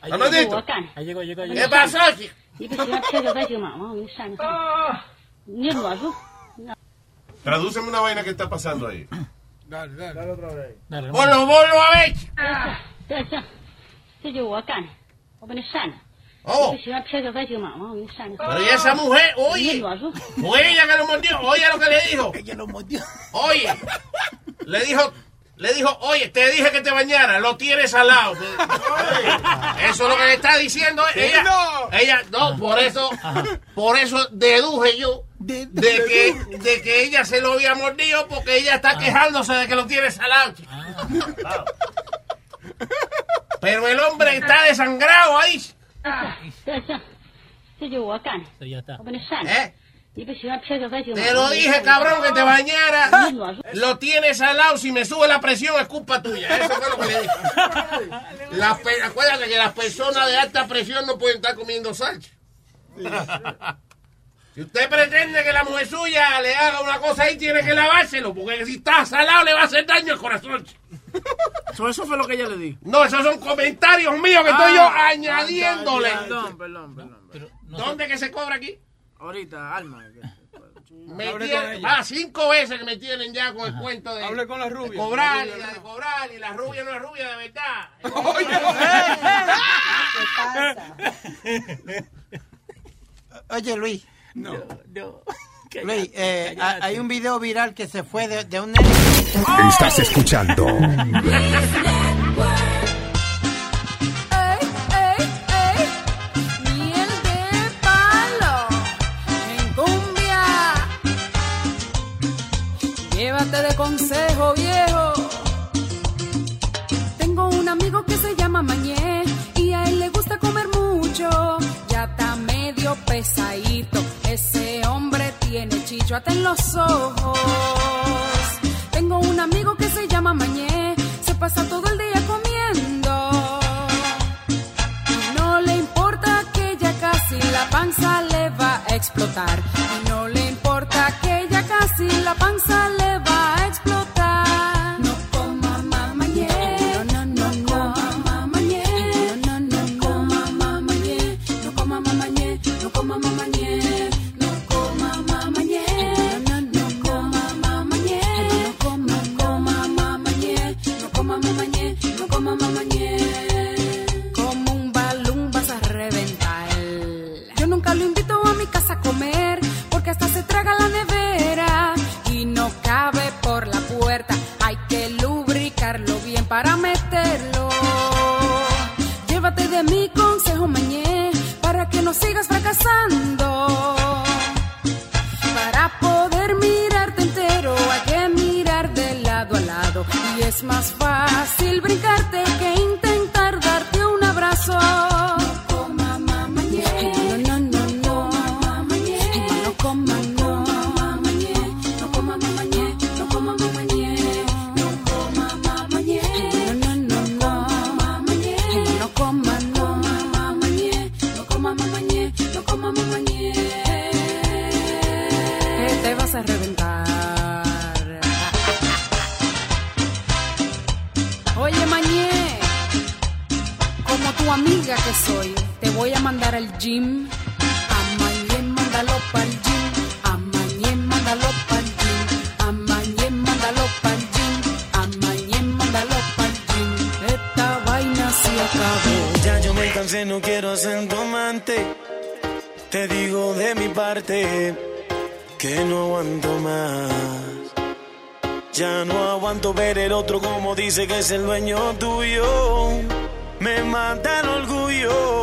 ¡Armandito! Ahí llegó, llegó, llegó. ¿Qué pasó, chico? Tradúceme una vaina que está pasando ahí. Dale, dale. Dale otra vez. Dale, Bolo, bolo, a ver. Oh. Pero y esa mujer, oye, fue ella que lo mordió, oye lo que le dijo. Ella lo mordió. Oye, le dijo, le dijo, oye, te dije que te bañara, lo tienes al lado. Eso es lo que le está diciendo ella. no. Ella, no, por eso, por eso deduje yo de que, de que ella se lo había mordido porque ella está quejándose de que lo tiene salado. Claro. Pero el hombre está desangrado ahí. Eso ya está. ¿Eh? Te lo dije, cabrón, que te bañara. Lo tienes al lado. Si me sube la presión, es culpa tuya. Eso fue lo que le dije. Las pe- acuérdate que las personas de alta presión no pueden estar comiendo salsa. Si usted pretende que la mujer suya le haga una cosa ahí, tiene que lavárselo. Porque si está salado, le va a hacer daño al corazón. So, eso fue lo que ella le dijo. No, esos son comentarios míos que estoy yo Ah, añadiéndole. Perdón, perdón, perdón. ¿Dónde que se cobra aquí? Ahorita, Alma. Me tienen- ah, cinco veces que me tienen ya con el cuento de, Hable con la de rubia. cobrar y La de cobrar y la rubia no es rubia de verdad. Oye, Luis. No, no. Luis, eh, cállate. hay un video viral que se fue de, de un. Estás escuchando Llévate de consejo, viejo. Tengo un amigo que se llama Mañé y a él le gusta comer mucho. Ya está medio pesadito. Ese hombre tiene chichoate en los ojos. Tengo un amigo que se llama Mañé, se pasa todo el día comiendo. Y no le importa que ya casi la panza le va a explotar. Y no le importa que ya casi la panza le Es gym. A Mañé, mándalo pa'l gym. A Mañé, mándalo pa'l gym. A Mañé, mándalo pa'l gym. A Mañé, mándalo pa'l gym. Esta vaina se acabó. Ya yo me cansé, no quiero ser tu. Te digo de mi parte que no aguanto más. Ya no aguanto ver el otro como dice que es el dueño tuyo. Me mata el orgullo.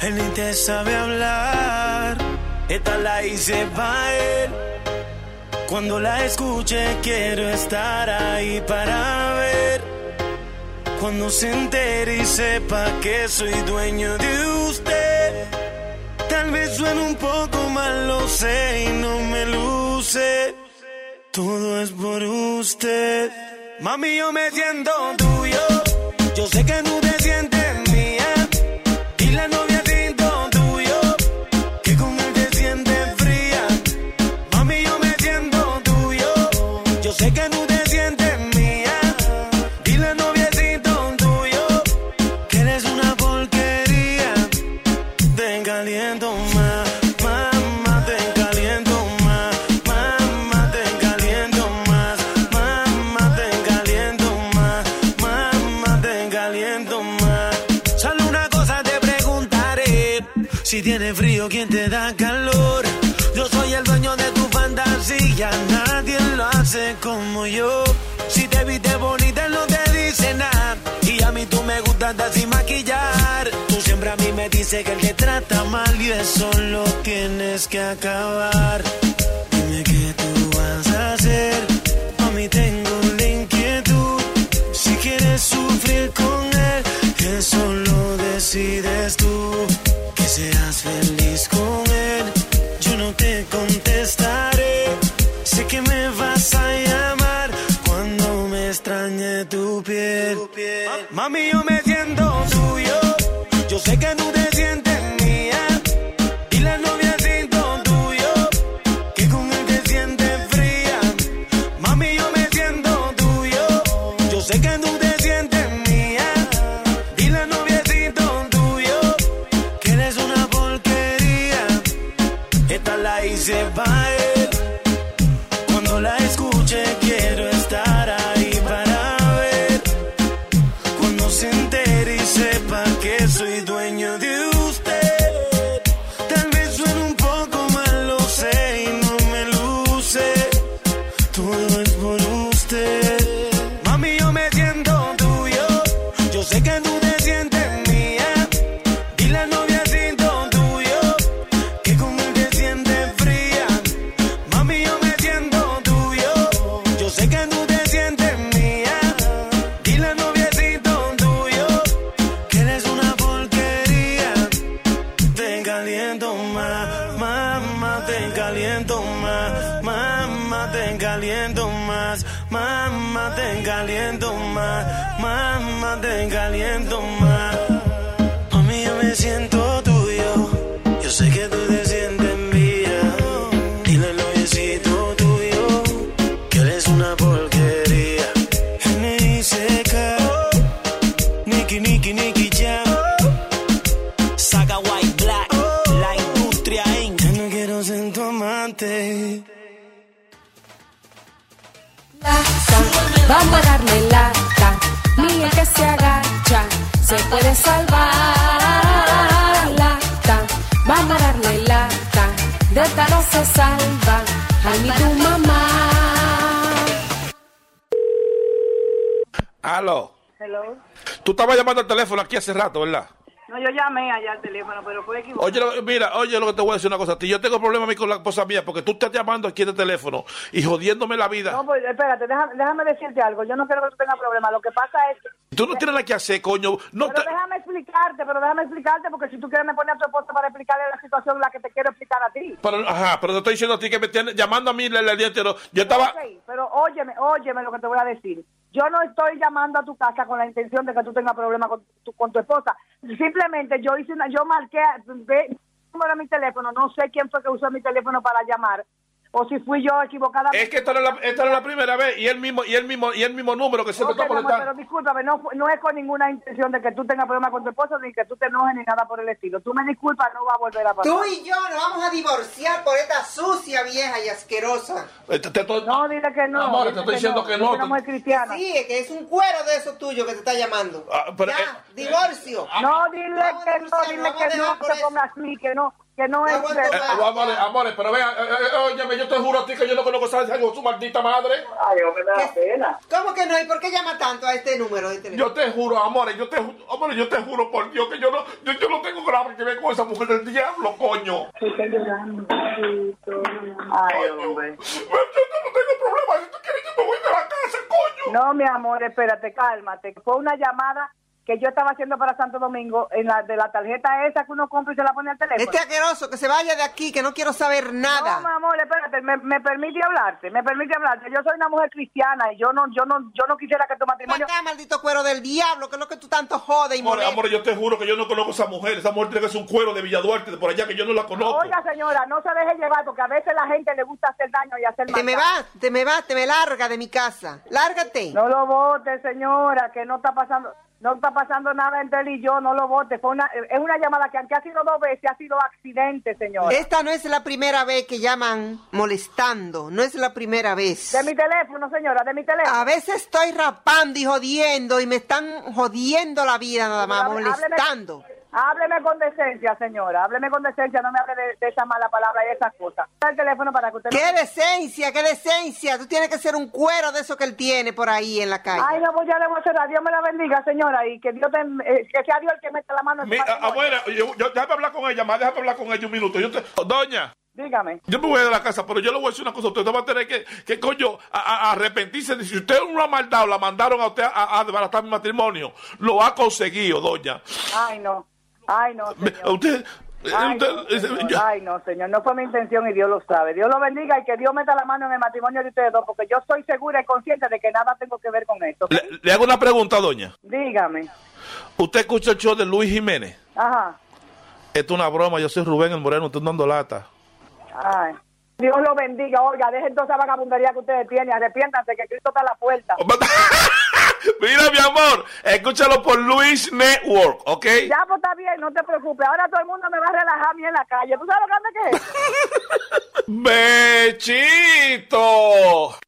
Él ni te sabe hablar. Esta la hice pa' él. Cuando la escuche quiero estar ahí para ver. Cuando se entere y sepa que soy dueño de usted. Tal vez suene un poco mal, lo sé y no me luce. Todo es por usted. Mami, yo me siento tuyo. Yo sé que no te sientes fantasía, nadie lo hace como yo. Si te viste bonita, no te dice nada. Y a mí tú me gustas sin maquillar. Tú siempre a mí me dices que él te trata mal y eso lo tienes que acabar. Dime qué tú vas a hacer. A mí tengo la inquietud. Si quieres sufrir con él, eso lo decides tú. Que seas feliz vamos a darle lata. Ni el que se agacha se puede salvar. Lata, vamos a darle lata. De esta no se salva. Ay, ni tu mamá. Aló. Hello. Tú estabas llamando al teléfono aquí hace rato, ¿verdad? No, yo llamé allá al teléfono, pero fue equivocado. Oye, mira, oye, lo que te voy a decir una cosa. Yo tengo problemas a mí con la esposa mía porque tú estás llamando aquí de teléfono y jodiéndome la vida. No, pues espérate, déjame, déjame decirte algo. Yo no quiero que tú tengas problemas. Lo que pasa es que... Tú no tienes nada que hacer, coño. No pero te... déjame explicarte, pero déjame explicarte, porque si tú quieres me pones a tu esposa para explicarle la situación la que te quiero explicar a ti. Pero, ajá, pero te estoy diciendo a ti que me tienes llamando a mí el, el día entero. Yo estaba... Ok, pero óyeme, óyeme lo que te voy a decir. Yo no estoy llamando a tu casa con la intención de que tú tengas problemas con tu, con tu esposa. Simplemente yo hice una, yo marqué, número mi teléfono, no sé quién fue que usó mi teléfono para llamar, o si fui yo equivocadamente. Es que esta no es la, esta no es la primera vez y el mismo y el mismo y el mismo número que se Ok, me está molestando. pero discúlpame, no, no es con ninguna intención de que tú tengas problemas con tu esposa, ni que tú te enojes, ni nada por el estilo. Tú me disculpas, no va a volver a pasar. Tú y yo nos vamos a divorciar por esta sucia vieja y asquerosa. Eh, te- te estoy- No, dile que no. Amor, te dile estoy diciendo que no. soy una mujer cristiana. Sí, es que es un cuero de eso tuyo que te está llamando. Ah, pero, ya, eh, divorcio. No, dile Vamos a que no, dile que no se ponga así, que no, que no es aguanto verdad. Eh, amores, amores, pero vean, eh, eh, óyeme, yo te juro a ti que yo no conozco a esa su maldita madre. Ay, hombre, me da pena. ¿Cómo que no? ¿Y por qué llama tanto a este número de teléfono? Yo te juro, amores, yo te, ju- amores, yo te juro por Dios que yo no, yo, yo no tengo grave que ver con esa mujer del diablo, coño. Estoy llorando. Ay, hombre. Yo no tengo problema, si tú quieres yo me voy de la casa, coño. No, mi amor, espérate, cálmate. Fue una llamada que yo estaba haciendo para Santo Domingo en la de la tarjeta esa que uno compra y se la pone al teléfono. Este asqueroso, que se vaya de aquí, que no quiero saber No, nada. mi amor, espérate, me, me permite hablarte, me permite hablarte. Yo soy una mujer cristiana y yo no, yo no, yo no quisiera que tu matrimonio. Acá, maldito cuero del diablo, que es lo que tú tanto jodes y molestas. amores, yo te juro que yo no conozco a esa mujer. Esa mujer tiene que ser un cuero de Villaduarte, de por allá, que yo no la conozco. Oiga, señora, no se deje llevar porque a veces la gente le gusta hacer daño y hacer Te me vas, te me vas, te me larga de mi casa. Lárgate. No lo vote, señora, que no está pasando, no está pasando nada entre él y yo, no lo vote. Fue una, es una llamada que aunque ha sido dos veces, ha sido accidente, señora. Esta no es la primera vez que llaman molestando, no es la primera vez. De mi teléfono, señora, de mi teléfono. A veces estoy rapando y jodiendo y me están jodiendo la vida nada más, molestando. Hábleme con decencia, señora. Hábleme con decencia, no me hable de, de esa mala palabra y esas cosas. El teléfono para que usted... ¡Qué decencia, qué decencia! Tú tienes que ser un cuero de eso que él tiene por ahí en la calle. Ay, no, pues ya le voy a cerrar. Dios me la bendiga, señora, y que Dios te, eh, que sea Dios el que meta la mano en Mi, abuela, yo, yo- déjame hablar con ella, más déjame hablar con ella un minuto. Yo te, doña, Dígame. yo me voy de la casa, pero yo le voy a decir una cosa. Usted va a tener que, que coño, a, arrepentirse. de Si usted no ha maldado, la mandaron a usted a, a desbaratar mi matrimonio. Lo ha conseguido, doña. Ay, no. Ay, no, señor. Usted, eh, Ay, usted- no, señor. Ay, no, señor, no fue mi intención y Dios lo sabe. Dios lo bendiga y que Dios meta la mano en el matrimonio de ustedes dos, porque yo estoy segura y consciente de que nada tengo que ver con esto. le, le hago una pregunta, doña. Dígame. ¿Usted escucha el show de Luis Jiménez? Ajá. Esto es una broma, yo soy Rubén el Moreno, estoy dando lata. Ay. Dios lo bendiga. Oiga, dejen toda esa vagabundería que ustedes tienen. Arrepiéntanse que Cristo está a la puerta. Mira, mi amor, escúchalo por Luis Network, ¿ok? Ya, pues está bien, no te preocupes. Ahora todo el mundo me va a relajar a mí en la calle. ¿Tú sabes lo grande que es? ¡Bechito!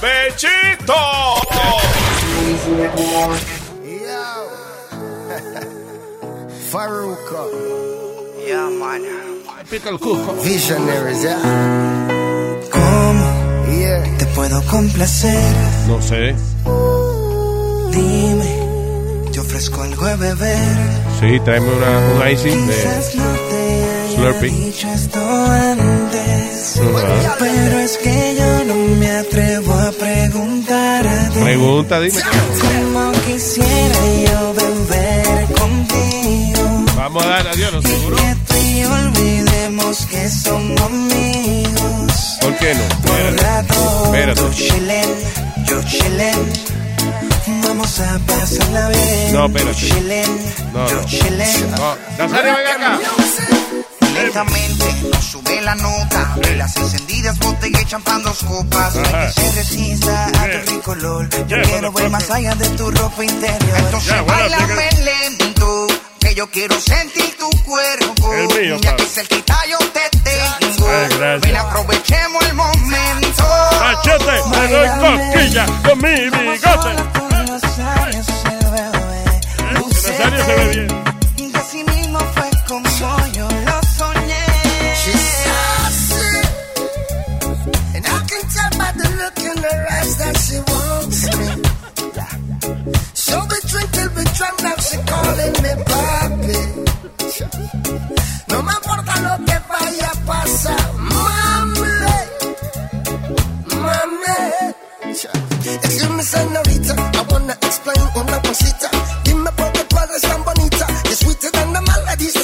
¡Bechito! Faruka. Yeah, man. Pica el cuco. Visionaries, yeah. ¿Cómo Yeah. te puedo complacer? No sé. Dime, te ofrezco algo de beber. Sí, tráeme una, un icing de Slurpee. pero es que yo no me atrevo a preguntarte. Pregunta, dime. Como quisiera yo beber contigo. Vamos a dar adiós, ¿no seguro? Que tú y olvidemos que somos amigos. ¿Por qué no? Espérate. yo. Vamos a pasarla bien. No, espérate. No, yo no. No, Nazario, ven acá. Lentamente nos sube la nota. Velas encendidas, botella y champán, dos copas. Que se resista a tu rico olor. Yo quiero ver más allá de tu ropa interior. Entonces bailame lento. Que yo quiero sentir tu cuerpo. El mío, ya que cerquita yo te tengo. Ay. Ven, aprovechemos el momento. Machete, te doy cosquilla con mi bigote. Nazario se ve bien. Y así mismo fue como yo that she wants me. So we drink till we drunk, now she calling me. No me importa lo que vaya a pasar. Excuse me, senorita, I wanna explain una cosita. Bonita. Sweeter than the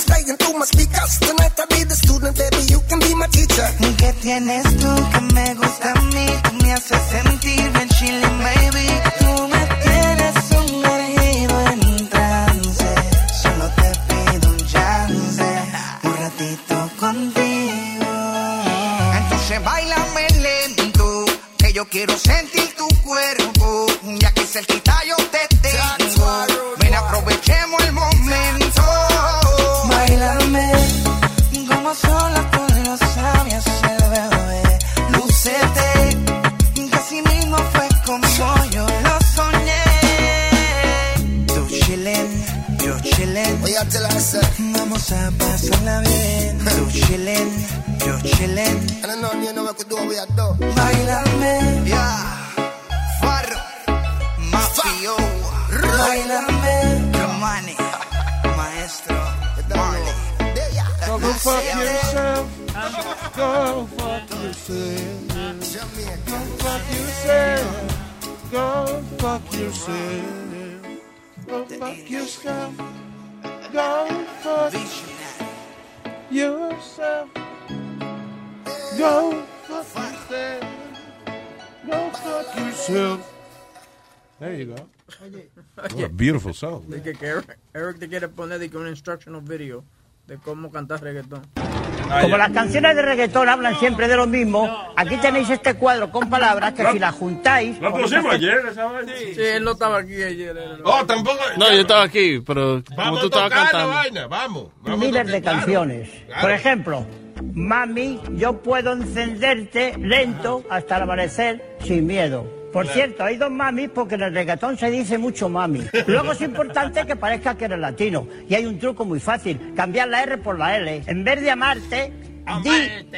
playing through my speakers. Tonight I'll be the student, baby, you can be my teacher. ¿Qué tienes tú que me gusta me haces sentir bien chilling, baby. Tú me tienes sumergido en trance. Solo te pido un chance, un ratito contigo. Entonces bailame lento, que yo quiero sentir tu cuerpo. Ya que cerquita yo te Vamos a pasarla bien. Tú chillen, yo chillen. I don't know, you know what we do, we are do. Bailame, ya. Farro, mafio. Bailame, Romani, maestro. Marley. Go fuck yourself. Go fuck yourself. Go fuck yourself. Go fuck yourself. Go fuck yourself. go first. Yourself. Go fuck yourself. Go fuck yourself. There you go. What a beautiful song. Eric, Eric to get up on that they go an instructional video. De cómo cantar reggaetón. Como las canciones de reggaetón hablan siempre de lo mismo, aquí tenéis este cuadro con palabras que si las juntáis... Lo pusimos ayer, esa vaina. Sí, él no estaba aquí ayer. Oh, tampoco. No, yo estaba aquí, pero como Vamos tú a estabas cantando. vaina, vamos. miles de claro. canciones. Claro. Por ejemplo, Mami, yo puedo encenderte lento hasta el amanecer sin miedo. Por Claro. cierto, hay dos mamis porque en el reggaetón se dice mucho mami. Luego es importante que parezca que eres latino. Y hay un truco muy fácil, cambiar la R por la L. En vez de amarte, di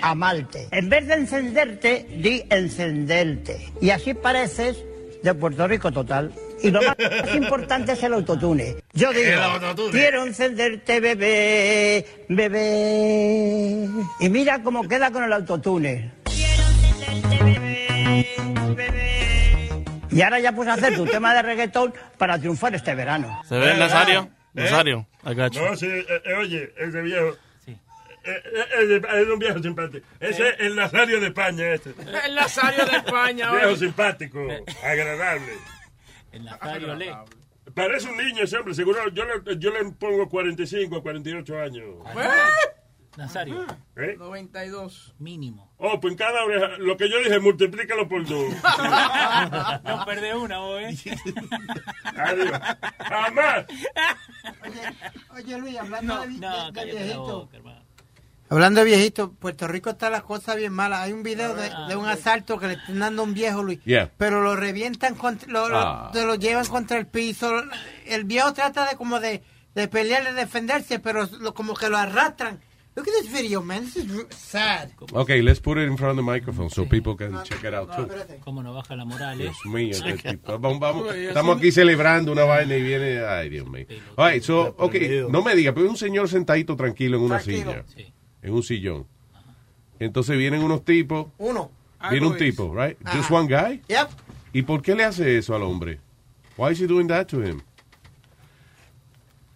amarte. En vez de encenderte, di encenderte. Y así pareces de Puerto Rico total. Y lo más importante es el autotune. Yo digo, El autotune. quiero encenderte, bebé, bebé. Y mira cómo queda con el autotune. Y ahora ya puedes hacer tu tema de reggaetón para triunfar este verano. ¿Se ve, Nazario? ¿Eh? Nazario, you. No, sí, eh, eh, oye, ese viejo. Eh, eh, es un viejo simpático. Ese es el Nazario de España, este. El Nazario de España. Viejo simpático, agradable. El Nazario Le. Parece un niño ese hombre, seguro. Yo le, yo le pongo 45 a 48 años. Nazario. ¿Eh? 92. Mínimo. Oh, pues en cada oreja, lo que yo dije, multiplícalo por dos. no perdés una, vos, ¿eh? Adiós. Jamás. Oye, Luis, hablando de, No, de- viejito. boca. Hablando de viejito, Puerto Rico está la cosa bien mala. Hay un video de, de un asalto que le están dando a un viejo, Luis. Yeah. Pero lo revientan, contra, lo, lo- Ah. te lo llevan contra el piso. El viejo trata de como de, de pelear, de defenderse, pero lo- como que lo arrastran. Look at this video, man. This is r- sad. Okay, let's put it in front of the microphone so people can check it out too. Cómo no baja la moral, ¿eh? Dios mío, este tipo. Vamos, vamos. Estamos aquí celebrando una vaina y viene. Ay, Dios mío. All right, so, okay, no me diga, pero un señor sentadito tranquilo en una Tranquilo. silla, en un sillón. Entonces vienen unos tipos. Uno. Viene un tipo, right? Ajá. Just one guy. Yep. ¿Y por qué le hace eso al hombre? Why is he doing that to him?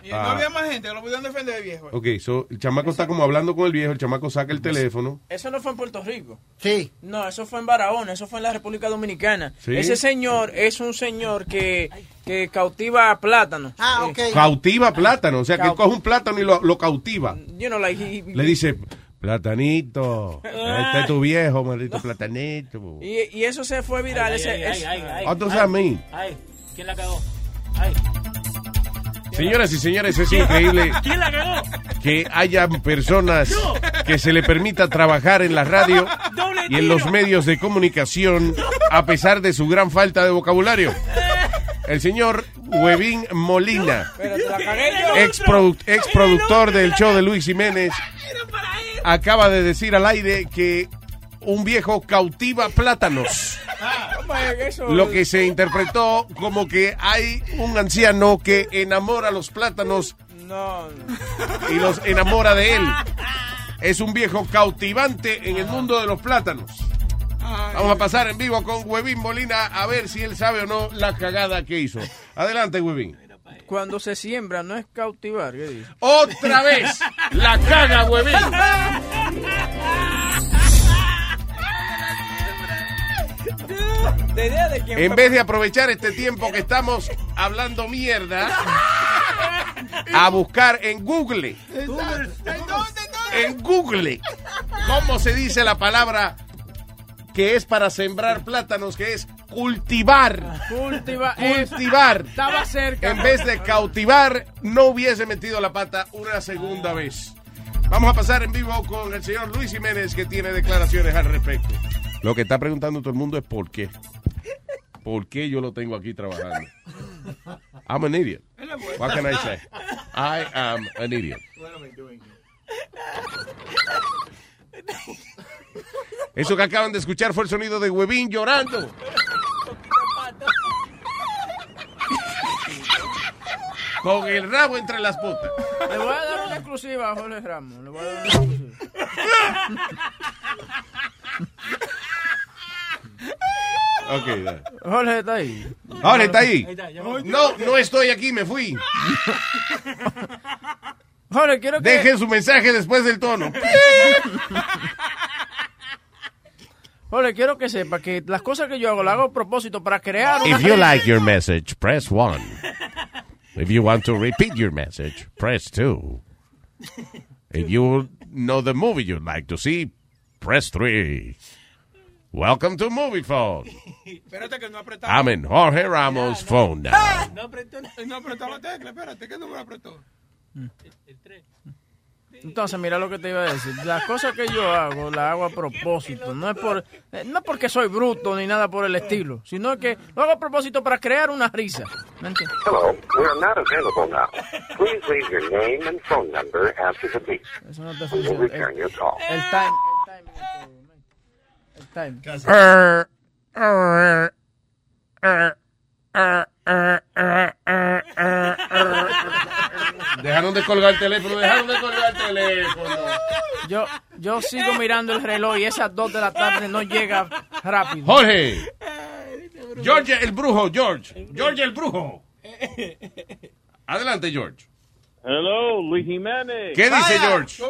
Y no Ah. había más gente lo pudieron defender, viejo. Ok, so, el chamaco está como hablando con el viejo, el chamaco saca el teléfono. Eso no fue en Puerto Rico. Sí. No, eso fue en Barahona, eso fue en la República Dominicana. Sí. Ese señor es un señor que, que cautiva plátano. Ah, ok. Cautiva plátano, o sea que coge un plátano y lo, lo cautiva. You know, like he- Le dice, platanito, este es tu viejo, maldito platanito. y, y eso se fue viral. Ay, ese, ay, ese- ay, that mean? Ay, ¿quién la cagó? Ay. Señoras y señores, es increíble ¿Quién la cagó? que hayan personas que se le permita trabajar en la radio y en los medios de comunicación a pesar de su gran falta de vocabulario. El señor Huevín Molina, produ- ex productor del show de Luis Jiménez, acaba de decir al aire que un viejo cautiva plátanos. Lo que se interpretó como que hay un anciano que enamora los plátanos No, no. y los enamora de él. Es un viejo cautivante en el mundo de los plátanos. Vamos a pasar en vivo con Huevín Molina a ver si él sabe o no la cagada que hizo. Adelante, Huevín. Cuando se siembra no es cautivar, ¿qué dice? Otra vez la caga, Huevín. En vez de aprovechar este tiempo que estamos hablando mierda, a buscar en Google, en Google, cómo se dice la palabra que es para sembrar plátanos, que es cultivar. Cultiva, Cultivar. Estaba cerca. En vez de cautivar, no hubiese metido la pata una segunda vez. Vamos a pasar en vivo con el señor Luis Jiménez, que tiene declaraciones al respecto. Lo que está preguntando todo el mundo es por qué. ¿Por qué yo lo tengo aquí trabajando? I'm an idiot. What can I say? I am an idiot. Eso que acaban de escuchar fue el sonido de Huevín llorando. Con el rabo entre las putas. Le voy a dar una exclusiva a Jorge Ramos. Le voy a dar una exclusiva. Ok, dale. Jorge está ahí. Ahora está ahí. No, no estoy aquí, me fui. Jorge, quiero que... Dejen su mensaje después del tono. Jorge, quiero que sepa que las cosas que yo hago las hago a propósito para crear una... If you like your message, press one. If you want to repeat your message, press two. If you know the movie you'd like to see, press three. Welcome to Movie Phone. Espérate que no apretaba. I'm in Jorge Ramos' phone now. No apretó, no apretó la tecla, espérate, que no me la apretó. Mm. Entonces, mira lo que te iba a decir. Las cosas que yo hago, las hago a propósito. No es por, eh, no porque soy bruto ni nada por el estilo, sino que lo hago a propósito para crear una risa. ¿Me entiendes? Hello, we are not available now. Please leave your name and phone number after the beep. Eso no te We will funciona. return your call. El time. El time. El time. Er, er, Dejaron de colgar el teléfono, dejaron de colgar el teléfono. Yo, yo sigo mirando el reloj y esas dos de la tarde no llega rápido. Jorge. George el brujo, George. George el brujo. Adelante, George. Hello, Luis Jiménez. ¿Qué dice George?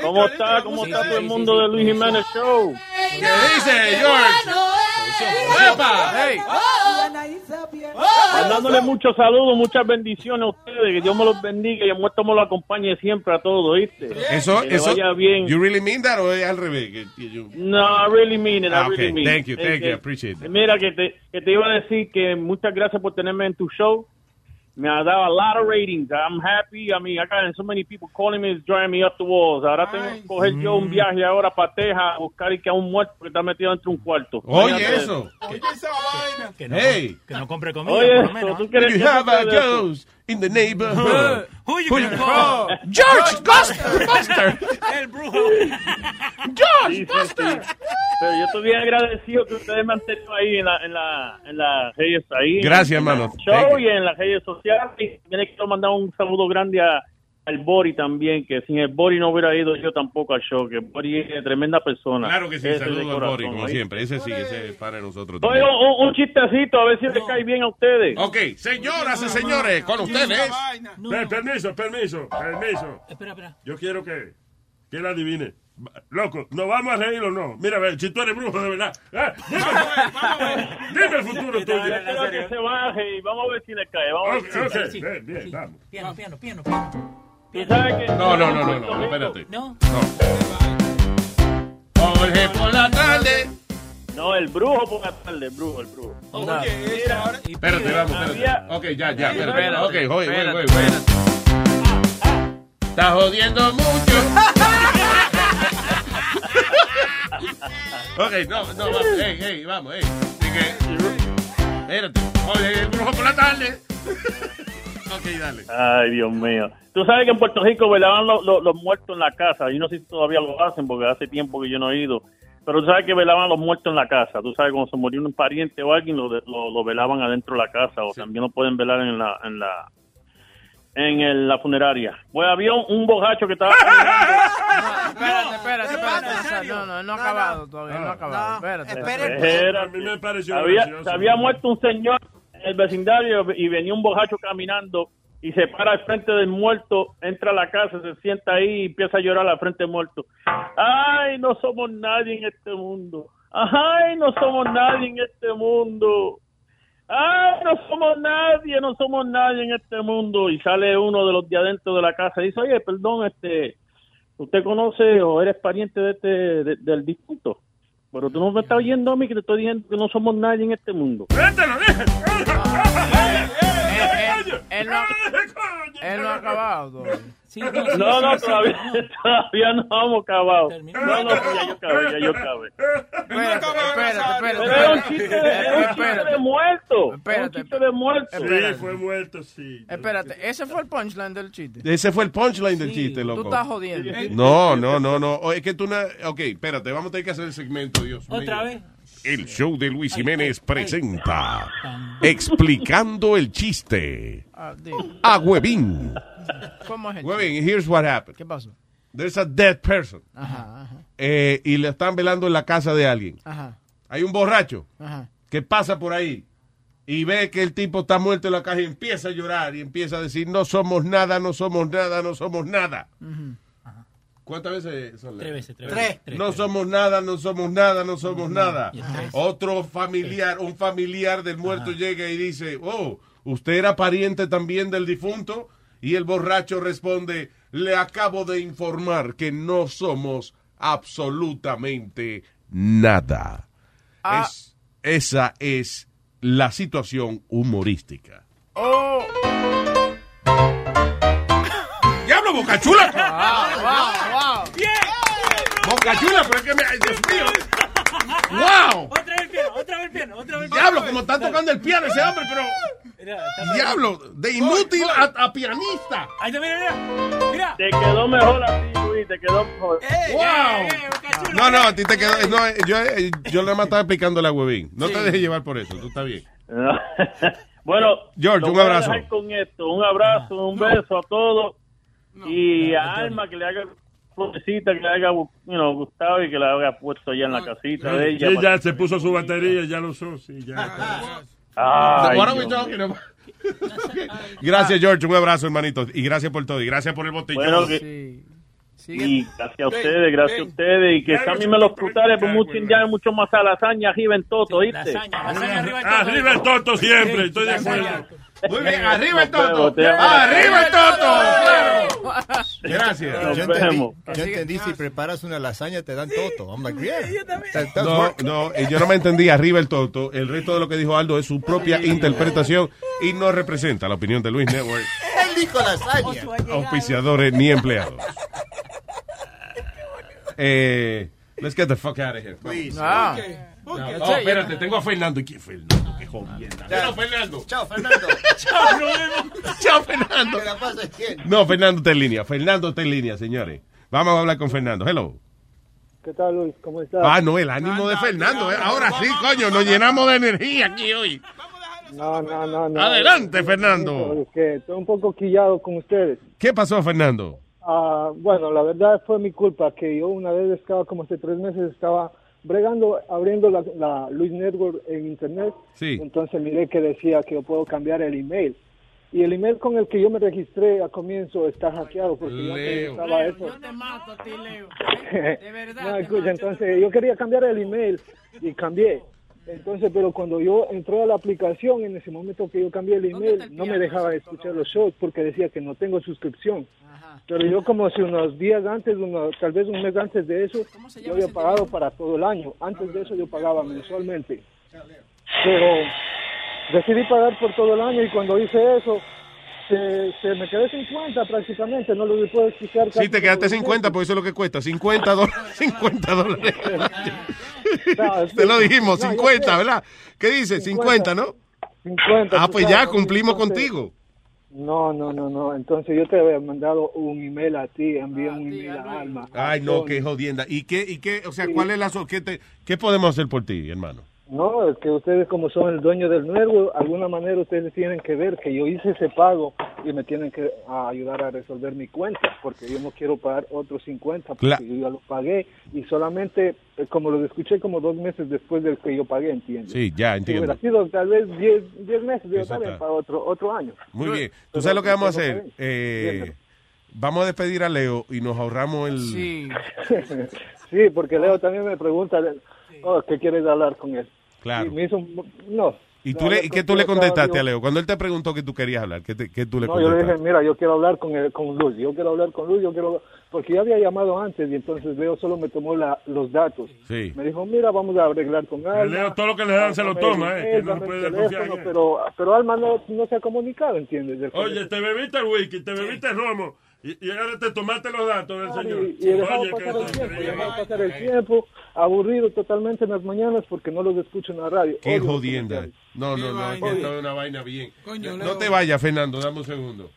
¿Cómo está? ¿Cómo está todo el mundo de Luis Jiménez Show? ¿Qué dice George? ¡Epa! Hey. Mandándole muchos saludos, muchas bendiciones a ustedes. Que Dios me los bendiga y el muerto me lo acompañe siempre a todos, ¿viste? Eso, que eso. vaya bien. You really mean that o es al revés? Que- que you- No, I really mean it. I Ah, really mean Thank you, it. thank Eh, you, I eh, appreciate that. Mira, que te, que te iba a decir que muchas gracias por tenerme en tu show. Me ha dado a lot of ratings. I'm happy. I mean, I got so many people calling me, it's driving me up the walls. Ahora tengo que coger yo un viaje ahora para Texas a buscar y que a un muerto que está metido dentro de un cuarto. Oye, eso. Que no, Hey. que no compre comida, Oye, por lo menos. ¿tú quieres You que have a ghost in the neighborhood. Who you Who you gonna call? call? George Buster. Buster. El brujo. George Sí, sí, sí. Pero yo estoy bien agradecido que ustedes me han tenido ahí en la, en la, en las redes ahí. Gracias, en hermano. el Show y en las redes sociales. Y también quiero mandar un saludo grande a, al Bori también, que sin el Bori no hubiera ido yo tampoco al show, que Bori es tremenda persona. Claro que sí, Ese saludos al Bori, como siempre. Ese sí, ese es para nosotros Oye, también. un, un chistecito, a ver si le cae bien a ustedes. Ok, señoras y señores, con ustedes. Per- permiso, permiso, permiso. Espera, espera. Yo quiero que, que él adivine. Loco, ¿nos vamos a reír o no? Mira, a ver, si tú eres brujo de verdad. Eh, dime, dime el futuro Yo tuyo. quiero que se baje y vamos a ver si le cae. Vamos a ver si- ok, sí, bien, bien, sí. vamos. Piano, piano, piano, piano. ¿Tú sabes que- No, no, no, no, no, espérate. No. Jorge por la tarde No, el brujo por la tarde, el brujo, el brujo. Espérate, vamos, espérate. Había- Ok, ya, ya, espérate. Espérate, Ok, joder, espérate, güey, güey. Está jodiendo mucho. ok, no, no, vamos, hey, hey, vamos, hey. Así que, espérate. Oye, el brujo por la tarde. Ok, dale. Ay, Dios mío. Tú sabes que en Puerto Rico velaban los, los- los muertos en la casa. Yo no sé si todavía lo hacen porque hace tiempo que yo no he ido. Pero tú sabes que velaban los muertos en la casa. Tú sabes cuando se murió un pariente o alguien lo, de- lo, lo velaban adentro de la casa o también lo pueden velar en la en la en el- la funeraria. Pues había un, un borracho que estaba Espérate, espérate, espérate. Nazario. No, no, no ha acabado todavía, no ha acabado. Espérate. Era- A mí me pareció había, se había muerto un señor el vecindario y venía un borracho caminando y se para al frente del muerto, entra a la casa, se sienta ahí y empieza a llorar al frente del muerto. Ay, no somos nadie en este mundo. Ay, no somos nadie en este mundo. Ay, no somos nadie, no somos nadie en este mundo. Y sale uno de los de adentro de la casa y dice, oye, perdón, este, ¿usted conoce o eres pariente de este, de- del difunto? Pero tú no me estás oyendo a mí que te estoy diciendo que no somos nadie en este mundo. Él no ha acabado No, no, todavía, todavía no hemos acabado. No, no, ya yo acabé, ya yo acabé. Espérate, espérate, Pero era un espérate. chiste de, era un chiste de muerto. Era un chiste de muerto. Sí, fue muerto, sí. Espérate, ese fue el punchline del chiste. Ese fue el punchline del chiste, loco. Tú estás jodiendo. No, no, no, no. Es que tú no. Ok, espérate, vamos a tener que hacer el segmento, Dios mío. Otra vez. El show de Luis Jiménez presenta Explicando el chiste Ah, a Huevín. ¿Cómo es el Huevín, here's what happened. ¿Qué pasó? There's a dead person. Ajá, ajá, eh, y le están velando en la casa de alguien. ajá, Hay un borracho ajá. que pasa por ahí y ve que el tipo está muerto en la caja y empieza a llorar y empieza a decir, no somos nada, no somos nada, no somos nada. Ujú. ¿Cuántas veces son? Tres veces, tres Tres. veces. Tres, No tres. somos nada, no somos nada, no somos nada. Otro familiar, un familiar del muerto llega y dice, oh, ¿usted era pariente también del difunto? Y el borracho responde, le acabo de informar que no somos absolutamente nada. Ah. Es- esa es la situación humorística. Oh. ¡Diablo, Bocachula! Wow, wow. Bocachula, pero es que me... ¡Dios mío! ¡Wow! Otra vez el piano, otra vez el piano, otra vez el piano. Diablo, como está tocando el piano ese hombre, pero... Mira, Diablo, de inútil a, a pianista. Ahí está, mira, mira. Mira. Te quedó mejor así, Luis, te quedó mejor. ¡Wow! No, no, a ti te quedó... No, yo, eh, yo nada más estaba explicándole a Huevín. No te dejes llevar por eso, tú estás bien. bueno, George, un voy a abrazo. dejar con esto. Un abrazo, un beso a todos. y a Alma que le haga florecita, que le haga you know, gustado y que la haga puesto allá en la casita de ella. Sí, ya se puso su batería, ya lo usó, sí, ya. Ay, What are we Dios talking about? Gracias, George. Un abrazo, hermanito. Y gracias por todo. Y gracias por el botellón. Bueno, que- Y gracias a ustedes, gracias a ustedes. Y que Sammy me los frutales, pues mucho ya mucho más a lasaña arriba en todo, ¿oíste? Arriba el toto siempre, estoy de acuerdo. Muy bien, arriba el toto. Arriba el toto. Gracias. Yo entendí, yo entendí si preparas una lasaña te dan toto. I'm like, yeah. No, no, yo no me entendí arriba el toto. El resto de lo que dijo Aldo es su propia interpretación y no representa la opinión de Luis Network, Él dijo lasaña. auspiciadores ni empleados. Eh, let's get the fuck out of here. Please. Ah. No, oh, espérate, tengo a Fernando. ¿Y quién es Fernando? Qué jodienda. Chao, Fernando. Chao, Fernando. Chao, nos vemos. Chao, Fernando. Que la pases bien. No, Fernando está en línea. Fernando está en línea, señores. Vamos a hablar con Fernando. Hello. ¿Qué tal, Luis? ¿Cómo estás? Ah, no, el ánimo de Fernando. eh. Ahora sí, coño, nos llenamos de energía aquí hoy. No, no, no, no. Adelante, Fernando. Es que estoy un poco quillado con ustedes. ¿Qué pasó, Fernando? Ah, bueno, la verdad fue mi culpa que yo una vez estaba, como hace tres meses, estaba bregando, abriendo la, la Luis Network en internet. Sí. Entonces miré que decía que yo puedo cambiar el email. Y el email con el que yo me registré a comienzo está hackeado porque yo antes Leo. eso. Yo te mato a ti, Leo. De verdad. no, escucha, entonces yo quería cambiar el email y cambié. Entonces, pero cuando yo entré a la aplicación, en ese momento que yo cambié el email, no me dejaba escuchar los shows porque decía que no tengo suscripción. Pero yo como si unos días antes, unos, tal vez un mes antes de eso, yo había pagado para todo el año. Antes de eso yo pagaba mensualmente. Pero decidí pagar por todo el año y cuando hice eso, se, se me quedé 50 prácticamente, no lo puedo explicar. Sí, te quedaste 50, porque eso es lo que cuesta. 50 dólares. 50 dólares. Te lo dijimos, 50, ¿verdad? ¿Qué dice? 50, ¿no? 50. Ah, pues ya cumplimos entonces- contigo. No, no, no, no. Entonces yo te había mandado un email a ti, envié un email a Alma. Ay, no, qué jodienda. ¿Y qué, y qué, o sea, cuál es la, so- qué, te- qué podemos hacer por ti, hermano? No, es que ustedes como son el dueño del nuevo, de alguna manera ustedes tienen que ver que yo hice ese pago y me tienen que ayudar a resolver mi cuenta, porque yo no quiero pagar otros 50, porque yo ya lo pagué y solamente, eh, como lo escuché como dos meses después del que yo pagué, ¿entiendes? Sí, ya, Si entiendo. hubiera sido tal vez 10 10 meses, yo también para otro, otro año. Muy bien. ¿Tú Pero sabes lo que vamos a hacer? Eh, vamos a despedir a Leo y nos ahorramos el... Sí. sí, porque Leo también me pregunta, oh, ¿qué quieres hablar con él? Claro. Y me hizo no. ¿Y No, tú le, yo y qué tú que le yo contestaste yo- a Leo? Cuando él te preguntó que tú querías hablar, ¿qué, te- qué tú le No, yo le contestaste? dije, mira, yo quiero hablar con, el, con Luz, yo quiero hablar con Luz, yo quiero... Porque ya había llamado antes y entonces Leo solo me tomó la, los datos. Sí. Me dijo, mira, vamos a arreglar con Alma. Leo todo lo que le dan se lo toma, eh, que no puede teléfono, pero, pero Alma no, no se ha comunicado, ¿entiendes? Oye, te bebiste el whisky, te bebiste el romo y, y ahora te tomaste los datos del señor. y, y he dejado Oye, pasar el tiempo, he dejado pasar el tiempo, aburrido totalmente en las mañanas porque no los escucho en la radio. Qué Odio jodienda. No, no, no, esto es una vaina bien. Coño, no Leo. te vayas, Fernando, dame un segundo.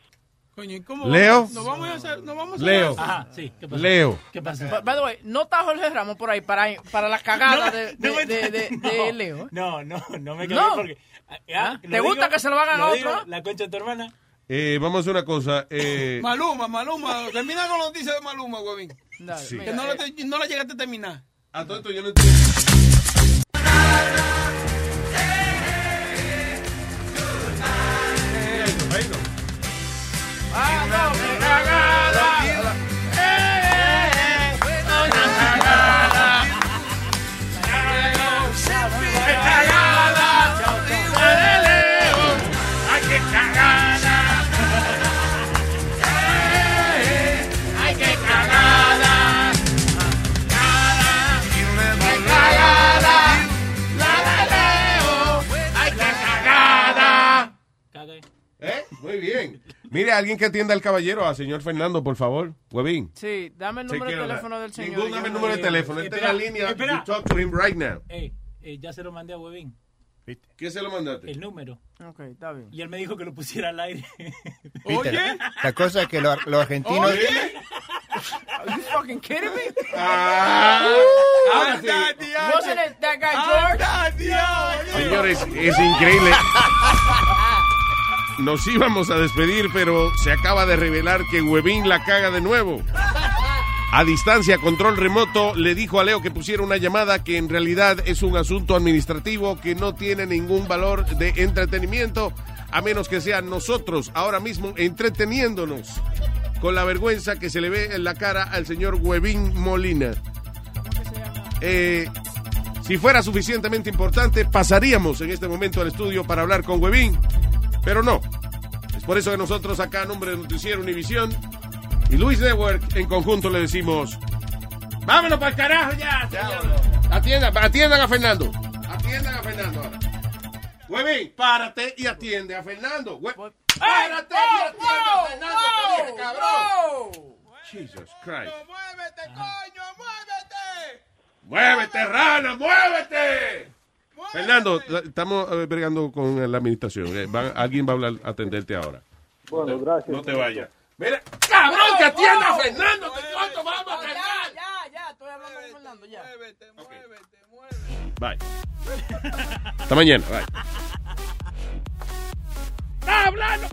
Coño, ¿y cómo Leo. vamos- Nos vamos a hacer, nos vamos a Leo. hacer- Ajá, sí. ¿Qué pasa? Leo. ¿Qué pasa? By, the way, ¿no está Jorge Ramos por ahí para, para la cagada de, de, no de, de- no. de Leo? No, no, no me No. quedé porque... ah, ¿Te gusta que se lo hagan a otro, digo? La concha de tu hermana. Eh, vamos a hacer una cosa. Eh, Maluma, Maluma. Termina con la noticia de Maluma, huevín. Sí. Que no la, te- no la llegaste a terminar. A todo esto yo no entiendo. Ah, no, qué Muy bien. Mire, alguien que atienda al caballero, a señor Fernando, por favor. Huevín. Sí, dame el Sí, número de teléfono del señor. Ningún dame el número de teléfono. Esta es la línea. espera. You talk to him right now. Ey, eh, ya se lo mandé a Huevín. ¿Qué se lo mandaste? El número. Ok, está bien. Y él me dijo que lo pusiera al aire. Peter, La cosa es que los, los argentinos... Are you fucking kidding me? Ah, ahora sí. Wasn't it that guy George? Señores, es increíble. Nos íbamos a despedir, pero se acaba de revelar que Huevín la caga de nuevo. A distancia, control remoto, le dijo a Leo que pusiera una llamada que en realidad es un asunto administrativo que no tiene ningún valor de entretenimiento, a menos que sean nosotros ahora mismo entreteniéndonos con la vergüenza que se le ve en la cara al señor Huevín Molina. Eh, si fuera suficientemente importante, pasaríamos en este momento al estudio para hablar con Huevín, pero no. Es por eso que nosotros acá, a nombre de Noticiero Univisión y Luis Network, en conjunto le decimos, vámonos para el carajo ya, señor. Atiendan, atiendan a Fernando. Atiendan a Fernando ahora. Huevín, párate y atiende a Fernando. Hue- párate y atiende a Fernando, te dije, cabrón. Jesus Christ. ¡Muévete, coño! ¡Muévete! ¡Muévete, rana! ¡Muévete! Fernando, estamos bregando con la administración. Eh, va- alguien va a hablar, a atenderte ahora. Bueno, gracias. No te vayas. Mira, cabrón, que atienda a Fernando. ¿De cuánto vamos a Ya, cargar? ya, ya, estoy hablando con Fernando, ya. Muévete, muévete, muévete. Bye. Hasta mañana. Bye. ¡Está hablando